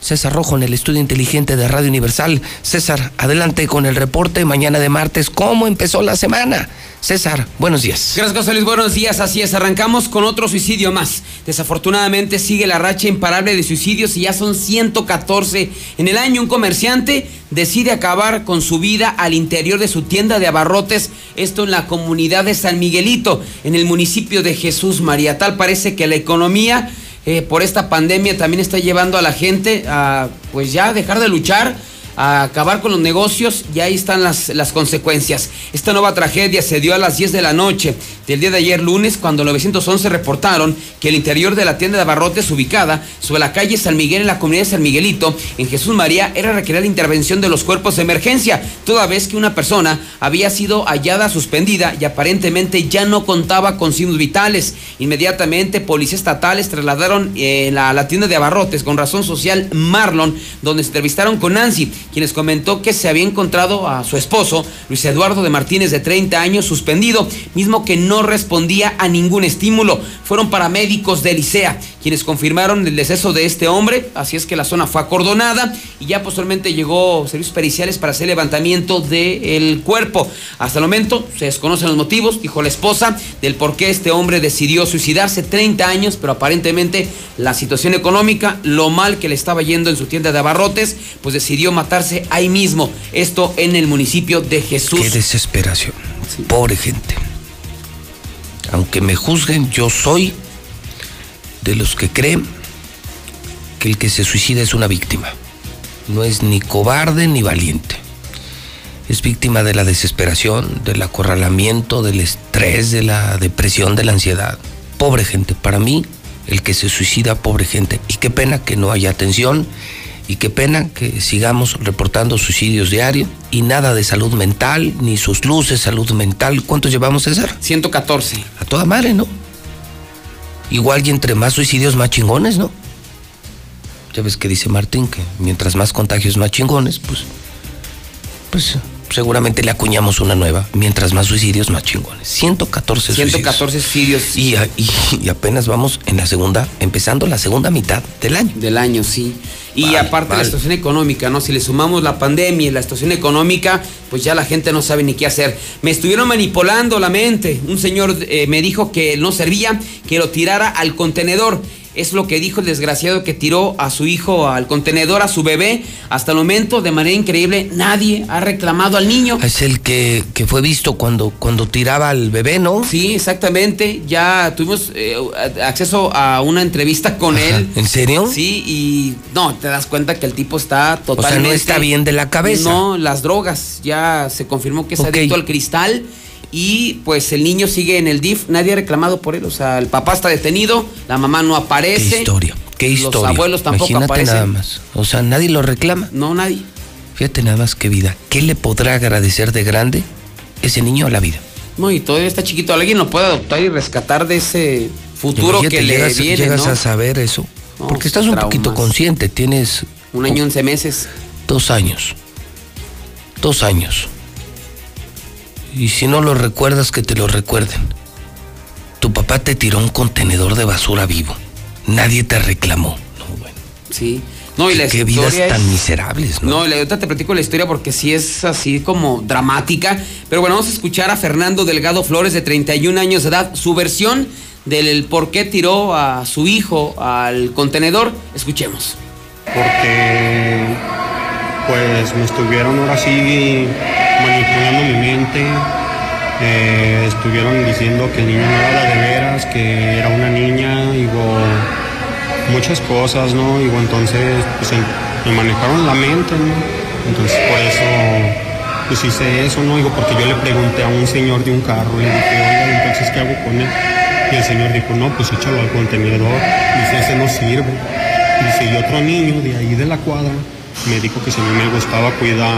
César Rojo en el estudio inteligente de Radio Universal. César, adelante con el reporte mañana de martes. ¿Cómo empezó la semana? César, buenos días. Gracias, José Luis. Buenos días. Así es, arrancamos con otro suicidio más. Desafortunadamente sigue la racha imparable de suicidios y ya son 114 en el año. Un comerciante decide acabar con su vida al interior de su tienda de abarrotes. Esto en la comunidad de San Miguelito, en el municipio de Jesús María. Tal parece que la economía eh, por esta pandemia también está llevando a la gente a pues ya dejar de luchar a acabar con los negocios y ahí están las, las consecuencias. Esta nueva tragedia se dio a las 10 de la noche del día de ayer lunes cuando 911 reportaron que el interior de la tienda de abarrotes ubicada sobre la calle San Miguel en la comunidad de San Miguelito en Jesús María era requerida la intervención de los cuerpos de emergencia toda vez que una persona había sido hallada suspendida y aparentemente ya no contaba con signos vitales. Inmediatamente policías estatales trasladaron eh, la, la tienda de abarrotes con razón social Marlon donde se entrevistaron con Nancy quienes comentó que se había encontrado a su esposo, Luis Eduardo de Martínez, de 30 años, suspendido, mismo que no respondía a ningún estímulo. Fueron paramédicos de Licea, quienes confirmaron el deceso de este hombre, así es que la zona fue acordonada y ya posteriormente llegó servicios periciales para hacer levantamiento del cuerpo. Hasta el momento se desconocen los motivos, dijo la esposa, del por qué este hombre decidió suicidarse 30 años, pero aparentemente la situación económica, lo mal que le estaba yendo en su tienda de abarrotes, pues decidió matarse ahí mismo. Esto en el municipio de Jesús. Qué desesperación. Pobre gente. Aunque me juzguen, yo soy de los que creen que el que se suicida es una víctima. No es ni cobarde ni valiente. Es víctima de la desesperación, del acorralamiento, del estrés, de la depresión, de la ansiedad. Pobre gente. Para mí, el que se suicida, pobre gente. Y qué pena que no haya atención y qué pena que sigamos reportando suicidios diarios y nada de salud mental, ni sus luces, salud mental. ¿Cuántos llevamos, César? 114. A toda madre, ¿no? Igual y entre más suicidios, más chingones, ¿no? Ya ves que dice Martín que mientras más contagios, más chingones, pues. Pues seguramente le acuñamos una nueva. Mientras más suicidios, más chingones. 114 suicidios. 114 suicidios. Y, a- y- y apenas vamos en la segunda, empezando la segunda mitad del año. Del año, sí. Y aparte la situación económica, ¿no? Si le sumamos la pandemia y la situación económica, pues ya la gente no sabe ni qué hacer. Me estuvieron manipulando la mente. Un señor eh, me dijo que no servía, que lo tirara al contenedor. Es lo que dijo el desgraciado que tiró a su hijo al contenedor, a su bebé. Hasta el momento, de manera increíble, nadie ha reclamado al niño. Es el que, que fue visto cuando, cuando tiraba al bebé, ¿no? Sí, exactamente. Ya tuvimos eh, acceso a una entrevista con él. ¿En serio? Sí, y no, te das cuenta que el tipo está O totalmente... sea, no está bien de la cabeza. No, las drogas. Ya se confirmó que es Ok. adicto al cristal. Y pues el niño sigue en el DIF. Nadie ha reclamado por él. O sea, el papá está detenido, la mamá no aparece. Qué historia, qué historia. Los abuelos tampoco Imagínate aparecen. nada más. O sea, nadie lo reclama. No, nadie. Fíjate nada más qué vida. ¿Qué le podrá agradecer de grande ese niño a la vida? No, y todavía está chiquito. Alguien lo puede adoptar y rescatar de ese futuro Imagínate, que le llegas, viene, llegas ¿no? a saber eso. No, Porque estás un poquito consciente. Tienes Un año, once meses. dos años. Dos años. Y si no lo recuerdas, que te lo recuerden. Tu papá te tiró un contenedor de basura vivo. Nadie te reclamó. Sí. No, y la Qué vidas tan es- miserables, ¿no? No, y ahorita te platico la historia porque sí es así como dramática. Pero bueno, vamos a escuchar a Fernando Delgado Flores, de 31 años de edad, su versión del por qué tiró a su hijo al contenedor. Escuchemos. porque pues me estuvieron ahora sí manipulando mi mente. Eh, estuvieron diciendo que el niño no era de veras, que era una niña, hubo muchas cosas, ¿no? Y entonces pues, me manejaron la mente, ¿no? Entonces por eso pues hice eso, ¿no? Digo, porque yo le pregunté a un señor de un carro, le dije, oiga, entonces ¿qué hago con él? Y el señor dijo, no, pues échalo al contenedor. Dice, ese no sirve. Dice, y otro niño de ahí de la cuadra me dijo que si mí me gustaba cuidar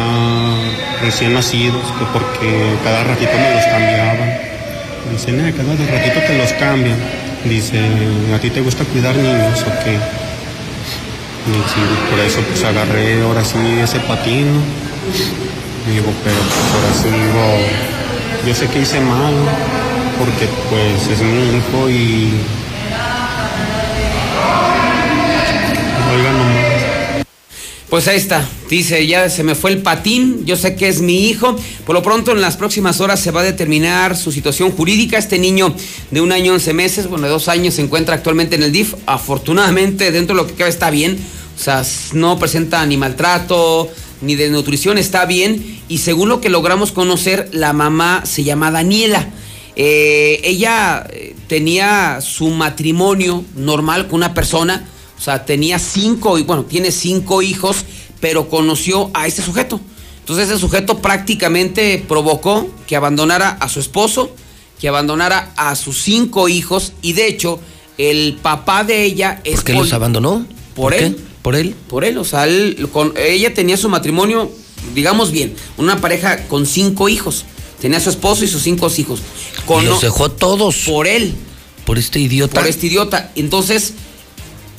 recién nacidos, que porque cada ratito me los cambiaban. Dice, no, cada ratito te los cambian. Dice, ¿a ti te gusta cuidar niños o qué? Y por eso pues agarré ahora sí ese patín. ¿no? Digo, pero pues ahora sí digo, yo sé que hice mal, porque pues es mi hijo y... Pues ahí está, dice, ya se me fue el patín, yo sé que es mi hijo, por lo pronto en las próximas horas se va a determinar su situación jurídica, este niño de un año, once meses, bueno, de dos años se encuentra actualmente en el DIF, afortunadamente dentro de lo que cabe está bien, o sea, no presenta ni maltrato, ni de nutrición, está bien, y según lo que logramos conocer, la mamá se llama Daniela. Eh, ella eh, tenía su matrimonio normal con una persona, o sea, tenía cinco, y bueno, tiene cinco hijos, pero conoció a este sujeto. Entonces ese sujeto prácticamente provocó que abandonara a su esposo, que abandonara a sus cinco hijos, y de hecho, el papá de ella es... ¿Por qué los abandonó? Por qué? él. ¿Por él? Por él, o sea, él- con, ella tenía su matrimonio, digamos bien, una pareja con cinco hijos. Tenía a su esposo y sus cinco hijos. Y los dejó todos. Por él. Por este idiota. Por este idiota. Entonces,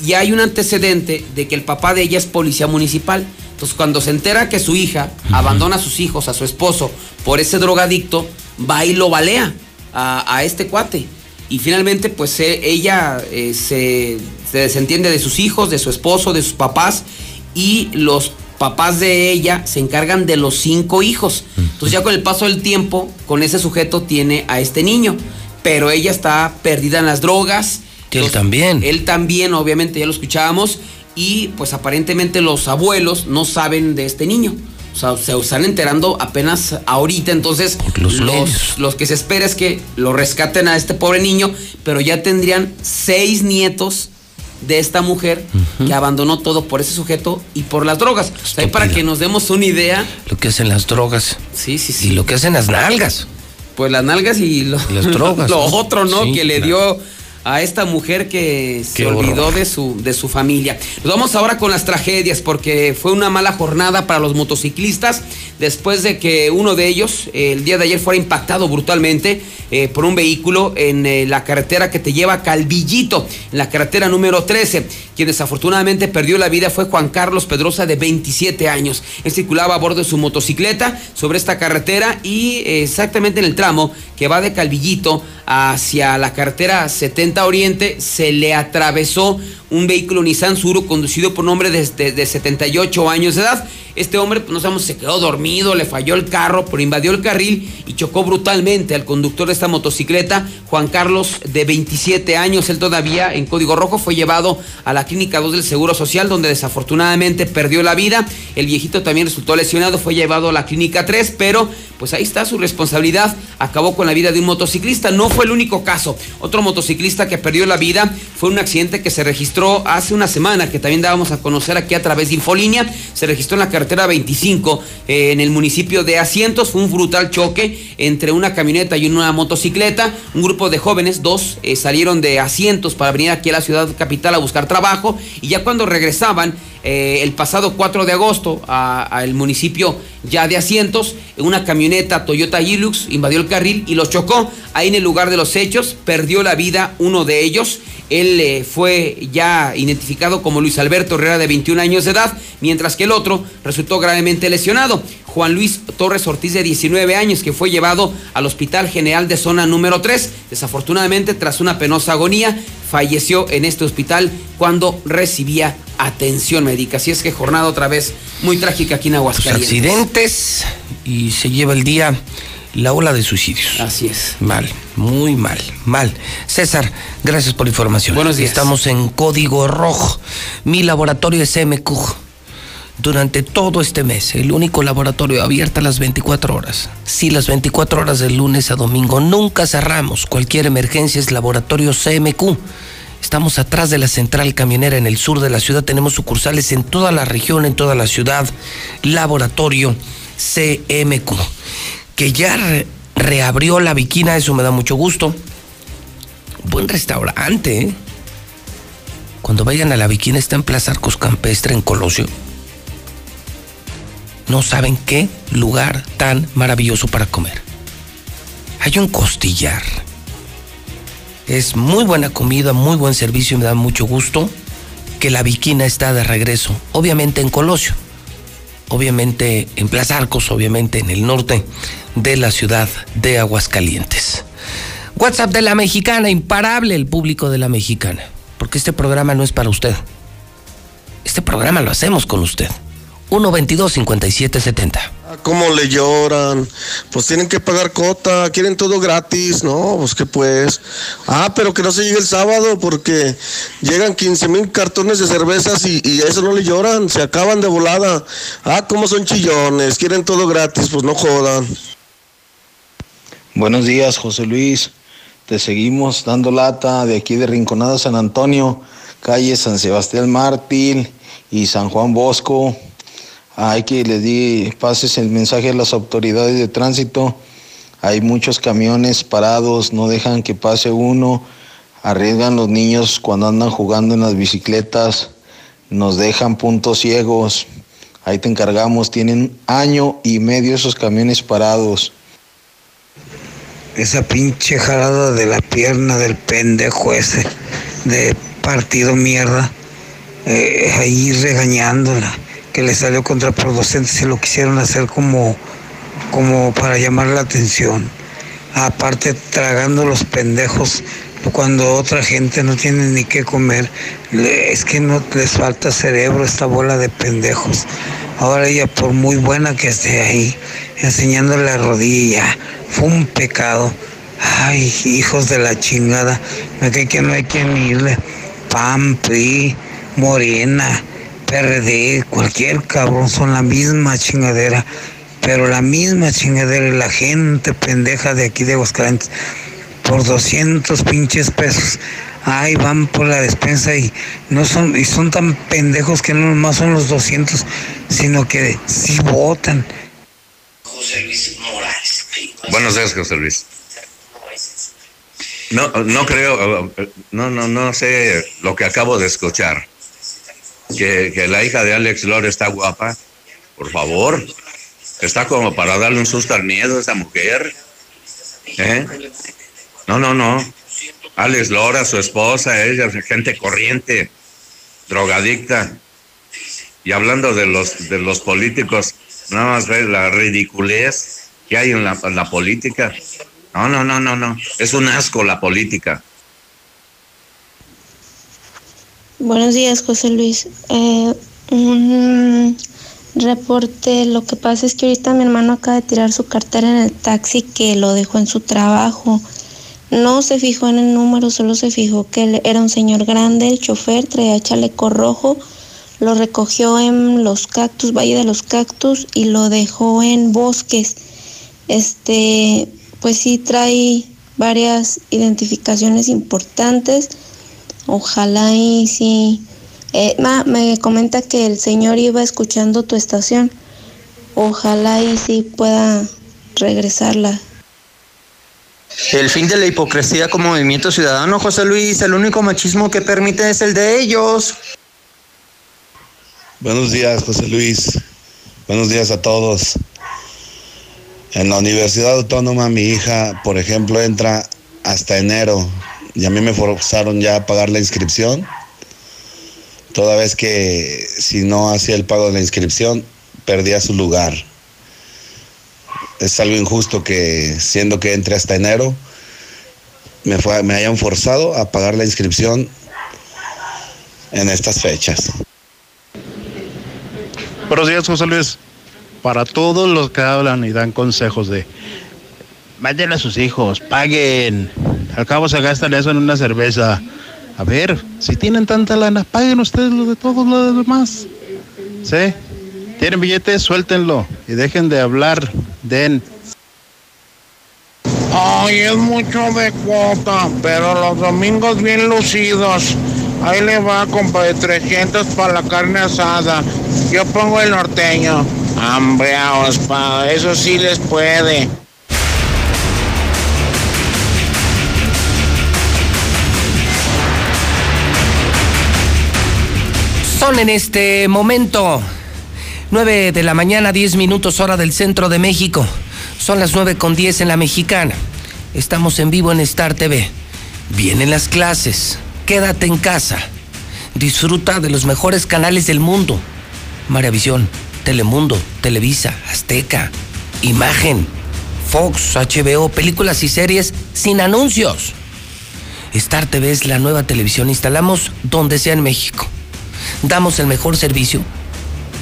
ya hay un antecedente de que el papá de ella es policía municipal. Entonces, cuando se entera que su hija abandona a sus hijos, a su esposo, por ese drogadicto, va y lo balea a, a este cuate. Y finalmente, pues eh, ella eh, se, se desentiende de sus hijos, de su esposo, de sus papás, y los papás de ella se encargan de los cinco hijos. Entonces, ya con el paso del tiempo, con ese sujeto tiene a este niño. Pero ella está perdida en las drogas. Él también. Él también, obviamente, ya lo escuchábamos. Y pues aparentemente los abuelos no saben de este niño. O sea, se están enterando apenas ahorita. Entonces, los los, los que se espera es que lo rescaten a este pobre niño, pero ya tendrían seis nietos de esta mujer que abandonó todo por ese sujeto y por las drogas. O sea, ahí para que nos demos una idea. Lo que hacen las drogas. Sí, sí, sí. Y lo que hacen las nalgas. Pues las nalgas y lo- Y las drogas, lo ¿no? otro, ¿no? Sí, que le claro. dio a esta mujer que se Qué olvidó horror. de su, de su familia. Nos vamos ahora con las tragedias porque fue una mala jornada para los motociclistas después de que uno de ellos eh, el día de ayer fuera impactado brutalmente eh, por un vehículo en eh, la carretera que te lleva a Calvillito, en la carretera número 13. Quien desafortunadamente perdió la vida fue Juan Carlos Pedrosa de 27 años. Él circulaba a bordo de su motocicleta sobre esta carretera y eh, exactamente en el tramo que va de Calvillito hacia la carretera 70 Oriente se le atravesó un vehículo Nissan Suru conducido por un hombre de, de- de 78 años de edad. Este hombre, pues, no sabemos, se quedó dormido, le falló el carro, pero invadió el carril y chocó brutalmente al conductor de esta motocicleta, Juan Carlos, de 27 años. Él todavía en código rojo fue llevado a la clínica 2 del Seguro Social, donde desafortunadamente perdió la vida. El viejito también resultó lesionado, fue llevado a la clínica 3, pero pues ahí está su responsabilidad. Acabó con la vida de un motociclista. No fue el único caso. Otro motociclista que perdió la vida fue un accidente que se registró hace una semana, que también dábamos a conocer aquí a través de Infolínea. Se registró en la carretera 25 eh, en el municipio de Asientos. Fue un brutal choque entre una camioneta y una motocicleta. Un grupo de jóvenes, dos, eh, salieron de Asientos para venir aquí a la ciudad capital a buscar trabajo. Y ya cuando regresaban, eh, el pasado 4 de agosto al municipio ya de asientos, una camioneta Toyota Hilux invadió el carril y los chocó. Ahí en el lugar de los hechos perdió la vida uno de ellos. Él fue ya identificado como Luis Alberto Herrera de 21 años de edad, mientras que el otro resultó gravemente lesionado. Juan Luis Torres Ortiz de 19 años, que fue llevado al Hospital General de Zona número 3. Desafortunadamente, tras una penosa agonía, falleció en este hospital cuando recibía atención médica. Así es que jornada otra vez muy trágica aquí en Aguascalientes. accidentes y se lleva el día la ola de suicidios. Así es. Mal, muy mal, mal. César, gracias por la información. Buenos días. Estamos en código rojo. Mi laboratorio es MQ. durante todo este mes. El único laboratorio abierto a las 24 horas. Sí, las 24 horas de lunes a domingo. Nunca cerramos. Cualquier emergencia es laboratorio CMQ. Estamos atrás de la central camionera en el sur de la ciudad. Tenemos sucursales en toda la región, en toda la ciudad. Laboratorio CMQ. Que ya re- reabrió la viquina, eso me da mucho gusto. Buen restaurante, ¿eh? Cuando vayan a la viquina está en Plaza Arcos Campestre en Colosio. No saben qué lugar tan maravilloso para comer. Hay un costillar. Es muy buena comida, muy buen servicio y me da mucho gusto que la viquina está de regreso. Obviamente en Colosio. Obviamente en Plaza Arcos, obviamente en el norte de la ciudad de Aguascalientes. WhatsApp de la mexicana, imparable el público de la mexicana. Porque este programa no es para usted. Este programa lo hacemos con usted. 122-5770. ¿Cómo le lloran? Pues tienen que pagar cota, quieren todo gratis, ¿no? Pues que pues. Ah, pero que no se llegue el sábado porque llegan 15 mil cartones de cervezas y, y eso no le lloran, se acaban de volada. Ah, ¿cómo son chillones? Quieren todo gratis, pues no jodan. Buenos días, José Luis. Te seguimos dando lata de aquí de Rinconada San Antonio, calle San Sebastián Mártir y San Juan Bosco. Hay que le di pases el mensaje a las autoridades de tránsito. Hay muchos camiones parados, no dejan que pase uno, arriesgan los niños cuando andan jugando en las bicicletas, nos dejan puntos ciegos. Ahí te encargamos, tienen año y medio esos camiones parados. Esa pinche jalada de la pierna del pendejo ese de partido mierda, eh, ahí regañándola, que le salió contraproducente, se lo quisieron hacer como, como para llamar la atención. Aparte tragando los pendejos cuando otra gente no tiene ni qué comer, es que no les falta cerebro esta bola de pendejos. Ahora ella, por muy buena que esté ahí, enseñándole la rodilla, fue un pecado. Ay, hijos de la chingada, me cae que no hay quien irle. PAN, PRI, Morena, PRD, cualquier cabrón, son la misma chingadera. Pero la misma chingadera y la gente pendeja de aquí de Aguascalientes por 200 pinches pesos. Ay, van por la despensa y no son y son tan pendejos que no nomás son los 200, sino que sí votan. José Luis Morales. Buenos días, José Luis. No, no creo, no, no, no sé lo que acabo de escuchar. Que, que la hija de Alex Lora está guapa. Por favor. Está como para darle un susto al miedo a esa mujer. ¿Eh? No, no, no. Alex Lora, su esposa, ella gente corriente, drogadicta. Y hablando de los, de los políticos, nada más ver la ridiculez que hay en la, en la política. No, no, no, no, no. Es un asco la política. Buenos días, José Luis. Eh, un reporte, lo que pasa es que ahorita mi hermano acaba de tirar su cartera en el taxi que lo dejó en su trabajo. No se fijó en el número, solo se fijó que era un señor grande, el chofer traía chaleco rojo, lo recogió en los cactus, Valle de los Cactus, y lo dejó en bosques. Este, pues sí trae varias identificaciones importantes. Ojalá y sí. Eh, ma, me comenta que el señor iba escuchando tu estación. Ojalá y sí pueda regresarla. El fin de la hipocresía como movimiento ciudadano, José Luis, el único machismo que permite es el de ellos. Buenos días, José Luis. Buenos días a todos. En la Universidad Autónoma mi hija, por ejemplo, entra hasta enero y a mí me forzaron ya a pagar la inscripción. Toda vez que si no hacía el pago de la inscripción, perdía su lugar. Es algo injusto que siendo que entre hasta enero, me, fue- me hayan forzado a pagar la inscripción en estas fechas. Buenos días, José Luis. Para todos los que hablan y dan consejos de manden a sus hijos, paguen. Al cabo se gastan eso en una cerveza. A ver, si tienen tanta lana, paguen ustedes lo de todos los demás. ¿Sí? ¿Tienen billetes? Suéltenlo y dejen de hablar. Den. Ay, es mucho de cuota, pero los domingos bien lucidos. Ahí le va, compadre, 300 para la carne asada. Yo pongo el norteño. Hambre, ospa, eso sí les puede. Son en este momento 9 de la mañana, 10 minutos hora del centro de México. Son las 9 con 10 en la mexicana. Estamos en vivo en Star TV. Vienen las clases. Quédate en casa. Disfruta de los mejores canales del mundo. Maravisión, Telemundo, Televisa, Azteca, Imagen, Fox, HBO, películas y series sin anuncios. Star TV es la nueva televisión. Instalamos donde sea en México damos el mejor servicio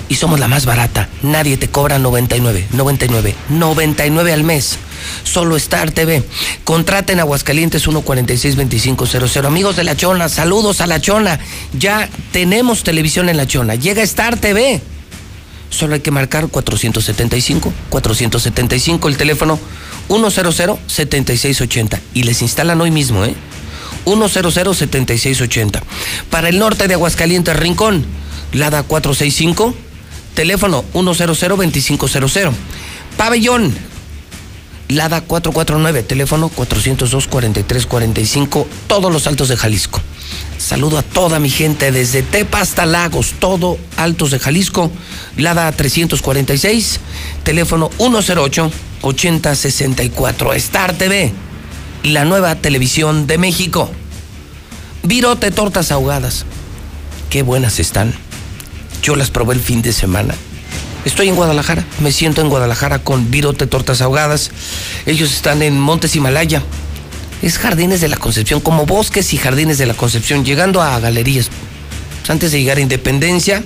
y somos la más barata. Nadie te cobra 99, 99, 99 al mes. Solo Star TV. Contraten Aguascalientes 146-2500. Amigos de La Chona, saludos a La Chona. Ya tenemos televisión en La Chona. Llega Star TV. Solo hay que marcar 475, 475, el teléfono 100-7680. Y les instalan hoy mismo, ¿eh? 100-7680. Para el norte de Aguascalientes, Rincón, Lada 465, teléfono 100-2500. Pabellón, Lada 449, teléfono 402-4345, todos los altos de Jalisco. Saludo a toda mi gente desde Tepa hasta Lagos, todo altos de Jalisco. Lada 346, teléfono 108-8064. Star TV la nueva televisión de México. Virote tortas ahogadas. Qué buenas están. Yo las probé el fin de semana. Estoy en Guadalajara, me siento en Guadalajara con Virote Tortas Ahogadas. Ellos están en Montes Himalaya. Es Jardines de la Concepción, como bosques y Jardines de la Concepción, llegando a galerías. Antes de llegar a Independencia,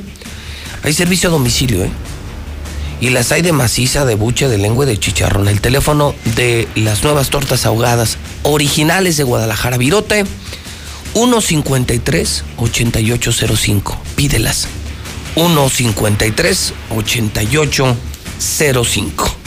hay servicio a domicilio, ¿eh? y las hay de maciza, de buche, de lengua y de chicharrón. El teléfono de las nuevas tortas ahogadas originales de Guadalajara Virote, 153-8805. Pídelas. 153-8805.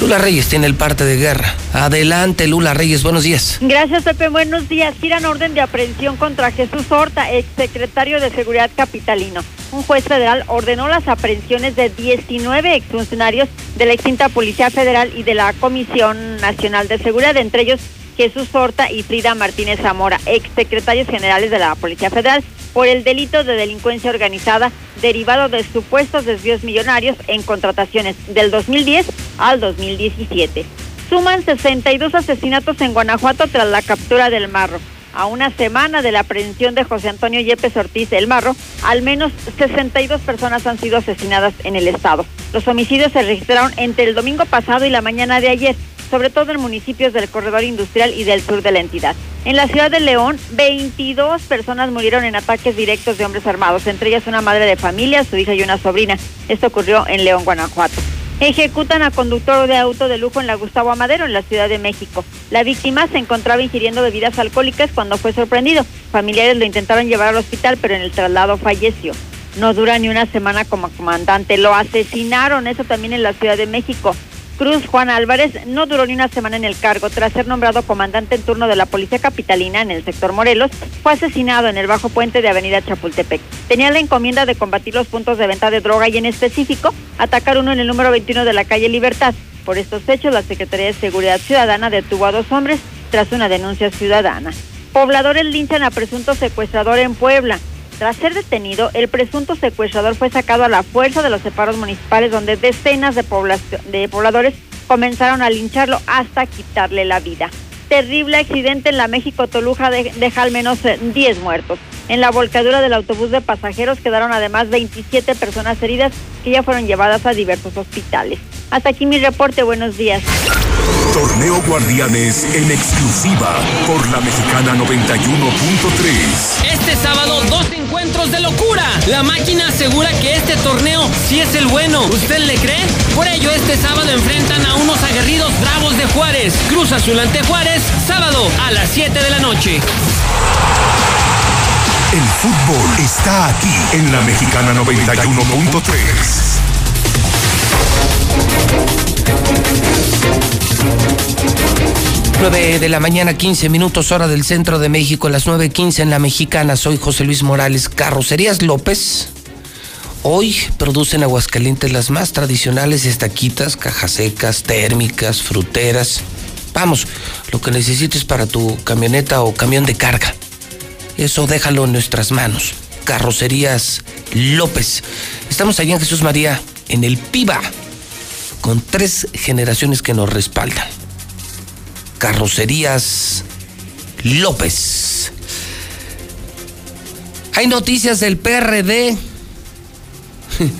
Lula Reyes tiene el parte de guerra. Adelante, Lula Reyes, buenos días. Gracias, Pepe, buenos días. Giran orden de aprehensión contra Jesús Horta, exsecretario de Seguridad Capitalino. Un juez federal ordenó las aprehensiones de 19 exfuncionarios de la extinta Policía Federal y de la Comisión Nacional de Seguridad, entre ellos Jesús Horta y Frida Martínez Zamora, exsecretarios generales de la Policía Federal, por el delito de delincuencia organizada derivado de supuestos desvíos millonarios en contrataciones del 2010 al 2017. Suman 62 asesinatos en Guanajuato tras la captura del Marro. A una semana de la aprehensión de José Antonio Yepes Ortiz El Marro, al menos 62 personas han sido asesinadas en el estado. Los homicidios se registraron entre el domingo pasado y la mañana de ayer sobre todo en municipios del corredor industrial y del sur de la entidad. En la ciudad de León, 22 personas murieron en ataques directos de hombres armados, entre ellas una madre de familia, su hija y una sobrina. Esto ocurrió en León, Guanajuato. Ejecutan a conductor de auto de lujo en la Gustavo Amadero, en la Ciudad de México. La víctima se encontraba ingiriendo bebidas alcohólicas cuando fue sorprendido. Familiares lo intentaron llevar al hospital, pero en el traslado falleció. No dura ni una semana como comandante. Lo asesinaron, eso también en la Ciudad de México. Cruz Juan Álvarez no duró ni una semana en el cargo. Tras ser nombrado comandante en turno de la Policía Capitalina en el sector Morelos, fue asesinado en el bajo puente de Avenida Chapultepec. Tenía la encomienda de combatir los puntos de venta de droga y en específico atacar uno en el número 21 de la calle Libertad. Por estos hechos, la Secretaría de Seguridad Ciudadana detuvo a dos hombres tras una denuncia ciudadana. Pobladores linchan a presunto secuestrador en Puebla. Tras ser detenido, el presunto secuestrador fue sacado a la fuerza de los separos municipales donde decenas de, pobladores comenzaron a lincharlo hasta quitarle la vida. Terrible accidente en la México-Toluja deja al menos 10 eh, muertos. En la volcadura del autobús de pasajeros quedaron además 27 personas heridas que ya fueron llevadas a diversos hospitales. Hasta aquí mi reporte, buenos días. Torneo Guardianes en exclusiva por la Mexicana 91.3. Este sábado dos encuentros de locura. La máquina asegura que este torneo sí es el bueno. ¿Usted le cree? Por ello este sábado enfrentan a unos aguerridos bravos de Juárez. Cruz Azul ante Juárez, sábado a las 7 de la noche. El fútbol está aquí en la Mexicana 91.3. 9 de la mañana, 15 minutos, hora del centro de México, las 9.15 en la mexicana. Soy José Luis Morales. Carrocerías López. Hoy producen Aguascalientes las más tradicionales estaquitas, cajas secas, térmicas, fruteras. Vamos, lo que necesites para tu camioneta o camión de carga. Eso déjalo en nuestras manos. Carrocerías López. Estamos allá en Jesús María, en el PIBA, con tres generaciones que nos respaldan. Carrocerías López. Hay noticias del PRD.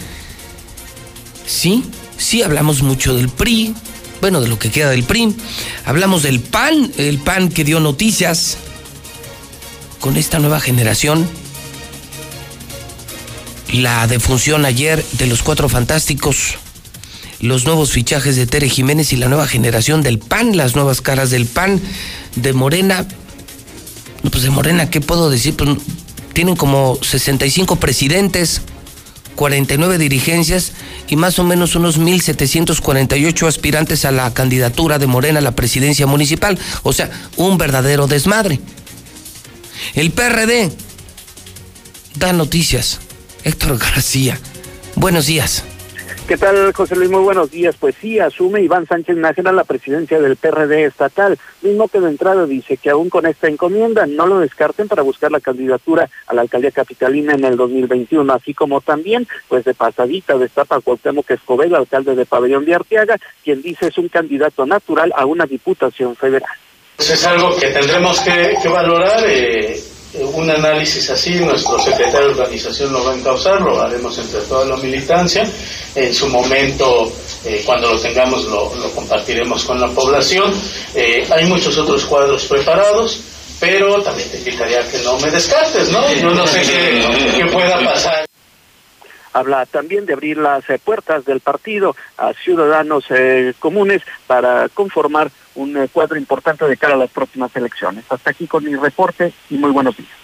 Sí, sí, hablamos mucho del PRI, bueno, de lo que queda del PRI. Hablamos del PAN, el PAN que dio noticias con esta nueva generación. La defunción ayer de los cuatro fantásticos los nuevos fichajes de Tere Jiménez y la nueva generación del PAN, las nuevas caras del PAN, de Morena. Pues de Morena, ¿qué puedo decir? Pues tienen como 65 presidentes, 49 dirigencias y más o menos unos 1.748 aspirantes a la candidatura de Morena a la presidencia municipal. O sea, un verdadero desmadre. El PRD da noticias. Héctor García, buenos días. ¿Qué tal, José Luis? Muy buenos días. Pues sí, asume Iván Sánchez Nájera la presidencia del PRD estatal, mismo que de entrada dice que aún con esta encomienda no lo descarten para buscar la candidatura a la alcaldía capitalina en el 2021, así como también, pues de pasadita destapa Cuauhtémoc Escobedo, alcalde de Pabellón de Arteaga, quien dice es un candidato natural a una diputación federal. Pues es algo que tendremos que, valorar. Eh un análisis así, nuestro secretario de organización lo va a encauzar, lo haremos entre toda la militancia. En su momento, eh, cuando lo tengamos, lo, compartiremos con la población. Eh, hay muchos otros cuadros preparados, pero también te invitaría a que no me descartes, ¿no? Yo no sé qué, pueda pasar habla también de abrir las eh, puertas del partido a ciudadanos comunes para conformar un eh, cuadro importante de cara a las próximas elecciones. Hasta aquí con mi reporte y muy buenos días.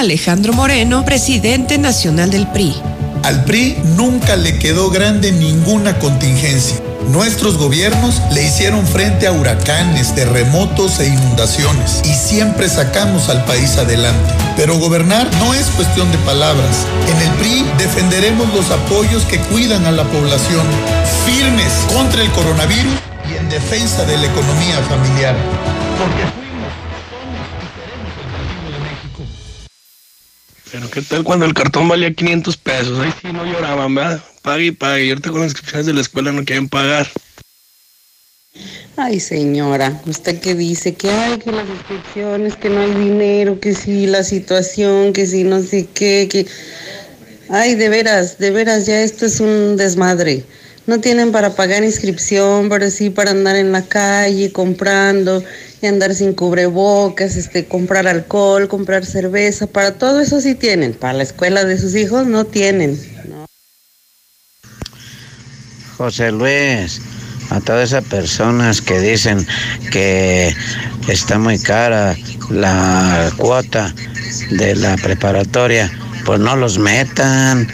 Alejandro Moreno, presidente nacional del PRI. Al PRI nunca le quedó grande ninguna contingencia. Nuestros gobiernos le hicieron frente a huracanes, terremotos e inundaciones y siempre sacamos al país adelante. Pero gobernar no es cuestión de palabras. En el PRI defenderemos los apoyos que cuidan a la población, firmes contra el coronavirus y en defensa de la economía familiar. Porque Pero qué tal cuando el cartón valía 500 pesos, ahí sí no lloraban, ¿verdad? Pague y pague. Y ahorita con las inscripciones de la escuela no quieren pagar. Ay, señora, ¿usted qué dice? Que hay que las inscripciones, que no hay dinero, que sí, la situación, que sí, no sé qué, que... Ay, de veras, de veras, ya esto es un desmadre. No tienen para pagar inscripción, pero sí para andar en la calle comprando y andar sin cubrebocas, este, comprar alcohol, comprar cerveza, para todo eso sí tienen. Para la escuela de sus hijos no tienen. José Luis, a todas esas personas que dicen que está muy cara la cuota de la preparatoria, pues no los metan.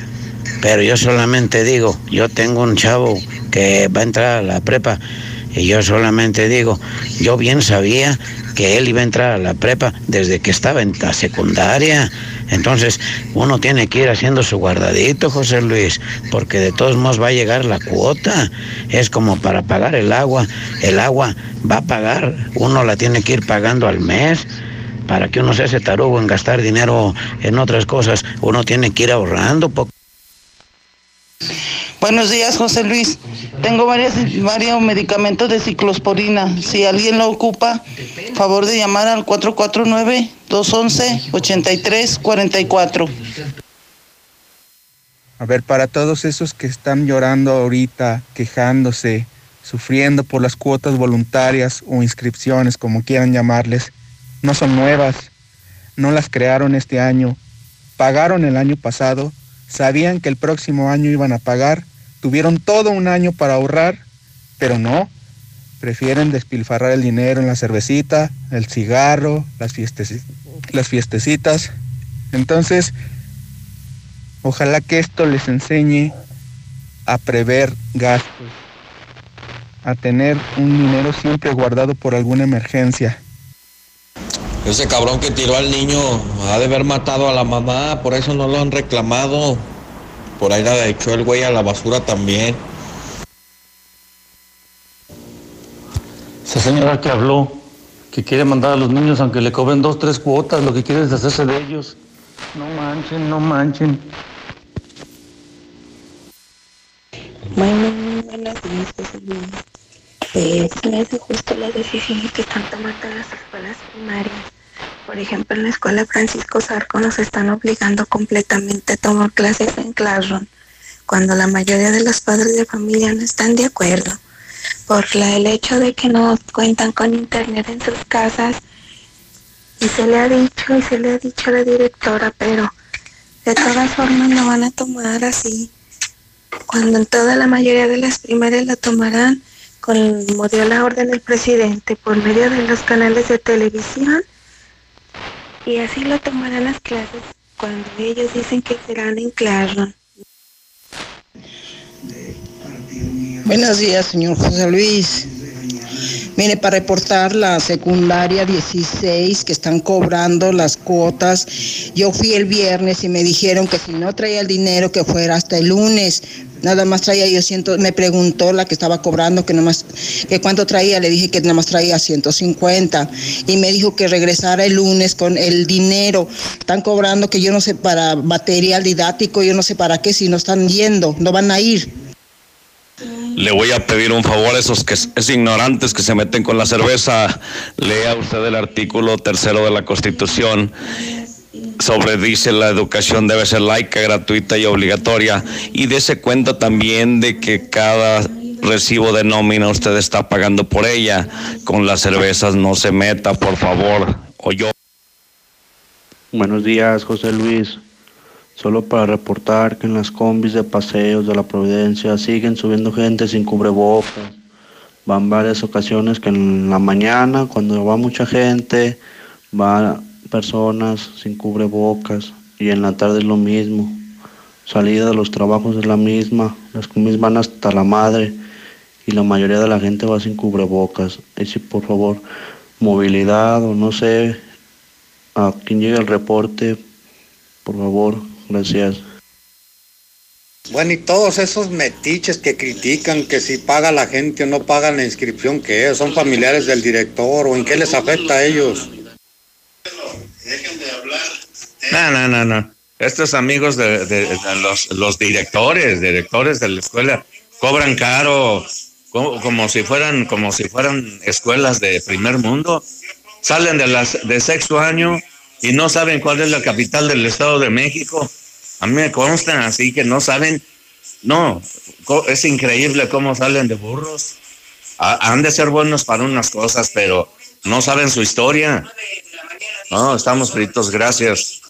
Pero yo solamente digo, yo tengo un chavo que va a entrar a la prepa y yo solamente digo, yo bien sabía que él iba a entrar a la prepa desde que estaba en la secundaria. Entonces, uno tiene que ir haciendo su guardadito, José Luis, porque de todos modos va a llegar la cuota. Es como para pagar el agua. El agua va a pagar, uno la tiene que ir pagando al mes. Para que uno se hace tarugo en gastar dinero en otras cosas, uno tiene que ir ahorrando. Buenos días, José Luis. Tengo varios, medicamentos de ciclosporina. Si alguien lo ocupa, favor de llamar al 449-211-8344. A ver, para todos esos que están llorando ahorita, quejándose, sufriendo por las cuotas voluntarias o inscripciones, como quieran llamarles, no son nuevas, no las crearon este año, pagaron el año pasado, sabían que el próximo año iban a pagar, tuvieron todo un año para ahorrar, pero no, prefieren despilfarrar el dinero en la cervecita, el cigarro, las, las fiestecitas. Entonces, ojalá que esto les enseñe a prever gastos, a tener un dinero siempre guardado por alguna emergencia. Ese cabrón que tiró al niño ha de haber matado a la mamá, por eso no lo han reclamado. Por ahí la echó el güey a la basura también. Esa señora que habló, que quiere mandar a los niños aunque le cobren dos, tres cuotas, lo que quiere es hacerse de ellos. No manchen, no manchen. Bueno, José Luis. Pues me hace justo las decisiones que están tomando las escuelas primarias. Por ejemplo, en la escuela Francisco Zarco nos están obligando completamente a tomar clases en Classroom, cuando la mayoría de los padres de familia no están de acuerdo, por el hecho de que no cuentan con internet en sus casas. Y se le ha dicho y se le ha dicho a la directora, pero de todas formas no van a tomar así. Cuando en toda la mayoría de las primarias la tomarán, como dio la orden del presidente, por medio de los canales de televisión y así lo tomarán las clases cuando ellos dicen que serán en Classroom. Buenos días, señor José Luis. Mire, para reportar la secundaria 16 que están cobrando las cuotas, yo fui el viernes y me dijeron que si no traía el dinero que fuera hasta el lunes, nada más traía yo ciento, me preguntó la que estaba cobrando que nomás, que cuánto traía, le dije que nada más traía 150 y me dijo que regresara el lunes con el dinero. Están cobrando que yo no sé para material didáctico, yo no sé para qué, si no están yendo, no van a ir. Le voy a pedir un favor a esos que es ignorantes que se meten con la cerveza. Lea usted el artículo tercero de la Constitución sobre dice la educación debe ser laica, gratuita y obligatoria y dése cuenta también de que cada recibo de nómina usted está pagando por ella. Con las cervezas no se meta, por favor. O yo. Buenos días, José Luis. Solo para reportar que en las combis de paseos de la Providencia siguen subiendo gente sin cubrebocas. Van varias ocasiones que en la mañana, cuando va mucha gente, van personas sin cubrebocas y en la tarde es lo mismo. Salida de los trabajos es la misma, las combis van hasta la madre y la mayoría de la gente va sin cubrebocas. Y si por favor, movilidad o no sé, a quien llegue el reporte, por favor, Gracias. Bueno, y todos esos metiches que critican que si paga la gente o no paga la inscripción, que son familiares del director o en qué les afecta a ellos. No, no, no, no. Estos amigos de, los, los directores, directores de la escuela, cobran caro, como, como si fueran, como si fueran escuelas de primer mundo. Salen de las de sexto año y no saben cuál es la capital del Estado de México. A mí me constan así que no saben. No, es increíble cómo salen de burros. Ha- Han de ser buenos para unas cosas, pero no saben su historia. No, estamos fritos, gracias.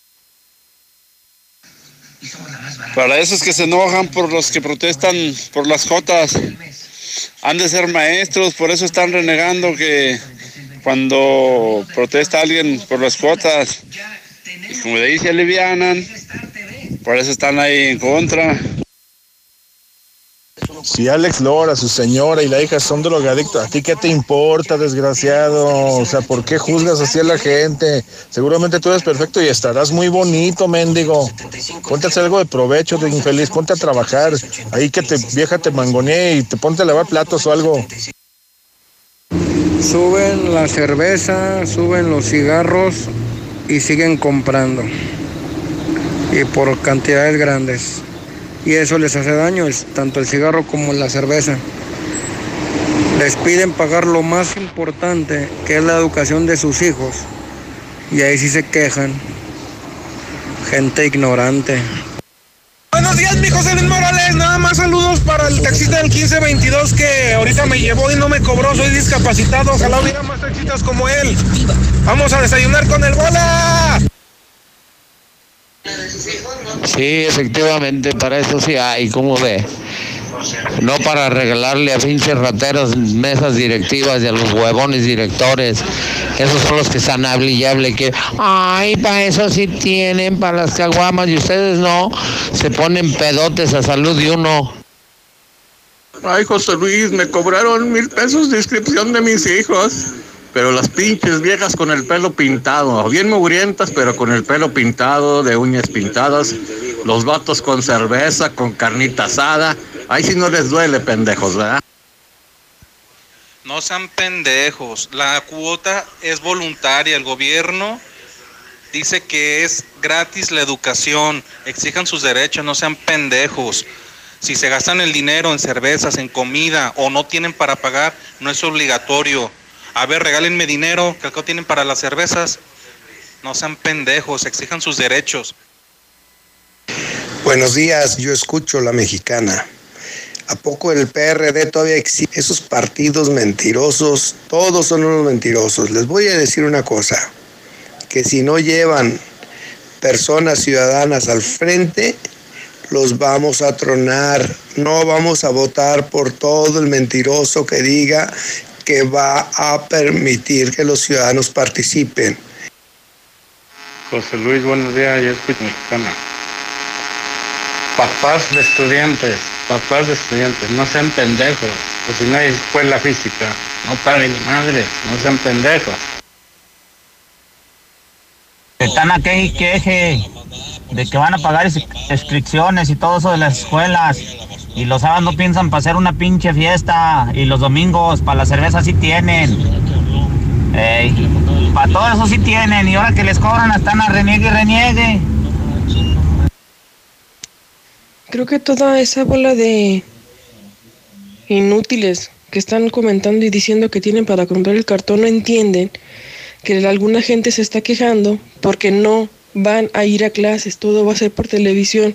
Para esos que se enojan por los que protestan por las jotas, han de ser maestros, por eso están renegando que cuando protesta alguien por las cuotas, y como se alivianan, por eso están ahí en contra. Si Alex Lora, su señora y la hija son drogadictos, ¿a ti qué te importa, desgraciado? O sea, ¿por qué juzgas así a la gente? Seguramente tú eres perfecto y estarás muy bonito, mendigo. Ponte a hacer algo de provecho, de infeliz, ponte a trabajar. Ahí que te vieja te mangonee y te ponte a lavar platos o algo. Suben la cerveza, suben los cigarros y siguen comprando. Y por cantidades grandes. Y eso les hace daño, tanto el cigarro como la cerveza. Les piden pagar lo más importante, que es la educación de sus hijos. Y ahí sí se quejan. Gente ignorante. Buenos días, mi José Luis Morales. Nada más saludos para el taxista del 1522 que ahorita me llevó y no me cobró. Soy discapacitado. Ojalá hubiera más taxistas como él. Vamos a desayunar con el bola. Sí, efectivamente, para eso sí hay, ¿cómo ve? No para regalarle a pinches rateros mesas directivas y a los huevones directores. Esos son los que están hable y hable que, ay, para eso sí tienen, para las caguamas, y ustedes no, se ponen pedotes a salud de uno. Ay, José Luis, me cobraron mil pesos de inscripción de mis hijos. Pero las pinches viejas con el pelo pintado, bien mugrientas, pero con el pelo pintado, de uñas pintadas. Los vatos con cerveza, con carnita asada. Ahí sí no les duele, pendejos, ¿verdad? No sean pendejos. La cuota es voluntaria. El gobierno dice que es gratis la educación. Exijan sus derechos, no sean pendejos. Si se gastan el dinero en cervezas, en comida o no tienen para pagar, no es obligatorio. A ver, regálenme dinero que acá tienen para las cervezas. No sean pendejos, exijan sus derechos. Buenos días, yo escucho la mexicana. ¿A poco el PRD todavía existe? Esos partidos mentirosos, todos son unos mentirosos. Les voy a decir una cosa, que si no llevan personas ciudadanas al frente, los vamos a tronar. No vamos a votar por todo el mentiroso que diga que va a permitir que los ciudadanos participen. José Luis, buenos días, yo escucho mexicana. Papás de estudiantes, papás de estudiantes, no sean pendejos, pues si no hay escuela física, no paguen ni madres, no sean pendejos. Están a queje y queje de que van a pagar ins- inscripciones y todo eso de las escuelas. Y los sábados no piensan para hacer una pinche fiesta. Y los domingos para la cerveza sí tienen. para todo eso sí tienen. Y ahora que les cobran están a reniegue y reniegue. Creo que toda esa bola de inútiles que están comentando y diciendo que tienen para comprar el cartón no entienden que alguna gente se está quejando porque no van a ir a clases, todo va a ser por televisión.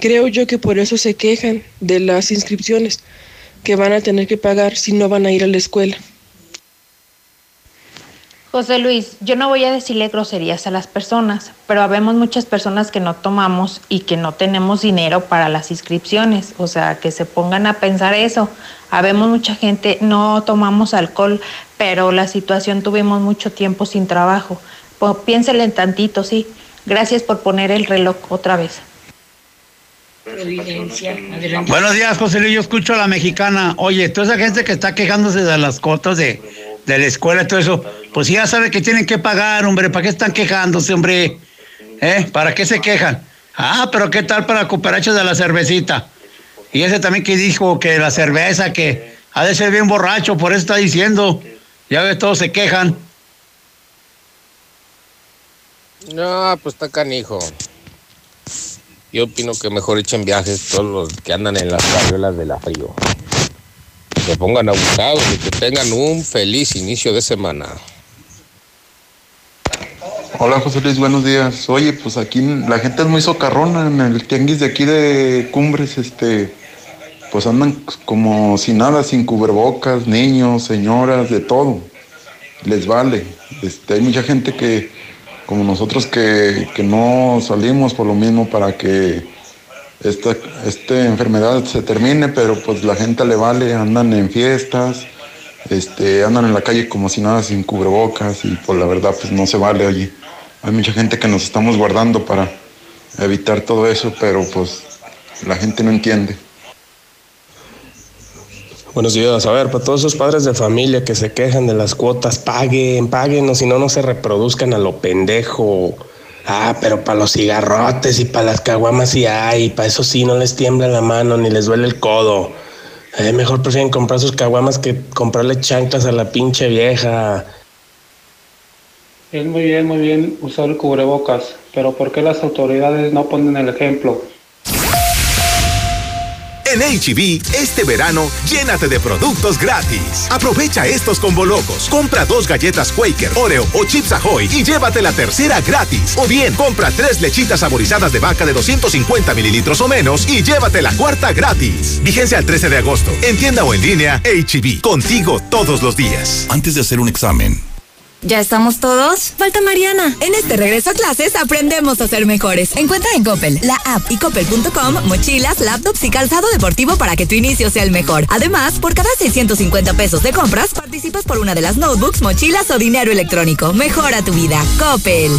Creo yo que por eso se quejan de las inscripciones que van a tener que pagar si no van a ir a la escuela. José Luis, yo no voy a decirle groserías a las personas, pero habemos muchas personas que no tomamos y que no tenemos dinero para las inscripciones, o sea, que se pongan a pensar eso. Habemos mucha gente, no tomamos alcohol, pero la situación tuvimos mucho tiempo sin trabajo. Pues, piénsele en tantito, sí. Gracias por poner el reloj otra vez. Buenos días, José Luis. Yo escucho a la mexicana. Oye, toda esa gente que está quejándose de las cotas de, de la escuela y todo eso, pues ya sabe que tienen que pagar, hombre. ¿Para qué están quejándose, hombre? ¿Eh? ¿Para qué se quejan? Ah, pero ¿qué tal para cooperachos de la cervecita? Y ese también que dijo que la cerveza, que ha de ser bien borracho, por eso está diciendo. Ya ves, todos se quejan. No, pues está canijo. Yo opino que mejor echen viajes todos los que andan en las carriolas de la frío. se pongan abusados y que tengan un feliz inicio de semana. Hola José Luis, buenos días. Oye, pues aquí la gente es muy socarrona en el tianguis de aquí de Cumbres, este, pues andan como sin nada, sin cubrebocas, niños, señoras, de todo. Les vale. Este, hay mucha gente que, como nosotros, que, que no salimos por lo mismo para que esta, esta enfermedad se termine, pero pues la gente le vale, andan en fiestas, este, andan en la calle como si nada, sin cubrebocas, y pues la verdad pues no se vale allí. Hay mucha gente que nos estamos guardando para evitar todo eso, pero pues la gente no entiende. Buenos días. A ver, para todos esos padres de familia que se quejan de las cuotas, paguen, paguen, o si no, no se reproduzcan a lo pendejo. Ah, pero para los cigarrotes y para las caguamas sí hay, para eso sí no les tiembla la mano ni les duele el codo. Eh, mejor prefieren comprar sus caguamas que comprarle chanclas a la pinche vieja. Es muy bien, muy bien usar el cubrebocas, pero ¿por qué las autoridades no ponen el ejemplo? En HB, este verano, llénate de productos gratis. Aprovecha estos combo locos. Compra dos galletas Quaker, Oreo o Chips Ahoy y llévate la tercera gratis. O bien, compra tres lechitas saborizadas de vaca de 250 mililitros o menos y llévate la cuarta gratis. Vigencia al 13 de agosto. En tienda o en línea, HB. Contigo todos los días. Antes de hacer un examen, ¿Ya estamos todos? Falta Mariana. En este regreso a clases aprendemos a ser mejores. Encuentra en Coppel, la app y coppel.com mochilas, laptops y calzado deportivo para que tu inicio sea el mejor. Además, por cada 650 pesos de compras, participas por una de las notebooks, mochilas o dinero electrónico. Mejora tu vida. Coppel.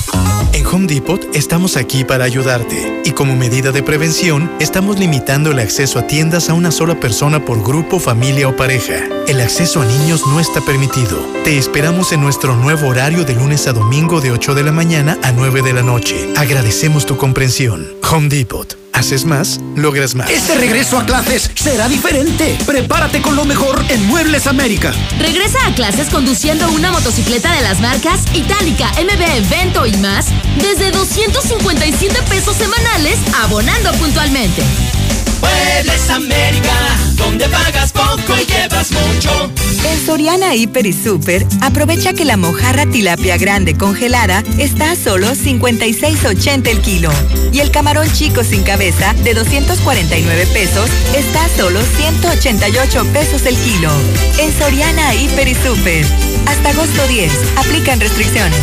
En Home Depot estamos aquí para ayudarte. Y como medida de prevención, estamos limitando el acceso a tiendas a una sola persona por grupo, familia o pareja. El acceso a niños no está permitido. Te esperamos en nuestro nuevo nuevo horario de lunes a domingo de 8 de la mañana a 9 de la noche. Agradecemos tu comprensión. Home Depot. Haces más, logras más. Este regreso a clases será diferente. Prepárate con lo mejor en Muebles América. Regresa a clases conduciendo una motocicleta de las marcas Itálica, MB, Vento y más desde 257 pesos semanales abonando puntualmente. Muebles América, donde pagas poco y llevas mucho. En Soriana Hiper y Super, aprovecha que la mojarra tilapia grande congelada está a solo 56.80 el kilo. Y el camarón chico sin cabeza de 249 pesos está a solo 188 pesos el kilo. En Soriana Hiper y Super. Hasta agosto 10. Aplican restricciones.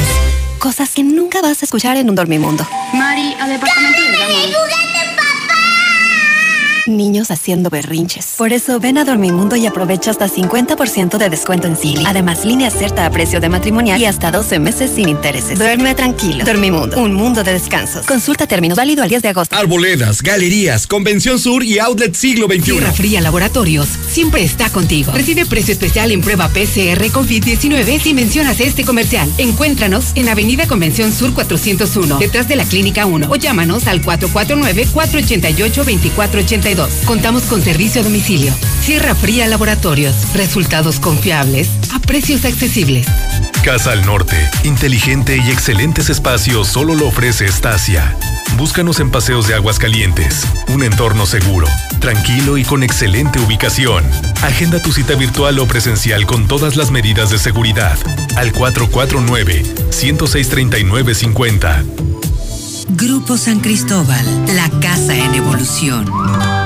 Cosas que nunca vas a escuchar en un dormimundo. Mari, al departamento de niños haciendo berrinches. Por eso ven a Dormimundo y aprovecha hasta 50% de descuento en Silly. Además, línea cierta a precio de matrimonial y hasta 12 meses sin intereses. Duerme tranquilo. Dormimundo, un mundo de descansos. Consulta términos válido al 10 de agosto. Arboledas, galerías, Convención Sur y Outlet Siglo XXI. Tierra Fría Laboratorios siempre está contigo. Recibe precio especial en prueba PCR COVID-19 si mencionas este comercial. Encuéntranos en Avenida Convención Sur 401, detrás de la Clínica 1 o llámanos al 449 488 2482 Contamos con servicio a domicilio. Sierra Fría Laboratorios. Resultados confiables a precios accesibles. Casa al Norte. Inteligente y excelentes espacios solo lo ofrece Estacia. Búscanos en Paseos de Aguas Calientes. Un entorno seguro, tranquilo y con excelente ubicación. Agenda tu cita virtual o presencial con todas las medidas de seguridad. Al 449 106 3950. Grupo San Cristóbal, la casa en evolución.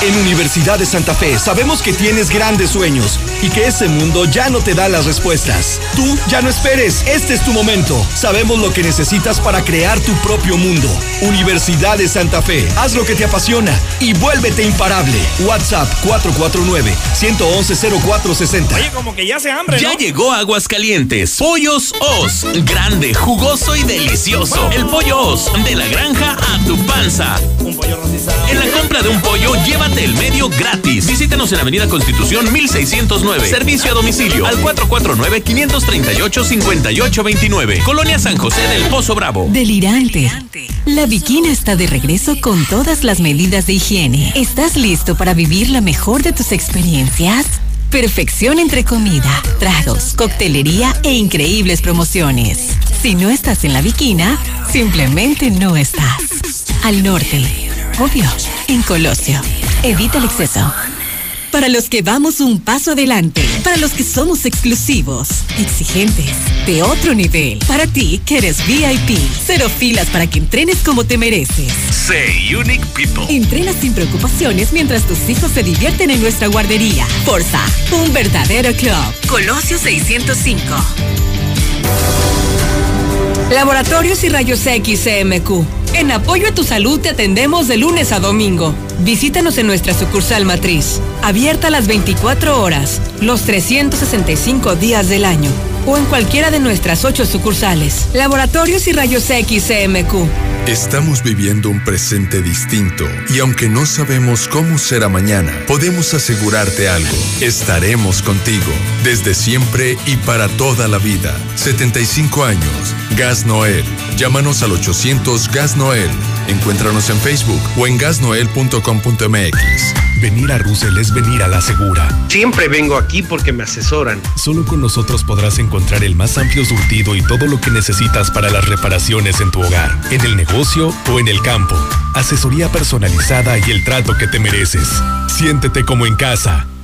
En Universidad de Santa Fe sabemos que tienes grandes sueños y que ese mundo ya no te da las respuestas. Tú ya no esperes, este es tu momento. Sabemos lo que necesitas para crear tu propio mundo. Universidad de Santa Fe, haz lo que te apasiona y vuélvete imparable. WhatsApp 449-111-0460. Oye, como que ya se hambre. Ya llegó Aguascalientes. Pollos Os. Grande, jugoso y delicioso. El pollo Os, de la granja a tu panza. Un pollo rostizado. En la compra de un pollo, el medio gratis. Visítanos en Avenida Constitución 1609 449. Servicio a domicilio al 449-538-5829. Colonia San José del Pozo Bravo. Delirante. La Bikina está de regreso con todas las medidas de higiene. ¿Estás listo para vivir la mejor de tus experiencias? Perfección entre comida, tragos, coctelería e increíbles promociones. Si no estás en la Bikina, simplemente no estás. Al norte, obvio, en Colosio. Evita el exceso. Para los que vamos un paso adelante, para los que somos exclusivos, exigentes, de otro nivel, para ti que eres VIP, cero filas para que entrenes como te mereces. Say Unique People. Entrena sin preocupaciones mientras tus hijos se divierten en nuestra guardería. Forza, un verdadero club. Colosio 605. Laboratorios y Rayos X CMQ. En apoyo a tu salud te atendemos de lunes a domingo. Visítanos en nuestra sucursal matriz, abierta las 24 horas, los 365 días del año, o en cualquiera de nuestras ocho sucursales. Laboratorios y Rayos X CMQ. Estamos viviendo un presente distinto y aunque no sabemos cómo será mañana, podemos asegurarte algo. Estaremos contigo desde siempre y para toda la vida. 75 años. Gas Noel. Llámanos al 800 Gas Noel. Encuéntranos en Facebook o en gasnoel.com.mx. Venir a Russell es venir a la segura. Siempre vengo aquí porque me asesoran. Solo con nosotros podrás encontrar el más amplio surtido y todo lo que necesitas para las reparaciones en tu hogar, en el negocio o en el campo. Asesoría personalizada y el trato que te mereces. Siéntete como en casa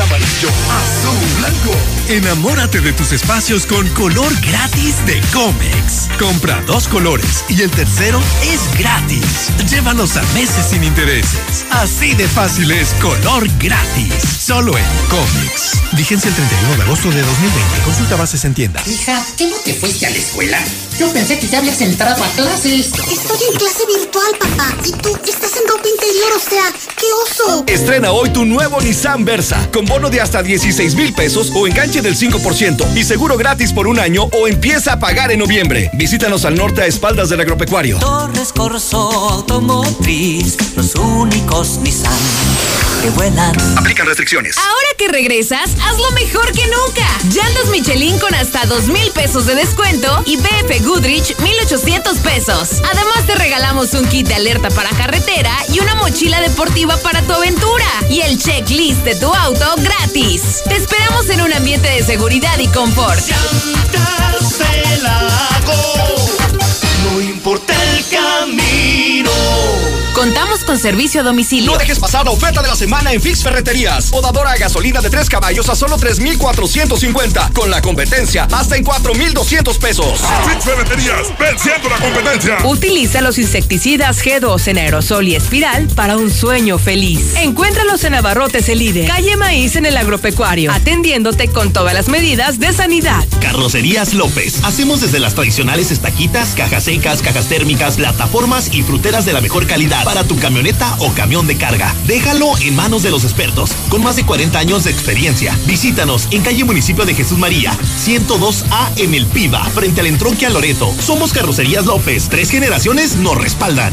amarillo, azul, blanco. Enamórate de tus espacios con color gratis de Comex. Compra dos colores y el tercero es gratis. Llévalos a meses sin intereses. Así de fácil es color gratis. Solo en Comex. Vigencia el 31 de agosto de 2020. Consulta bases en tienda. Hija, ¿qué no te fuiste a la escuela? Yo pensé que ya habías entrado a clases. Estoy en clase virtual, papá. Y tú estás en ropa interior, o sea, qué oso. Estrena hoy tu nuevo Nissan Versa con bono de hasta 16 mil pesos o enganche del 5% y seguro gratis por un año o empieza a pagar en noviembre. Visítanos al norte a espaldas del agropecuario. Torres Corso Automotriz, los únicos Nissan que vuelan. Aplican restricciones. Ahora que regresas, hazlo mejor que nunca. Llantas Michelin con hasta 2 mil pesos de descuento y BF Goodrich 1800 pesos. Además te regalamos un kit de alerta para carretera y una mochila deportiva para tu aventura. Y el checklist de tu auto gratis. Te esperamos en un ambiente de seguridad y confort. No importa el camino. Contamos con servicio a domicilio. No dejes pasar la oferta de la semana en Fix Ferreterías. Podadora a gasolina de 3 caballos a solo 3,450. Con la competencia, hasta en 4,200 pesos. Fix Ferreterías, venciendo la competencia. Utiliza los insecticidas G2 en aerosol y espiral para un sueño feliz. Encuéntralos en Abarrotes el líder. Calle Maíz en el agropecuario. Atendiéndote con todas las medidas de sanidad. Carrocerías López. Hacemos desde las tradicionales estaquitas, cajas secas, cajas térmicas, plataformas y fruteras de la mejor calidad para tu camioneta o camión de carga. Déjalo en manos de los expertos, con más de 40 años de experiencia. Visítanos en calle Municipio de Jesús María, 102A en El Piba, frente al entronque a Loreto. Somos Carrocerías López. Tres generaciones nos respaldan.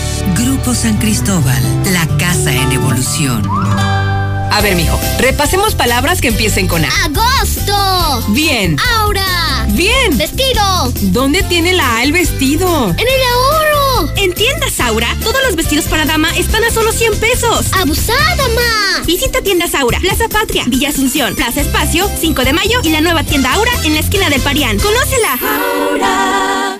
Grupo San Cristóbal, la casa en evolución. A ver, mijo, repasemos palabras que empiecen con A. ¡Agosto! Bien. ¡Aura! Bien. ¡Vestido! ¿Dónde tiene la A el vestido? ¡En el ahorro! En tiendas Aura, todos los vestidos para dama están a solo 100 pesos. ¡Abusada, ma! Visita tiendas Aura, Plaza Patria, Villa Asunción, Plaza Espacio, 5 de Mayo y la nueva tienda Aura en la esquina del Parián. ¡Conócela! Aura,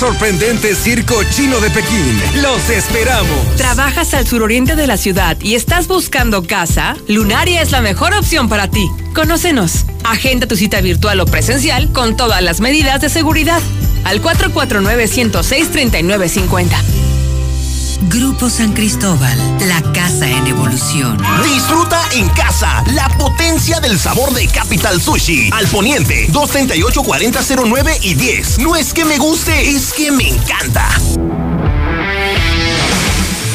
sorprendente circo chino de Pekín. Los esperamos. ¿Trabajas al suroriente de la ciudad y estás buscando casa? Lunaria es la mejor opción para ti. Conócenos. Agenda tu cita virtual o presencial con todas las medidas de seguridad. Al 449-106-3950. Grupo San Cristóbal, la casa en evolución. Disfruta en casa la potencia del sabor de Capital Sushi. Al poniente, 238 4009 y 10. No es que me guste, es que me encanta.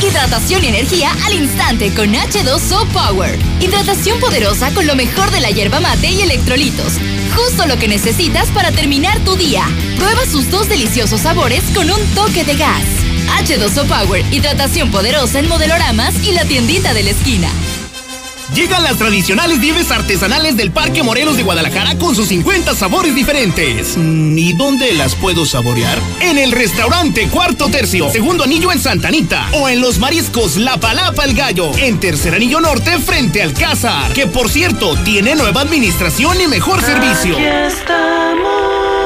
Hidratación y energía al instante con H2O Power. Hidratación poderosa con lo mejor de la hierba mate y electrolitos. Justo lo que necesitas para terminar tu día. Prueba sus dos deliciosos sabores con un toque de gas. H2O Power, hidratación poderosa en modeloramas y la tiendita de la esquina. Llegan las tradicionales nieves artesanales del Parque Morelos de Guadalajara con sus 50 sabores diferentes. Mm, ¿Y dónde las puedo saborear? En el restaurante Cuarto Tercio, segundo anillo en Santanita. O en los mariscos La Palapa el Gallo, en tercer anillo norte frente al Cázar. Que por cierto, tiene nueva administración y mejor servicio. Aquí estamos.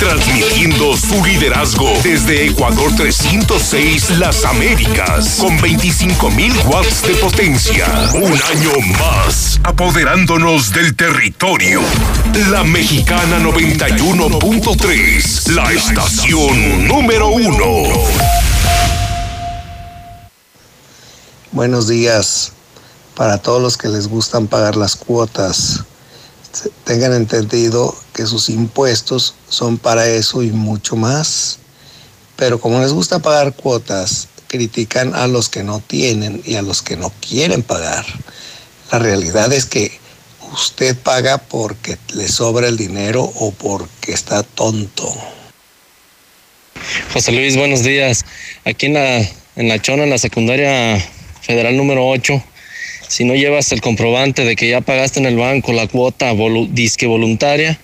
Transmitiendo su liderazgo desde Ecuador 306 Las Américas con 25.000 watts de potencia. Un año más, apoderándonos del territorio. La Mexicana 91.3, la estación número uno. Buenos días para todos los que les gustan pagar las cuotas. Tengan entendido que sus impuestos son para eso y mucho más. Pero como les gusta pagar cuotas, critican a los que no tienen y a los que no quieren pagar. La realidad es que usted paga porque le sobra el dinero o porque está tonto. José Luis, buenos días. Aquí en la, en la Chona, en la secundaria federal número 8, si no llevas el comprobante de que ya pagaste en el banco la cuota volu disque voluntaria,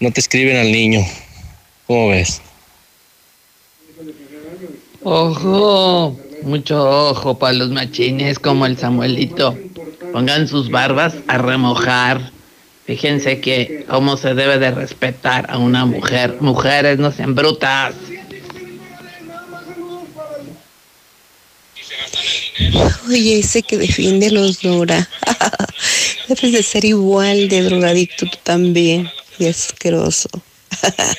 no te escriben al niño. ¿Cómo ves? Ojo, mucho ojo para los machines como el Samuelito. Pongan sus barbas a remojar. Fíjense que cómo se debe de respetar a una mujer. Mujeres no sean brutas. Oye, ese que defiende los Dora. Debes de ser igual de drogadicto tú también. Y asqueroso.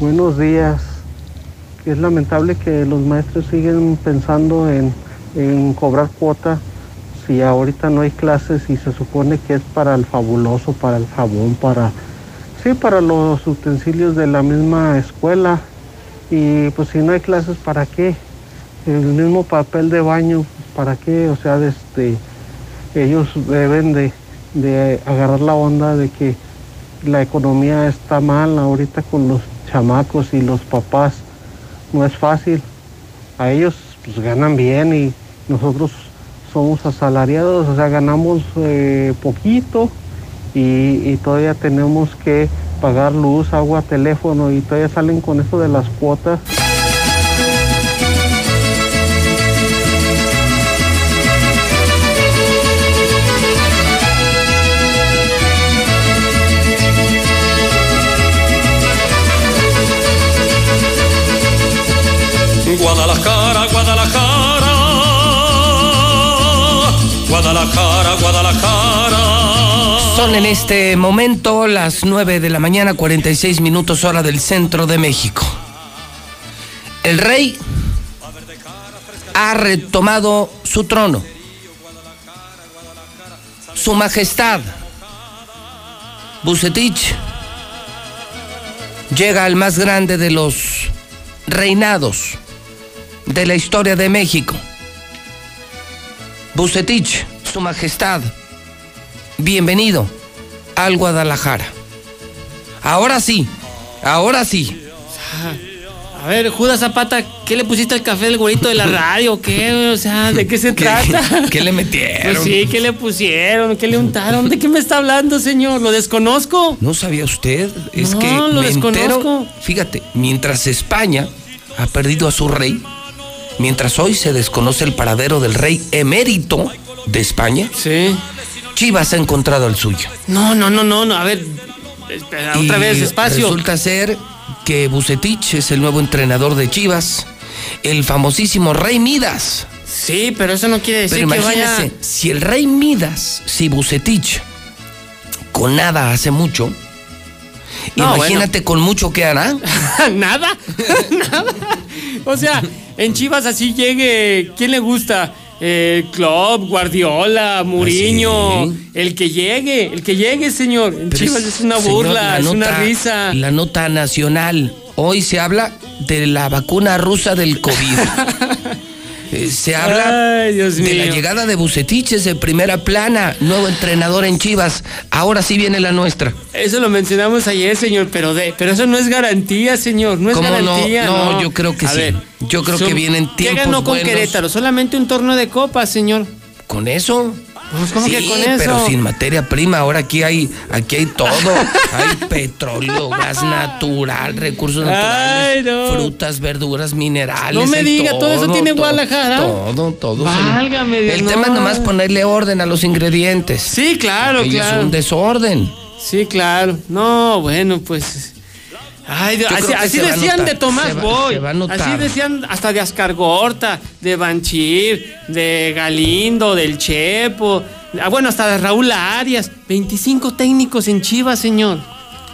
Buenos días. Es lamentable que los maestros siguen pensando en en cobrar cuota si ahorita no hay clases y se supone que es para el fabuloso, para el jabón, para sí, para los utensilios de la misma escuela. Y pues si no hay clases, ¿para qué? El mismo papel de baño, ¿para qué? O sea, este, ellos deben de, de agarrar la onda de que la economía está mal ahorita con los chamacos y los papás. No es fácil. A ellos pues ganan bien y nosotros somos asalariados, o sea, ganamos eh, poquito y, y todavía tenemos que pagar luz, agua, teléfono y todavía salen con eso de las cuotas. Son en este momento las 9 de la mañana, 46 minutos hora del centro de México. El rey ha retomado su trono. Su majestad, Bucetich, llega al más grande de los reinados de la historia de México. Bucetich, su majestad, bienvenido al Guadalajara. Ahora sí, ahora sí. A ver, Judas Zapata, ¿qué le pusiste al café del güerito de la radio? ¿Qué? O sea, ¿de qué se trata? ¿Qué le metieron? Pues sí, ¿qué le pusieron? ¿Qué le untaron? ¿De qué me está hablando, señor? ¿Lo desconozco? ¿No sabía usted? Es No, que lo me desconozco. entero- fíjate, mientras España ha perdido a su rey, mientras hoy se desconoce el paradero del rey emérito de España, sí. Chivas ha encontrado el suyo. No, no, no, no, no. A ver, otra Y vez, despacio. Resulta ser que Bucetich es el nuevo entrenador de Chivas, el famosísimo Rey Midas. Sí, pero eso no quiere decir Pero que imagínese, vaya. si el Rey Midas, si Bucetich, con nada hace mucho, No, imagínate con mucho que hará. Nada, nada. O sea, en Chivas así llegue, ¿quién le gusta? Eh, Klopp, Guardiola, Mourinho, el que llegue, el que llegue, señor. En Chivas es una burla, la es una risa. La nota nacional. Hoy se habla de la vacuna rusa del COVID. Eh, se habla Ay, Dios de la llegada de Bucetiches de primera plana, nuevo entrenador en Chivas. Ahora sí viene la nuestra. Eso lo mencionamos ayer, señor, pero de, pero eso no es garantía, señor, no es ¿Cómo no? garantía. No, yo creo que A sí. ver, Yo creo que vienen ¿Qué tiempos ganó con buenos. Querétaro? Solamente un torneo de copa, señor. ¿Con eso? Pues, ¿cómo sí, que con eso? pero sin materia prima. Ahora aquí hay, aquí hay todo. hay petróleo, gas natural, recursos naturales, Ay, no. frutas, verduras, minerales. No me diga, todo eso tiene Guadalajara. Todo, todo. Válgame Dios, El no. tema es nomás ponerle orden a los ingredientes. Sí, claro, claro. Es un desorden. Sí, claro. No, bueno, pues. Ay, Dios, así, decían de Tomás va- Boy. Así decían hasta de Ascargorta, de Banchir, de Galindo, del Chepo. ah, Bueno, hasta de Raúl Arias. 25 técnicos en Chivas, señor.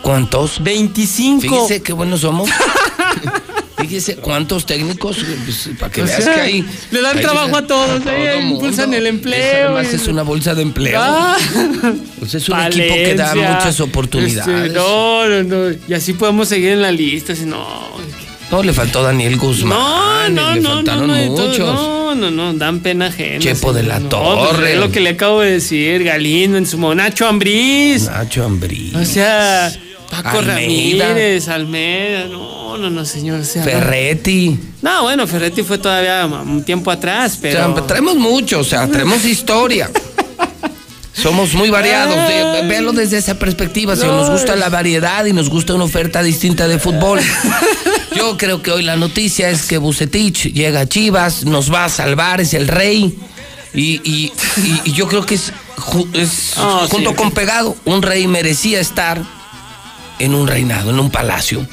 ¿Cuántos? 25. Fíjese qué buenos somos. Fíjese cuántos técnicos, pues, para que O veas sea, que hay. le dan trabajo a todos, todo eh, impulsan el empleo. Además y- es una bolsa de empleo. Ah. Pues es un equipo que da muchas oportunidades. este, no, no, no. Y así podemos seguir en la lista. si no, No, le faltó Daniel Guzmán. no, no, le no, faltaron no, todo- muchos. no, no, no, dan pena ajena. Chepo de la Torre. pues, es lo que le acabo de decir, Galindo en su momento, Nacho Ambriz. Nacho Ambriz. O sea, Paco Almeida. Ramírez, Almeida, no, no, no, señor. o sea. Ferretti. No, bueno, Ferretti fue todavía un tiempo atrás, O pero. sea, traemos mucho, o sea, traemos historia. Somos muy variados. de- véalo desde esa perspectiva. Si nos gusta la variedad y nos gusta una oferta distinta de fútbol. Yo creo que hoy la noticia es que Bucetich llega a Chivas, nos va a salvar, es el rey. Y, y- y- y yo creo que es, Ah, junto sí. con pegado. Un rey merecía estar en un reinado, en un palacio.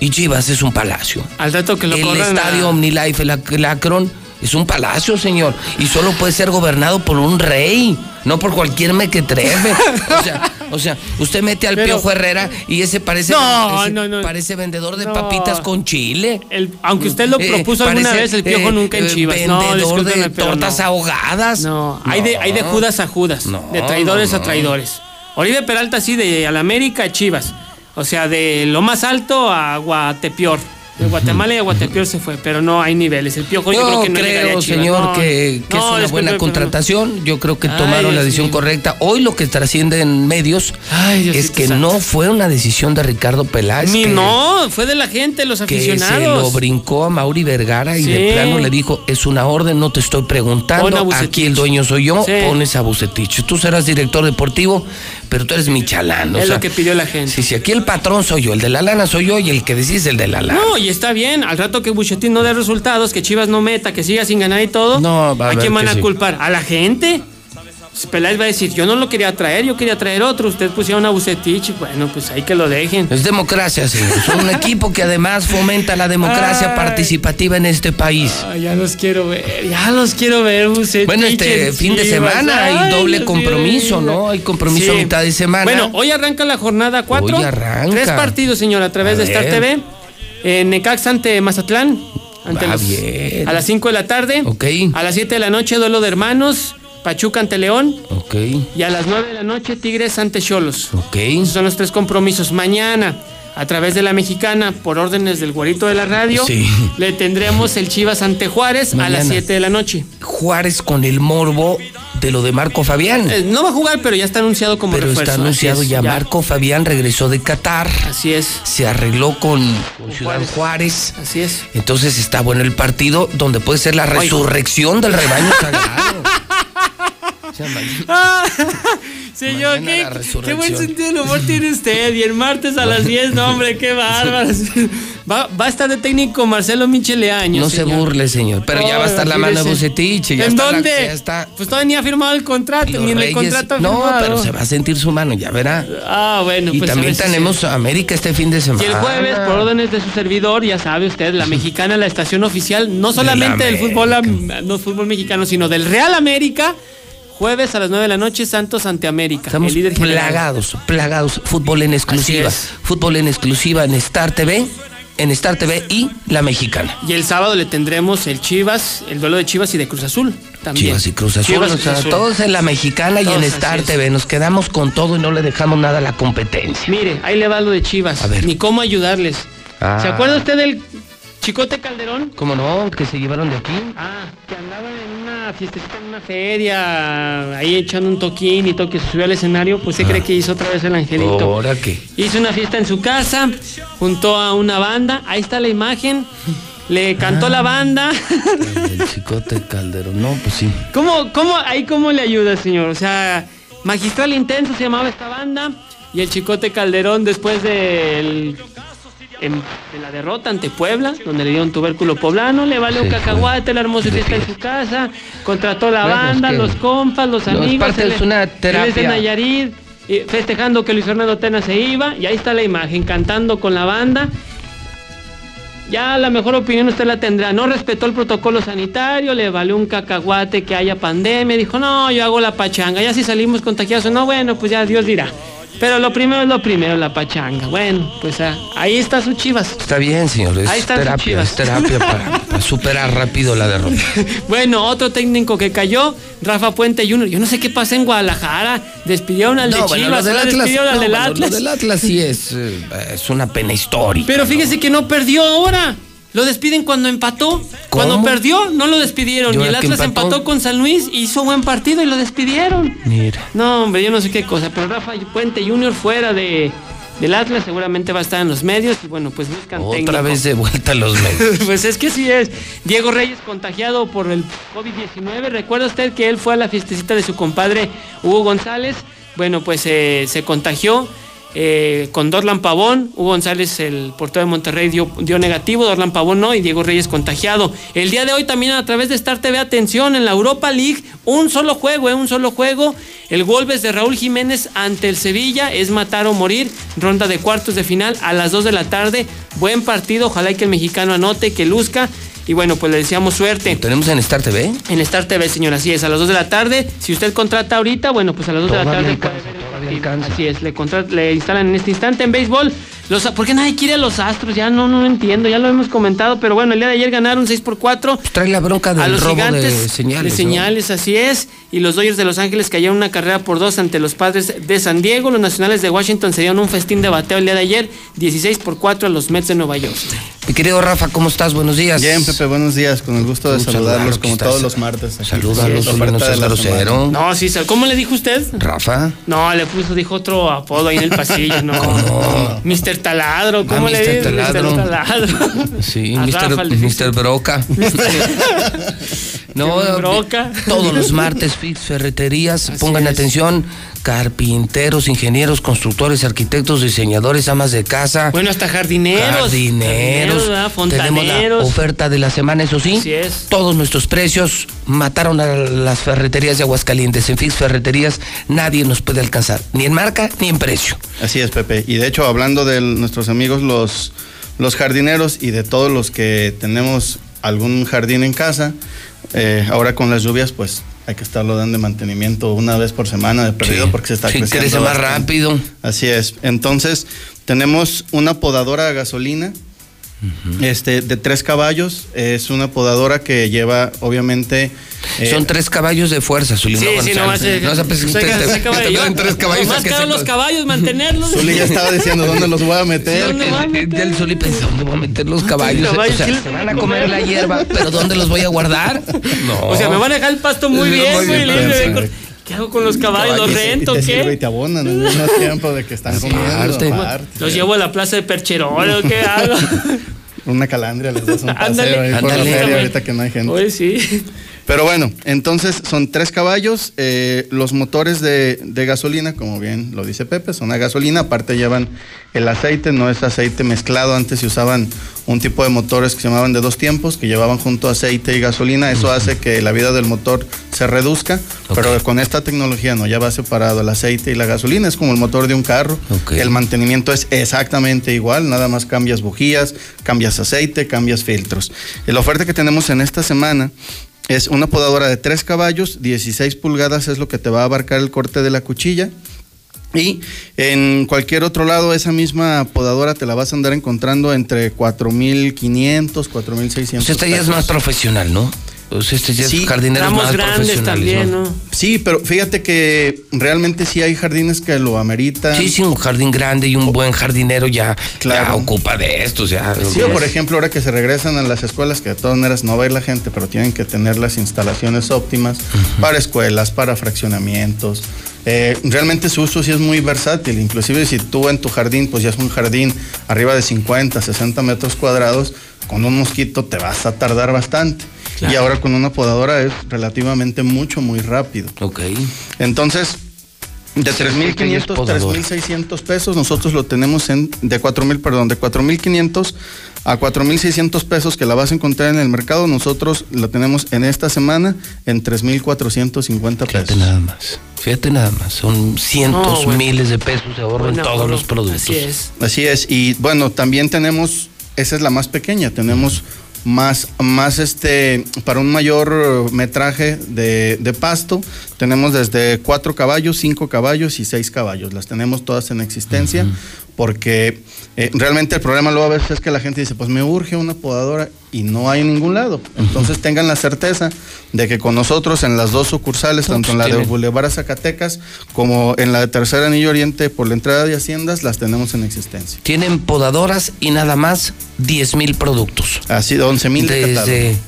Y Chivas es un palacio. Al dato que lo El corran a- estadio OmniLife, el, Ac- el Akron, es un palacio, señor. Y solo puede ser gobernado por un rey, no por cualquier mequetrefe. O sea, O sea, usted mete al Pero- Piojo Herrera y ese parece, No, ese no, no. parece vendedor de papitas con chile. El- aunque usted lo Eh, propuso alguna parece, vez, el piojo eh, nunca en eh, Chivas. No, vendedor de tortas ahogadas. No, hay de, hay de. Judas a Judas, de traidores a traidores. Oribe Peralta sí, de Alamérica a Chivas. O sea, de lo más alto a Guatepeor. De Guatemala y a Guatepeor se fue, pero no hay niveles. El piojo yo, Yo creo que no a creo, señor, No, que, que no, es una buena contratación. Yo creo que Ay, tomaron la decisión correcta. Hoy lo que trasciende en medios Ay, es que no fue una decisión de Ricardo Peláez. Ni que- no, fue de la gente, los que se lo aficionados. brincó a Mauri Vergara y Sí. de plano le dijo, es una orden, no te estoy preguntando, aquí el dueño soy yo, Sí. pones a Bucetich. Tú serás director deportivo, pero tú eres mi chalán. o es sea, lo que pidió la gente. Si, si aquí el patrón soy yo, el de la lana soy yo y el que decís el de la lana. No, y está bien. Al rato que Buchetín no dé resultados, que Chivas no meta, que siga sin ganar y todo. No, va a ¿A quién van a sí. culpar? ¿A la gente? Peláez va a decir, yo no lo quería traer, yo quería traer otro. Usted pusieron a Bucetich, bueno, pues ahí que lo dejen. Es democracia, señor. Son un equipo que además fomenta la democracia Ay. participativa en este país. Ay, ya los quiero ver, ya los quiero ver, Bucetich. Bueno, este fin de semana hay Ay, doble compromiso. ¿no? Hay compromiso a mitad de semana. Bueno, hoy arranca la jornada 4. Hoy arranca. Tres partidos, señor, a través A de Star. TV. En Necaxa ante Mazatlán. Ante los- bien. A las 5 de la tarde. Ok. A las 7 de la noche, duelo de hermanos. Pachuca ante León. Ok, Y a las 9 de la noche, Tigres ante Cholos. ok. Esos son los tres compromisos. Mañana, a través de la mexicana, por órdenes del güerito de la radio, Sí. le tendremos el Chivas ante Juárez a las Mañana. 7 de la noche. Juárez con el morbo de lo de Marco Fabián. Eh, no va a jugar, pero ya está anunciado como Pero refuerzo. está anunciado es, ya. Marco Fabián regresó de Qatar. Así es. Se arregló con, con Ciudad Juárez. Así es. Entonces está bueno el partido donde puede ser la resurrección del rebaño sagrado. Ah, señor, ¿qué, buen sentido del humor tiene usted. Y el martes a las 10, no, hombre, qué bárbaro. Va, va a estar de técnico Marcelo Micheleaño. no se burle, señor. Pero ya va a estar la mano de. Bucetich. Ya ¿En está la- dónde? ya está. Pues todavía ni ha firmado el contrato, Los ni en el contrato No, firmado. pero se va a sentir su mano, ya verá. Ah, bueno, y pues también tenemos sí. América este fin de semana. Y el jueves, por órdenes de su servidor, ya sabe usted, la mexicana, la estación oficial, no solamente del fútbol, no fútbol mexicano, sino del Real América. Jueves a las 9 de la noche, Santos ante América. Estamos el líder general. plagados, plagados. Fútbol en exclusiva. Fútbol en exclusiva en Star TV, en Star TV y La Mexicana. Y el sábado le tendremos el Chivas, el duelo de Chivas y de Cruz Azul. También. Chivas y Cruz Azul, Chivas o sea, Cruz Azul. todos en La Mexicana y en Star. TV. Nos quedamos con todo y no le dejamos nada a la competencia. Mire, ahí le va lo de Chivas. A ver. Ni cómo ayudarles. Ah. ¿Se acuerda usted del Chicote Calderón? ¿Cómo no? Que se llevaron de aquí. Ah, que andaba en una fiestecita en una feria, ahí echando un toquín y todo, que se subió al escenario, pues se cree que hizo otra vez el angelito. ¿Ahora qué? Hizo una fiesta en su casa, juntó a una banda, ahí está la imagen, le cantó Ah. la banda. El chicote Calderón. No, pues sí. ¿Cómo, cómo, ahí cómo le ayuda, señor? O sea, Magistral Intenso se llamaba esta banda y el Chicote Calderón después del de la derrota ante Puebla, donde le dio un tubérculo poblano, le valió un cacahuate, la hermosa fiesta en su casa, contrató la Bueno, es banda, que los compas, los es amigos. parte de una es de terapia. Nayarit, y festejando que Luis Fernando Tena se iba, y ahí está la imagen, cantando con la banda. Ya la mejor opinión usted la tendrá. No respetó el protocolo sanitario, le valió un cacahuate que haya pandemia. Dijo, no, yo hago la pachanga. Ya si salimos contagiados no, bueno, pues ya Dios dirá. Pero lo primero es lo primero, la pachanga. Bueno, pues ah, ahí está su chivas. Está bien, señor. Es Ahí están sus terapia, chivas. es terapia para, para superar rápido la derrota. Bueno, otro técnico que cayó, Rafa Puente Jr. Yo no sé qué pasa en Guadalajara. Despidieron al de No, bueno, Chivas, lo del ahora Atlas, despidieron al del bueno, Atlas. Lo del Atlas sí es, eh, es una pena histórica. Pero fíjese que no perdió ahora. Lo despiden cuando empató. Cuando perdió, no lo despidieron. ¿Y Y el Atlas empató? empató con San Luis, hizo buen partido y lo despidieron. Mira. No, hombre, yo no sé qué cosa. Pero Rafa Puente Jr. fuera de, del Atlas seguramente va a estar en los medios. Y bueno, pues buscan Otra técnico. vez de vuelta a los medios. pues es que sí es. Diego Reyes contagiado por el COVID-19. ¿Recuerda usted que él fue a la fiestecita de su compadre Hugo González? Bueno, pues eh, se contagió eh, con Dorlan Pavón. Hugo González, el portero de Monterrey, dio, dio negativo. Dorlan Pavón no. Y Diego Reyes contagiado. El día de hoy también a través de Star TV, atención, en la Europa League, un solo juego, eh, un solo juego. El Wolves de Raúl Jiménez ante el Sevilla es matar o morir. Ronda de cuartos de final a las 2 de la tarde. Buen partido. Ojalá y que el mexicano anote, que luzca. Y bueno, pues le deseamos suerte. ¿Tenemos en Star TV? En Star TV, señor, así es, a las 2 de la tarde. Si usted contrata ahorita, bueno, pues a las 2 de la tarde alcanza. Así es, le, contra- le instalan en este instante en béisbol. Los, ¿Por qué nadie quiere a los Astros? Ya no, no lo entiendo, ya lo hemos comentado, pero bueno, el día de ayer ganaron 6 por 4 Trae la bronca a del los robo gigantes de señales. de así es. Y los Dodgers de Los Ángeles cayeron una carrera por dos ante los padres de San Diego. Los nacionales de Washington se dieron un festín de bateo el día de ayer, 16 por 4 a los Mets de Nueva York. Mi querido Rafa, ¿cómo estás? Buenos días. Bien, Pepe, buenos días. Con el gusto de saludarlos saludarlo, como estás. todos los martes. aquí. La Zuli, no seas grosero. sí, ¿cómo le dijo usted? Rafa. No, le puso, dijo otro apodo ahí en el pasillo, no. Mr. Taladro, ¿cómo Ah, le Mr. dice? Taladro. Mr. Taladro. Sí, Mr. Broca. No, todos los martes, Fix Ferreterías, pongan atención, carpinteros, ingenieros, constructores, arquitectos, diseñadores, amas de casa. Bueno, hasta jardineros. Jardineros, ¿verdad? tenemos la oferta de la semana, eso sí. Así es. Todos nuestros precios mataron a las ferreterías de Aguascalientes. En Fix Ferreterías nadie nos puede alcanzar, ni en marca ni en precio. Así es, Pepe. Y de hecho, hablando de nuestros amigos los, los jardineros y de todos los que tenemos algún jardín en casa, eh, ahora con las lluvias, pues hay que estarlo dando de mantenimiento una vez por semana de perdido Sí. porque se está Sí, creciendo. crece más rápido. Así es. Entonces, tenemos una podadora a gasolina. Este, de tres caballos, es una podadora que lleva, obviamente. eh, Son tres caballos de fuerza, Zuli. Sí, no sí, nomás se- No, o sea, pues, te- te- te tres caballos. Más caros los caballos, mantenerlos. Zuli ya estaba diciendo dónde los voy a meter. ¿Dónde a el- Zuli pensó, ¿dónde voy a meter los caballos? caballos, o sea, ¿qué les se van a comer la hierba, pero ¿dónde los voy a guardar? No. O sea, me van a dejar el pasto muy Muy bien, bien, muy libre. ¿Qué hago con los caballos? ¿Los rento y te sirve y qué? te abonan al mismo tiempo de que están comiendo. Aparte. aparte. ¿Los llevo a la plaza de Percherol o qué hago? Una calandria les das un paseo Ándale. ahí por la Ándale. feria ahorita que no hay gente. Oye, sí. Pero bueno, entonces son tres caballos. eh, los motores de, de gasolina, como bien lo dice Pepe, son a gasolina. Aparte llevan el aceite, no es aceite mezclado. Antes se usaban un tipo de motores que se llamaban de dos tiempos, que llevaban junto aceite y gasolina. Eso hace que la vida del motor se reduzca. Pero con esta tecnología no, ya va separado el aceite y la gasolina. Es como el motor de un carro. El mantenimiento es exactamente igual. Nada más cambias bujías, cambias aceite, cambias filtros. La oferta que tenemos en esta semana es una podadora de 3 caballos, 16 pulgadas es lo que te va a abarcar el corte de la cuchilla. Y en cualquier otro lado, esa misma podadora te la vas a andar encontrando entre 4.500, 4.600. O sea, este ya es más profesional, ¿no? Sea, este ya es Sí, jardineros Ramos más grandes también, ¿no? ¿no? Sí, pero fíjate que realmente sí hay jardines que lo ameritan. Sí, sí, un jardín grande y un buen jardinero ya, Claro. ya ocupa de esto, sea. Sí, o por ejemplo, ahora que se regresan a las escuelas, que de todas maneras no va a ir la gente, pero tienen que tener las instalaciones óptimas para escuelas, para fraccionamientos. Eh, realmente su uso sí es muy versátil, inclusive si tú en tu jardín, pues ya es un jardín arriba de 50, 60 metros cuadrados, con un mosquito te vas a tardar bastante. Y ahora con una podadora es relativamente mucho, muy rápido. Ok. Entonces, de Sí, que ya es 3.500, podadora. 3.600 pesos, nosotros lo tenemos en, de 4.000, perdón, de 4.500 a 4.600 pesos que la vas a encontrar en el mercado, nosotros la tenemos en esta semana en 3.450 Fíjate pesos. nada más. Fíjate nada más. Son cientos, No, bueno. miles de pesos de ahorro en Buen todos los productos. Así es. Así es, y bueno, también tenemos, esa es la más pequeña, tenemos más, más este, para un mayor metraje de, de pasto, tenemos desde cuatro caballos, cinco caballos y seis caballos, las tenemos todas en existencia, porque eh, realmente el problema luego a veces es que la gente dice, pues me urge una podadora y no hay en ningún lado. Entonces tengan la certeza de que con nosotros en las dos sucursales, tanto en la de. Boulevard Zacatecas como en la de Tercer Anillo Oriente por la entrada de Haciendas, las tenemos en existencia. Tienen podadoras y nada más 10 mil productos. Así, 11 mil de Desde catálogo.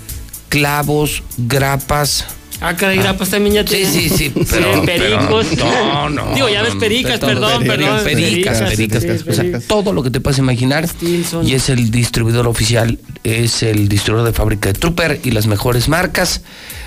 clavos, grapas. Ah, caray, grapas también ya Sí, tienen. sí, sí, pero- pericos. pero- no, no, Digo, ya ves pericas, perdón, pericas, perdón. Pericas, pericas, sí, o sea, todo lo que te puedas imaginar. Y es el distribuidor oficial, es el distribuidor de fábrica de Trooper y las mejores marcas.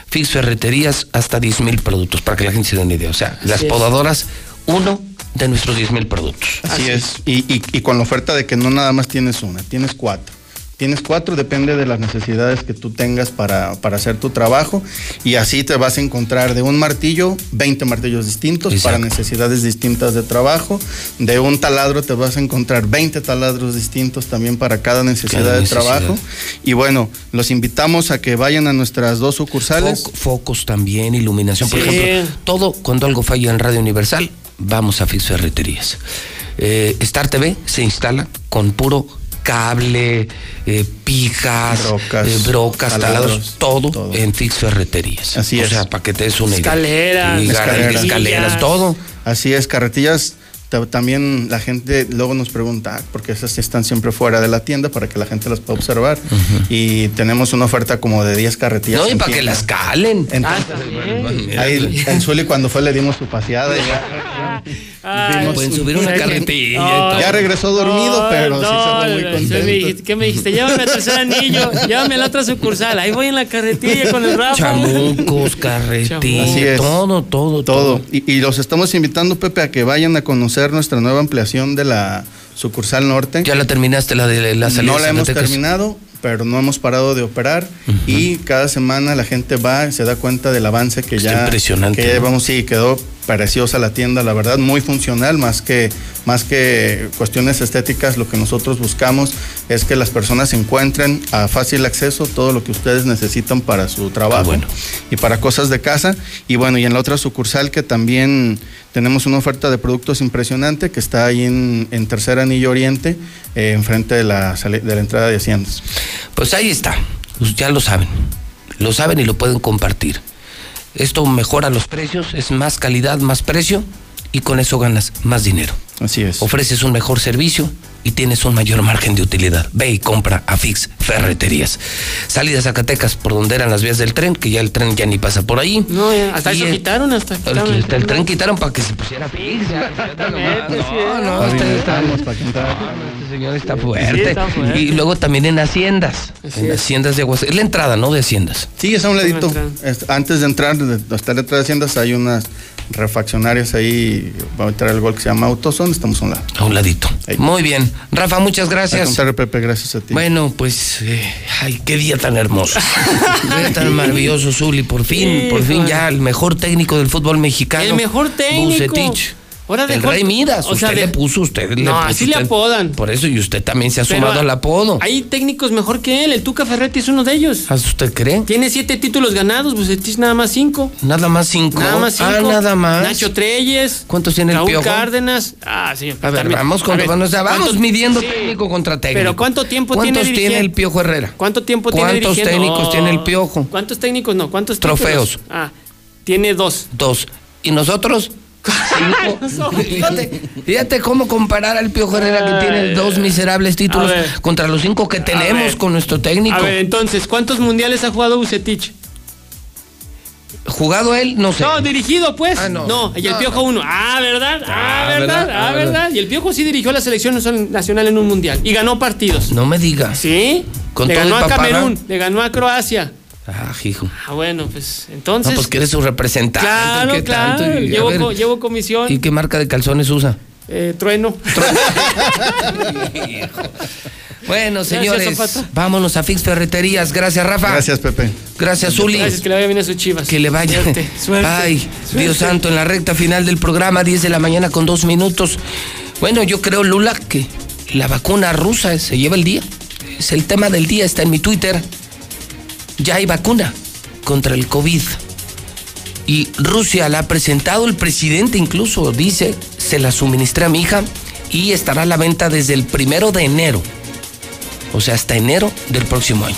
Fix Ferreterías, hasta 10 mil productos, para que la gente se dé una idea. O sea, las es. podadoras, uno de nuestros 10 mil productos. Así es. Y, y- y con la oferta de que no nada más tienes una, tienes cuatro. Tienes cuatro, depende de las necesidades que tú tengas para, para hacer tu trabajo. Y así te vas a encontrar de un martillo, 20 martillos distintos para necesidades distintas de trabajo. De un taladro te vas a encontrar 20 taladros distintos también para cada necesidad Cada de necesidad. trabajo. Y bueno, los invitamos a que vayan a nuestras dos sucursales. Foc- focos también, iluminación. Por ejemplo, todo cuando algo falla en Radio Universal, vamos a Fix Ferreterías. Eh, Star TV se instala con puro cable, eh, pijas, Brocas, eh, brocas, taladros, todo, todo. en Fix Ferreterías. Así o es. sea, para que te des una. Escaleras, escaleras. escaleras, todo. Así es, carretillas. ta- También la gente luego nos pregunta, ah, porque esas están siempre fuera de la tienda para que la gente las pueda observar. Y tenemos una oferta como de 10 carretillas. No, y en para que las calen. Entonces, ahí el Zuli cuando fue le dimos su paseada. y ya, vimos- Pueden subir una carretilla y todo. Ya regresó dormido, pero sí se muy no, contento. me dijiste- ¿Qué me dijiste? Llévame al tercer anillo, llévame a la otra sucursal. Ahí voy en la carretilla con el Rafa. Chamucos, carretillas, Así es. todo, todo, Todo. Y, y los estamos invitando, Pepe, a que vayan a conocer nuestra nueva ampliación de la sucursal norte. Ya la terminaste, la de la salida No de la hemos terminado, pero no hemos parado de operar. Y cada semana la gente va y se da cuenta del avance que Está ya. impresionante, Que ya ¿no? llevamos, sí, quedó preciosa la tienda, la verdad, muy funcional, más que, más que cuestiones estéticas, lo que nosotros buscamos es que las personas encuentren a fácil acceso todo lo que ustedes necesitan para su trabajo bueno. y para cosas de casa. Y bueno, y en la otra sucursal que también tenemos una oferta de productos impresionante que está ahí en, en Tercer Anillo Oriente, eh, enfrente de la, de la entrada de Haciendas. Pues ahí está, Pues ya lo saben, lo saben y lo pueden compartir. Esto mejora los precios, es más calidad, más precio y con eso ganas más dinero. Así es. Ofreces un mejor servicio y tienes un mayor margen de utilidad. Ve y compra a Fix Ferreterías. Salida a Zacatecas por donde eran las vías del tren, que ya el tren ya ni pasa por ahí. No, ya, hasta Y eso el- quitaron, hasta El, quitaron. el- el tren quitaron para que se pusiera Fix. ya, ya, No, no, está- este señor está fuerte. Sí, está fuerte. Y luego también en Haciendas. en Haciendas de Aguas. Es la entrada, ¿no? De Haciendas. Sí, es a un ladito. Antes de entrar, de- hasta la entrada de Haciendas, hay unas refaccionarias ahí. Va a entrar el gol que se llama Autoson, estamos a un lado. A un ladito. Muy bien. Rafa, muchas Al gracias. contrario, Pepe, gracias a ti. Bueno, pues, eh, ay, qué día tan hermoso. qué día tan maravilloso, Zuli. Por fin, por fin ya el mejor técnico del fútbol mexicano. El mejor técnico. Bucetich. Ahora el dejó- Rey Midas. o usted le puso, usted le No, puso así le usted- apodan. Por eso, y usted también se ha Pero sumado al apodo. Hay técnicos mejor que él. El Tuca Ferretti es uno de ellos. ¿Ah, ¿Usted cree? Tiene siete títulos ganados, Bucetich nada más cinco. Nada más cinco. Nada más cinco. Ah, nada más. Nacho Treyes. ¿Cuántos tiene el Piojo? Cárdenas. Ah, sí. A ver, también. vamos, con, ver, bueno, o sea, vamos ¿cuántos- midiendo técnico contra técnico. Pero ¿cuánto tiempo ¿Cuántos tiene tiene el Piojo Herrera? ¿Cuánto tiempo tiene ¿Cuántos técnicos Oh. tiene el Piojo? ¿Cuántos técnicos no? ¿Cuántos Trofeos. títulos? Ah, tiene dos. Dos. ¿Y nosotros? Fíjate, fíjate cómo comparar al Piojo Herrera que tiene dos miserables títulos A contra los cinco que tenemos con nuestro técnico. A ver, entonces, ¿cuántos mundiales ha jugado Bucetich? Jugado él, no sé. No, dirigido, pues. Ah, no. no. y el No. Piojo uno. Ah, ¿verdad? Ah, Ah, ¿verdad? ¿verdad? Ah, Ah, ¿verdad? Y el Piojo sí dirigió la selección nacional en un mundial. Y ganó partidos. No me digas. ¿Sí? Con le todo ganó a. Camerún, le ganó a Croacia. Ah, hijo. Ah, bueno, pues entonces. No, pues que eres su representante. Claro, ¿qué claro. tanto? Y, llevo, ver, co- llevo comisión. ¿Y qué marca de calzones usa? Eh, trueno. Bueno, Gracias, señores, vámonos a Fix Ferreterías. Gracias, Rafa. Gracias, Pepe. Gracias, Zuli. Gracias, que le vaya bien a sus chivas. Que le vaya. Suerte, suerte, Ay, suerte. Dios santo, en la recta final del programa, 10 de la mañana con dos minutos. Bueno, yo creo, Lula, que la vacuna rusa se lleva el día. Es el tema del día, está en mi Twitter. Ya hay vacuna contra el COVID. Y Rusia la ha presentado, el presidente incluso dice, se la suministré a mi hija y estará a la venta desde el primero de enero. O sea, hasta enero del próximo año.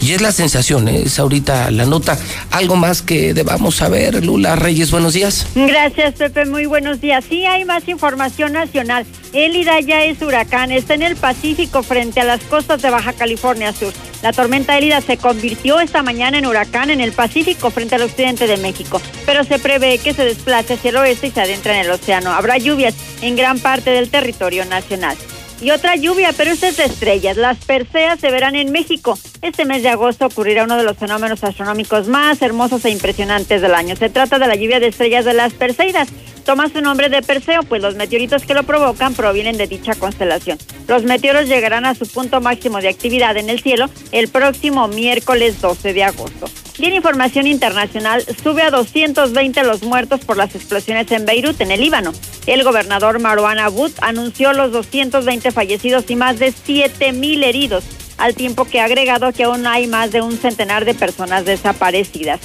Y es la sensación, ¿eh? es ahorita la nota. Algo más que debamos saber, Lula Reyes, buenos días. Gracias, Pepe. Muy buenos días. Sí, hay más información nacional. Elida ya es huracán. Está en el Pacífico frente a las costas de Baja California Sur. La tormenta Elida se convirtió esta mañana en huracán en el Pacífico frente al occidente de México. Pero se prevé que se desplace hacia el oeste y se adentre en el océano. Habrá lluvias en gran parte del territorio nacional. Y otra lluvia, pero esta es de estrellas. Las Perseas se verán en México. Este mes de agosto ocurrirá uno de los fenómenos astronómicos más hermosos e impresionantes del año. Se trata de la lluvia de estrellas de las Perseidas. Toma su nombre de Perseo, pues los meteoritos que lo provocan provienen de dicha constelación. Los meteoros llegarán a su punto máximo de actividad en el cielo el próximo miércoles 12 de agosto. Y información internacional, sube a 220 los muertos por las explosiones en Beirut, en el Líbano. El gobernador Marwan Abu anunció los 220 fallecidos y más de 7 mil heridos, al tiempo que ha agregado que aún hay más de un centenar de personas desaparecidas.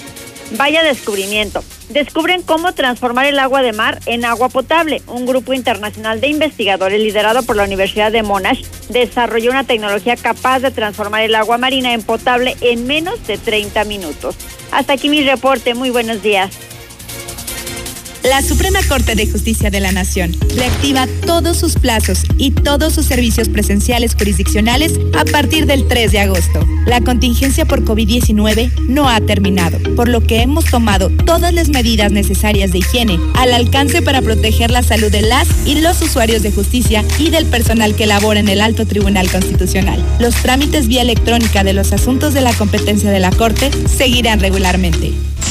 Vaya descubrimiento. Descubren cómo transformar el agua de mar en agua potable. Un grupo internacional de investigadores liderado por la Universidad de Monash desarrolló una tecnología capaz de transformar el agua marina en potable en menos de 30 minutos. Hasta aquí mi reporte. Muy buenos días. La Suprema Corte de Justicia de la Nación reactiva todos sus plazos y todos sus servicios presenciales jurisdiccionales a partir del 3 de agosto. La contingencia por COVID-19 no ha terminado, por lo que hemos tomado todas las medidas necesarias de higiene al alcance para proteger la salud de las y los usuarios de justicia y del personal que labora en el Alto Tribunal Constitucional. Los trámites vía electrónica de los asuntos de la competencia de la Corte seguirán regularmente.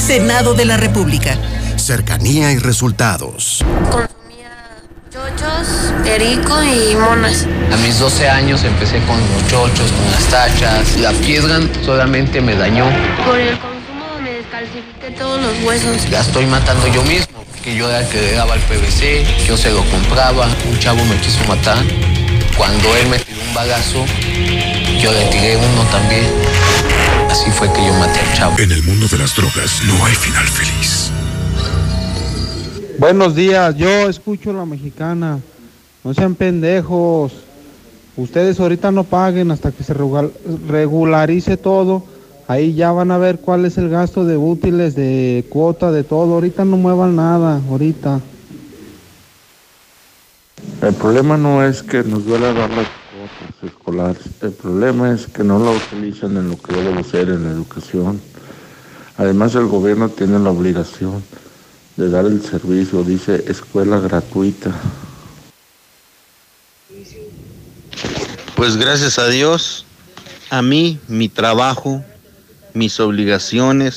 Senado de la República. Cercanía y resultados. Chochos, perico y monas. A mis 12 años empecé con los chochos, con las tachas. La piedra solamente me dañó. Por el consumo me descalcifiqué todos los huesos. La estoy matando yo mismo, que yo era el que le daba el PVC, yo se lo compraba. Un chavo me quiso matar. Cuando él me tiró un bagazo, yo le tiré uno también. Así fue que yo maté al chavo. En el mundo de las drogas no hay final feliz. Buenos días, yo escucho la mexicana. No sean pendejos. Ustedes ahorita no paguen hasta que se regularice todo. Ahí ya van a ver cuál es el gasto de útiles, de cuota, de todo. Ahorita no muevan nada, ahorita. El problema no es que nos duela dar las escolares, el problema es que no la utilizan en lo que debe ser en la educación. Además el gobierno tiene la obligación de dar el servicio, dice escuela gratuita. Pues gracias a Dios, a mí, mi trabajo, mis obligaciones